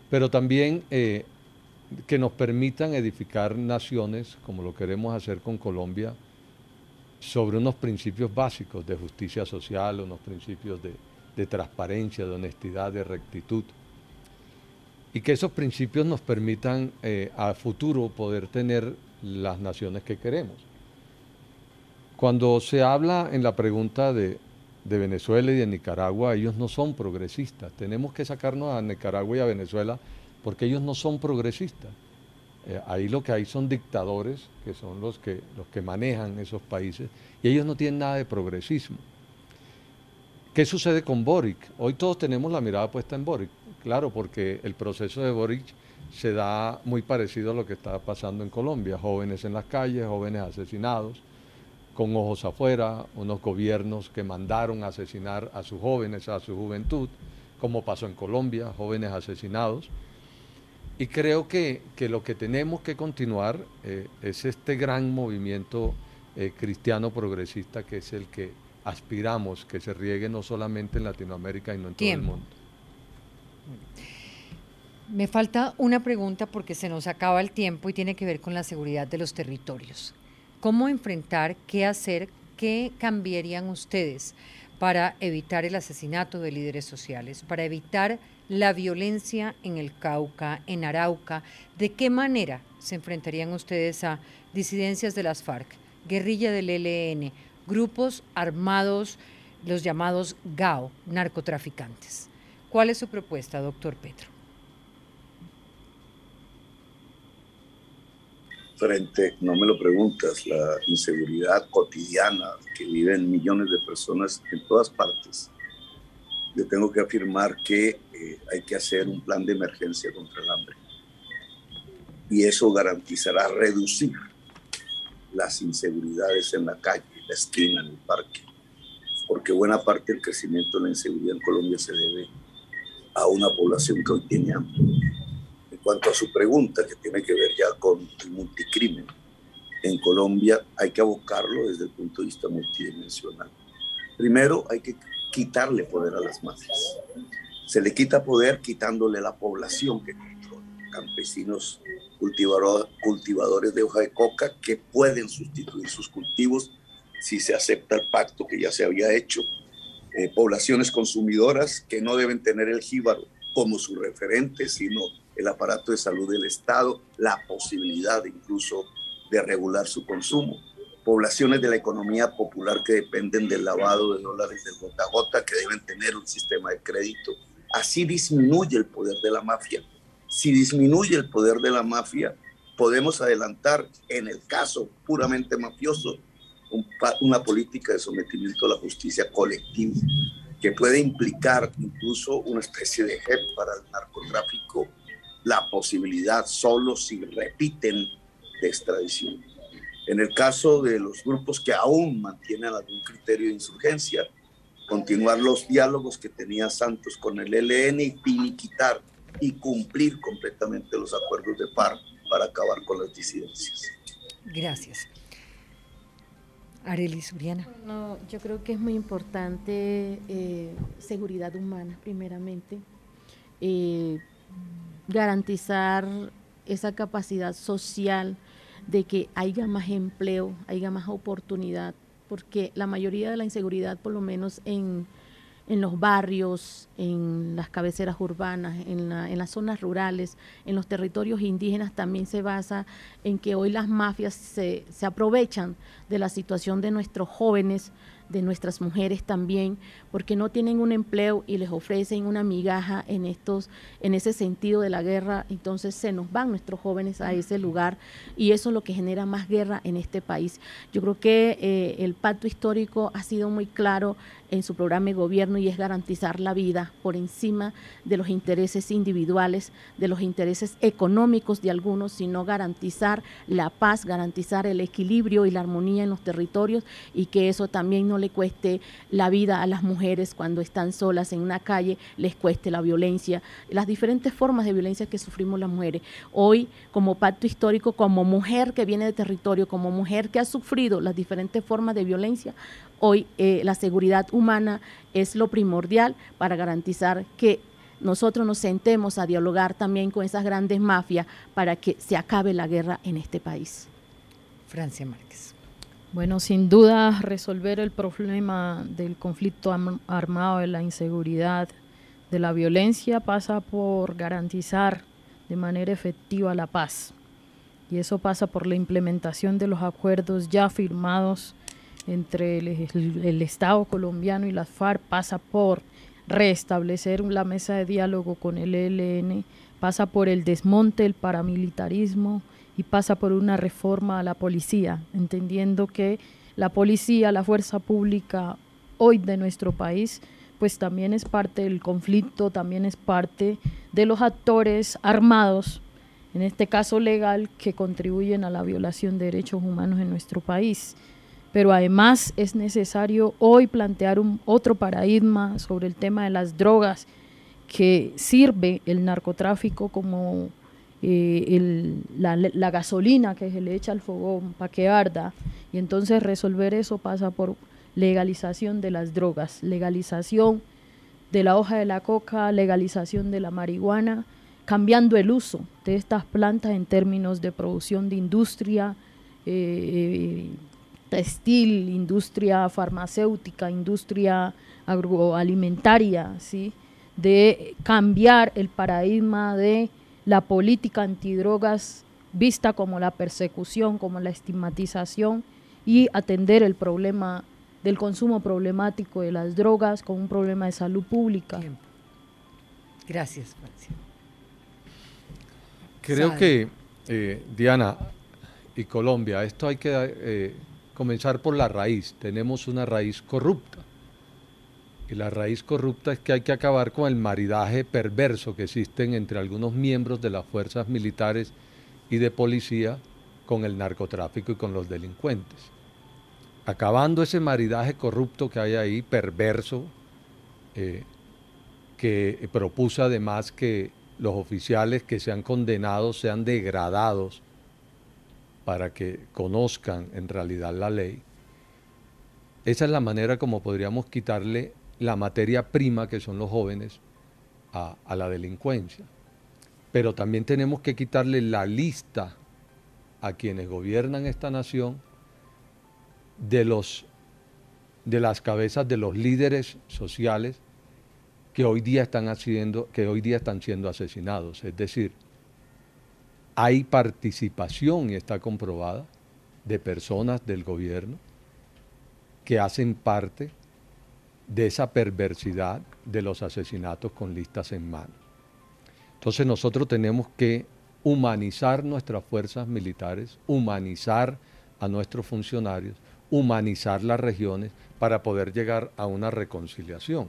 pero también eh, que nos permitan edificar naciones, como lo queremos hacer con Colombia, sobre unos principios básicos de justicia social, unos principios de, transparencia, de honestidad, de rectitud. Y que esos principios nos permitan eh, a futuro poder tener las naciones que queremos. Cuando se habla en la pregunta de, de Venezuela y de Nicaragua, ellos no son progresistas. Tenemos que sacarnos a Nicaragua y a Venezuela porque ellos no son progresistas. Eh, ahí lo que hay son dictadores, que son los que, los que manejan esos países, y ellos no tienen nada de progresismo. ¿Qué sucede con Boric? Hoy todos tenemos la mirada puesta en Boric, claro, porque el proceso de Boric se da muy parecido a lo que está pasando en Colombia, jóvenes en las calles, jóvenes asesinados, con ojos afuera, unos gobiernos que mandaron asesinar a sus jóvenes, a su juventud, como pasó en Colombia, jóvenes asesinados. Y creo que, lo que tenemos que continuar eh, es este gran movimiento eh, cristiano progresista que es el que aspiramos que se riegue no solamente en Latinoamérica, sino en todo el mundo. Me falta una pregunta porque se nos acaba el tiempo y tiene que ver con la seguridad de los territorios. ¿Cómo enfrentar, qué hacer, qué cambiarían ustedes para evitar el asesinato de líderes sociales, para evitar la violencia en el Cauca, en Arauca, ¿de qué manera se enfrentarían ustedes a disidencias de las FARC, guerrilla del ELN, grupos armados, los llamados GAO, narcotraficantes? ¿Cuál es su propuesta, doctor Petro? Frente, no me lo preguntas, la inseguridad cotidiana que viven millones de personas en todas partes yo tengo que afirmar que eh, hay que hacer un plan de emergencia contra el hambre. Y eso garantizará reducir las inseguridades en la calle, en la esquina, en el parque. Porque buena parte del crecimiento de la inseguridad en Colombia se debe a una población que hoy tiene hambre. En cuanto a su pregunta, que tiene que ver ya con el multicrimen, en Colombia hay que abocarlo desde el punto de vista multidimensional. Primero, hay que quitarle poder a las mafias. Se le quita poder quitándole la población que controla. Campesinos cultivadores de hoja de coca que pueden sustituir sus cultivos si se acepta el pacto que ya se había hecho. Eh, poblaciones consumidoras que no deben tener el jíbaro como su referente, sino el aparato de salud del Estado, la posibilidad incluso de regular su consumo poblaciones de la economía popular que dependen del lavado de dólares del gota a gota, que deben tener un sistema de crédito. Así disminuye el poder de la mafia. Si disminuye el poder de la mafia, podemos adelantar, en el caso puramente mafioso, una política de sometimiento a la justicia colectiva. que puede implicar incluso una especie de GEP para el narcotráfico, la posibilidad solo si repiten de extradición. En el caso de los grupos que aún mantienen algún criterio de insurgencia, continuar los diálogos que tenía Santos con el ELN y finiquitar y cumplir completamente los acuerdos de paz para acabar con las disidencias. Gracias. Arelis Uriana. No, yo creo que es muy importante eh, seguridad humana, primeramente, eh, garantizar esa capacidad social de que haya más empleo, haya más oportunidad, porque la mayoría de la inseguridad, por lo menos en en los barrios, en las cabeceras urbanas, en, las zonas rurales, en los territorios indígenas, también se basa en que hoy las mafias se, se aprovechan de la situación de nuestros jóvenes de nuestras mujeres también, porque no tienen un empleo y les ofrecen una migaja en estos, en ese sentido de la guerra, entonces se nos van nuestros jóvenes a ese lugar y eso es lo que genera más guerra en este país. Yo creo que eh, el pacto histórico ha sido muy claro en su programa de gobierno y es garantizar la vida por encima de los intereses individuales, de los intereses económicos de algunos, sino garantizar la paz, garantizar el equilibrio y la armonía en los territorios y que eso también no le cueste la vida a las mujeres cuando están solas en una calle, les cueste la violencia, las diferentes formas de violencia que sufrimos las mujeres. Hoy, como pacto histórico, como mujer que viene de territorio, como mujer que ha sufrido las diferentes formas de violencia, hoy eh, la seguridad humana es lo primordial para garantizar que nosotros nos sentemos a dialogar también con esas grandes mafias para que se acabe la guerra en este país. Francia Márquez. Bueno, sin duda resolver el problema del conflicto armado, de la inseguridad, de la violencia pasa por garantizar de manera efectiva la paz. Y eso pasa por la implementación de los acuerdos ya firmados entre el, Estado colombiano y las FARC, pasa por restablecer la mesa de diálogo con el ELN, pasa por el desmonte del paramilitarismo, y pasa por una reforma a la policía, entendiendo que la policía, la fuerza pública hoy de nuestro país, pues también es parte del conflicto, también es parte de los actores armados, en este caso legal, que contribuyen a la violación de derechos humanos en nuestro país. Pero además es necesario hoy plantear un otro paradigma sobre el tema de las drogas, que sirve el narcotráfico como eh, la, gasolina que se le echa al fogón para que arda. Y entonces resolver eso pasa por legalización de las drogas, legalización de la hoja de la coca, legalización de la marihuana, cambiando el uso de estas plantas en términos de producción de industria eh, textil, industria farmacéutica, industria agroalimentaria, ¿sí? de cambiar el paradigma de la política antidrogas vista como la persecución, como la estigmatización y atender el problema del consumo problemático de las drogas como un problema de salud pública. Gracias, Francia. Creo que, eh, Diana y Colombia, esto hay que eh, comenzar por la raíz. Tenemos una raíz corrupta y la raíz corrupta es que hay que acabar con el maridaje perverso que existen entre algunos miembros de las fuerzas militares y de policía con el narcotráfico y con los delincuentes. Acabando ese maridaje corrupto que hay ahí, perverso, eh, que propuso además que los oficiales que sean condenados sean degradados para que conozcan en realidad la ley. Esa es la manera como podríamos quitarle la materia prima que son los jóvenes a, la delincuencia. Pero también tenemos que quitarle la lista a quienes gobiernan esta nación de los de las cabezas de los líderes sociales que hoy día están haciendo, que hoy día están siendo asesinados. Es decir, hay participación y está comprobada de personas del gobierno que hacen parte de esa perversidad de los asesinatos con listas en mano. Entonces nosotros tenemos que humanizar nuestras fuerzas militares, humanizar a nuestros funcionarios, humanizar las regiones para poder llegar a una reconciliación.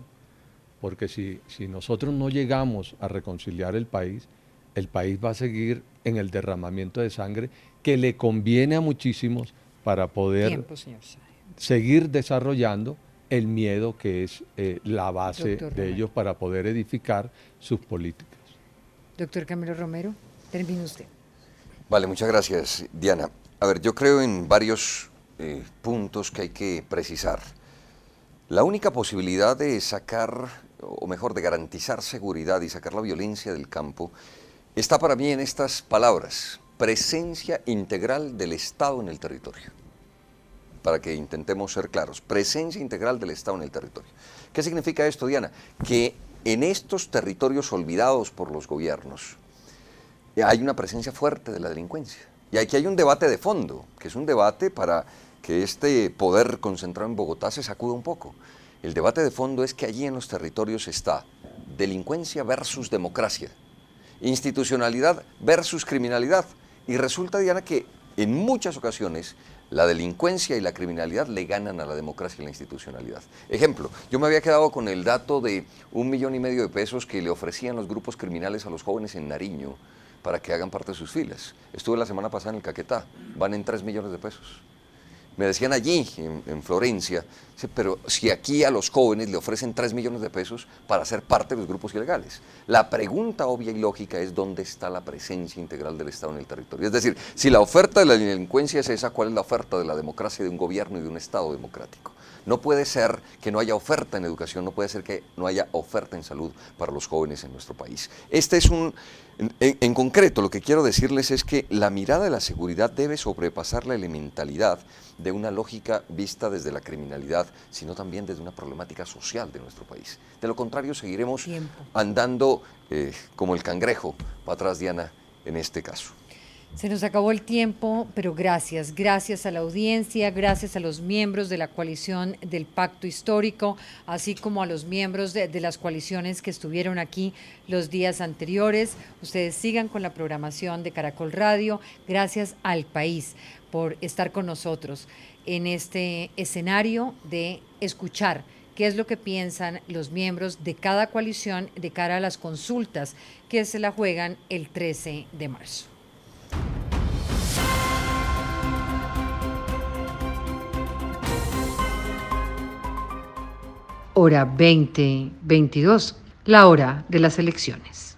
porque si, si nosotros no llegamos a reconciliar el país, el país va a seguir en el derramamiento de sangre que le conviene a muchísimos para poder seguir desarrollando el miedo que es eh, la base de ellos para poder edificar sus políticas. Doctor Camilo Romero, termine usted. Vale, muchas gracias, Diana. A ver, yo creo en varios eh, puntos que hay que precisar. La única posibilidad de sacar, o mejor, de garantizar seguridad y sacar la violencia del campo, está para mí en estas palabras, presencia integral del Estado en el territorio para que intentemos ser claros. Presencia integral del Estado en el territorio. ¿Qué significa esto, Diana? Que en estos territorios olvidados por los gobiernos hay una presencia fuerte de la delincuencia. Y aquí hay un debate de fondo, que es un debate para que este poder concentrado en Bogotá se sacuda un poco. El debate de fondo es que allí en los territorios está delincuencia versus democracia, institucionalidad versus criminalidad. Y resulta, Diana, que en muchas ocasiones la delincuencia y la criminalidad le ganan a la democracia y la institucionalidad. Ejemplo, yo me había quedado con el dato de un millón y medio de pesos que le ofrecían los grupos criminales a los jóvenes en Nariño para que hagan parte de sus filas. Estuve la semana pasada en el Caquetá, van en tres millones de pesos. Me decían allí, en, Florencia, pero si aquí a los jóvenes le ofrecen 3 millones de pesos para ser parte de los grupos ilegales. La pregunta obvia y lógica es dónde está la presencia integral del Estado en el territorio. Es decir, si la oferta de la delincuencia es esa, ¿cuál es la oferta de la democracia de un gobierno y de un Estado democrático? No puede ser que no haya oferta en educación, no puede ser que no haya oferta en salud para los jóvenes en nuestro país. Este es un, en, concreto, lo que quiero decirles es que la mirada de la seguridad debe sobrepasar la elementalidad de una lógica vista desde la criminalidad, sino también desde una problemática social de nuestro país. De lo contrario, seguiremos andando eh, como el cangrejo para atrás, Diana, en este caso. Se nos acabó el tiempo, pero gracias, gracias a la audiencia, gracias a los miembros de la coalición del Pacto Histórico, así como a los miembros de, las coaliciones que estuvieron aquí los días anteriores. Ustedes sigan con la programación de Caracol Radio. Gracias al país por estar con nosotros en este escenario de escuchar qué es lo que piensan los miembros de cada coalición de cara a las consultas que se la juegan el 13 de marzo. Hora 2022, la hora de las elecciones.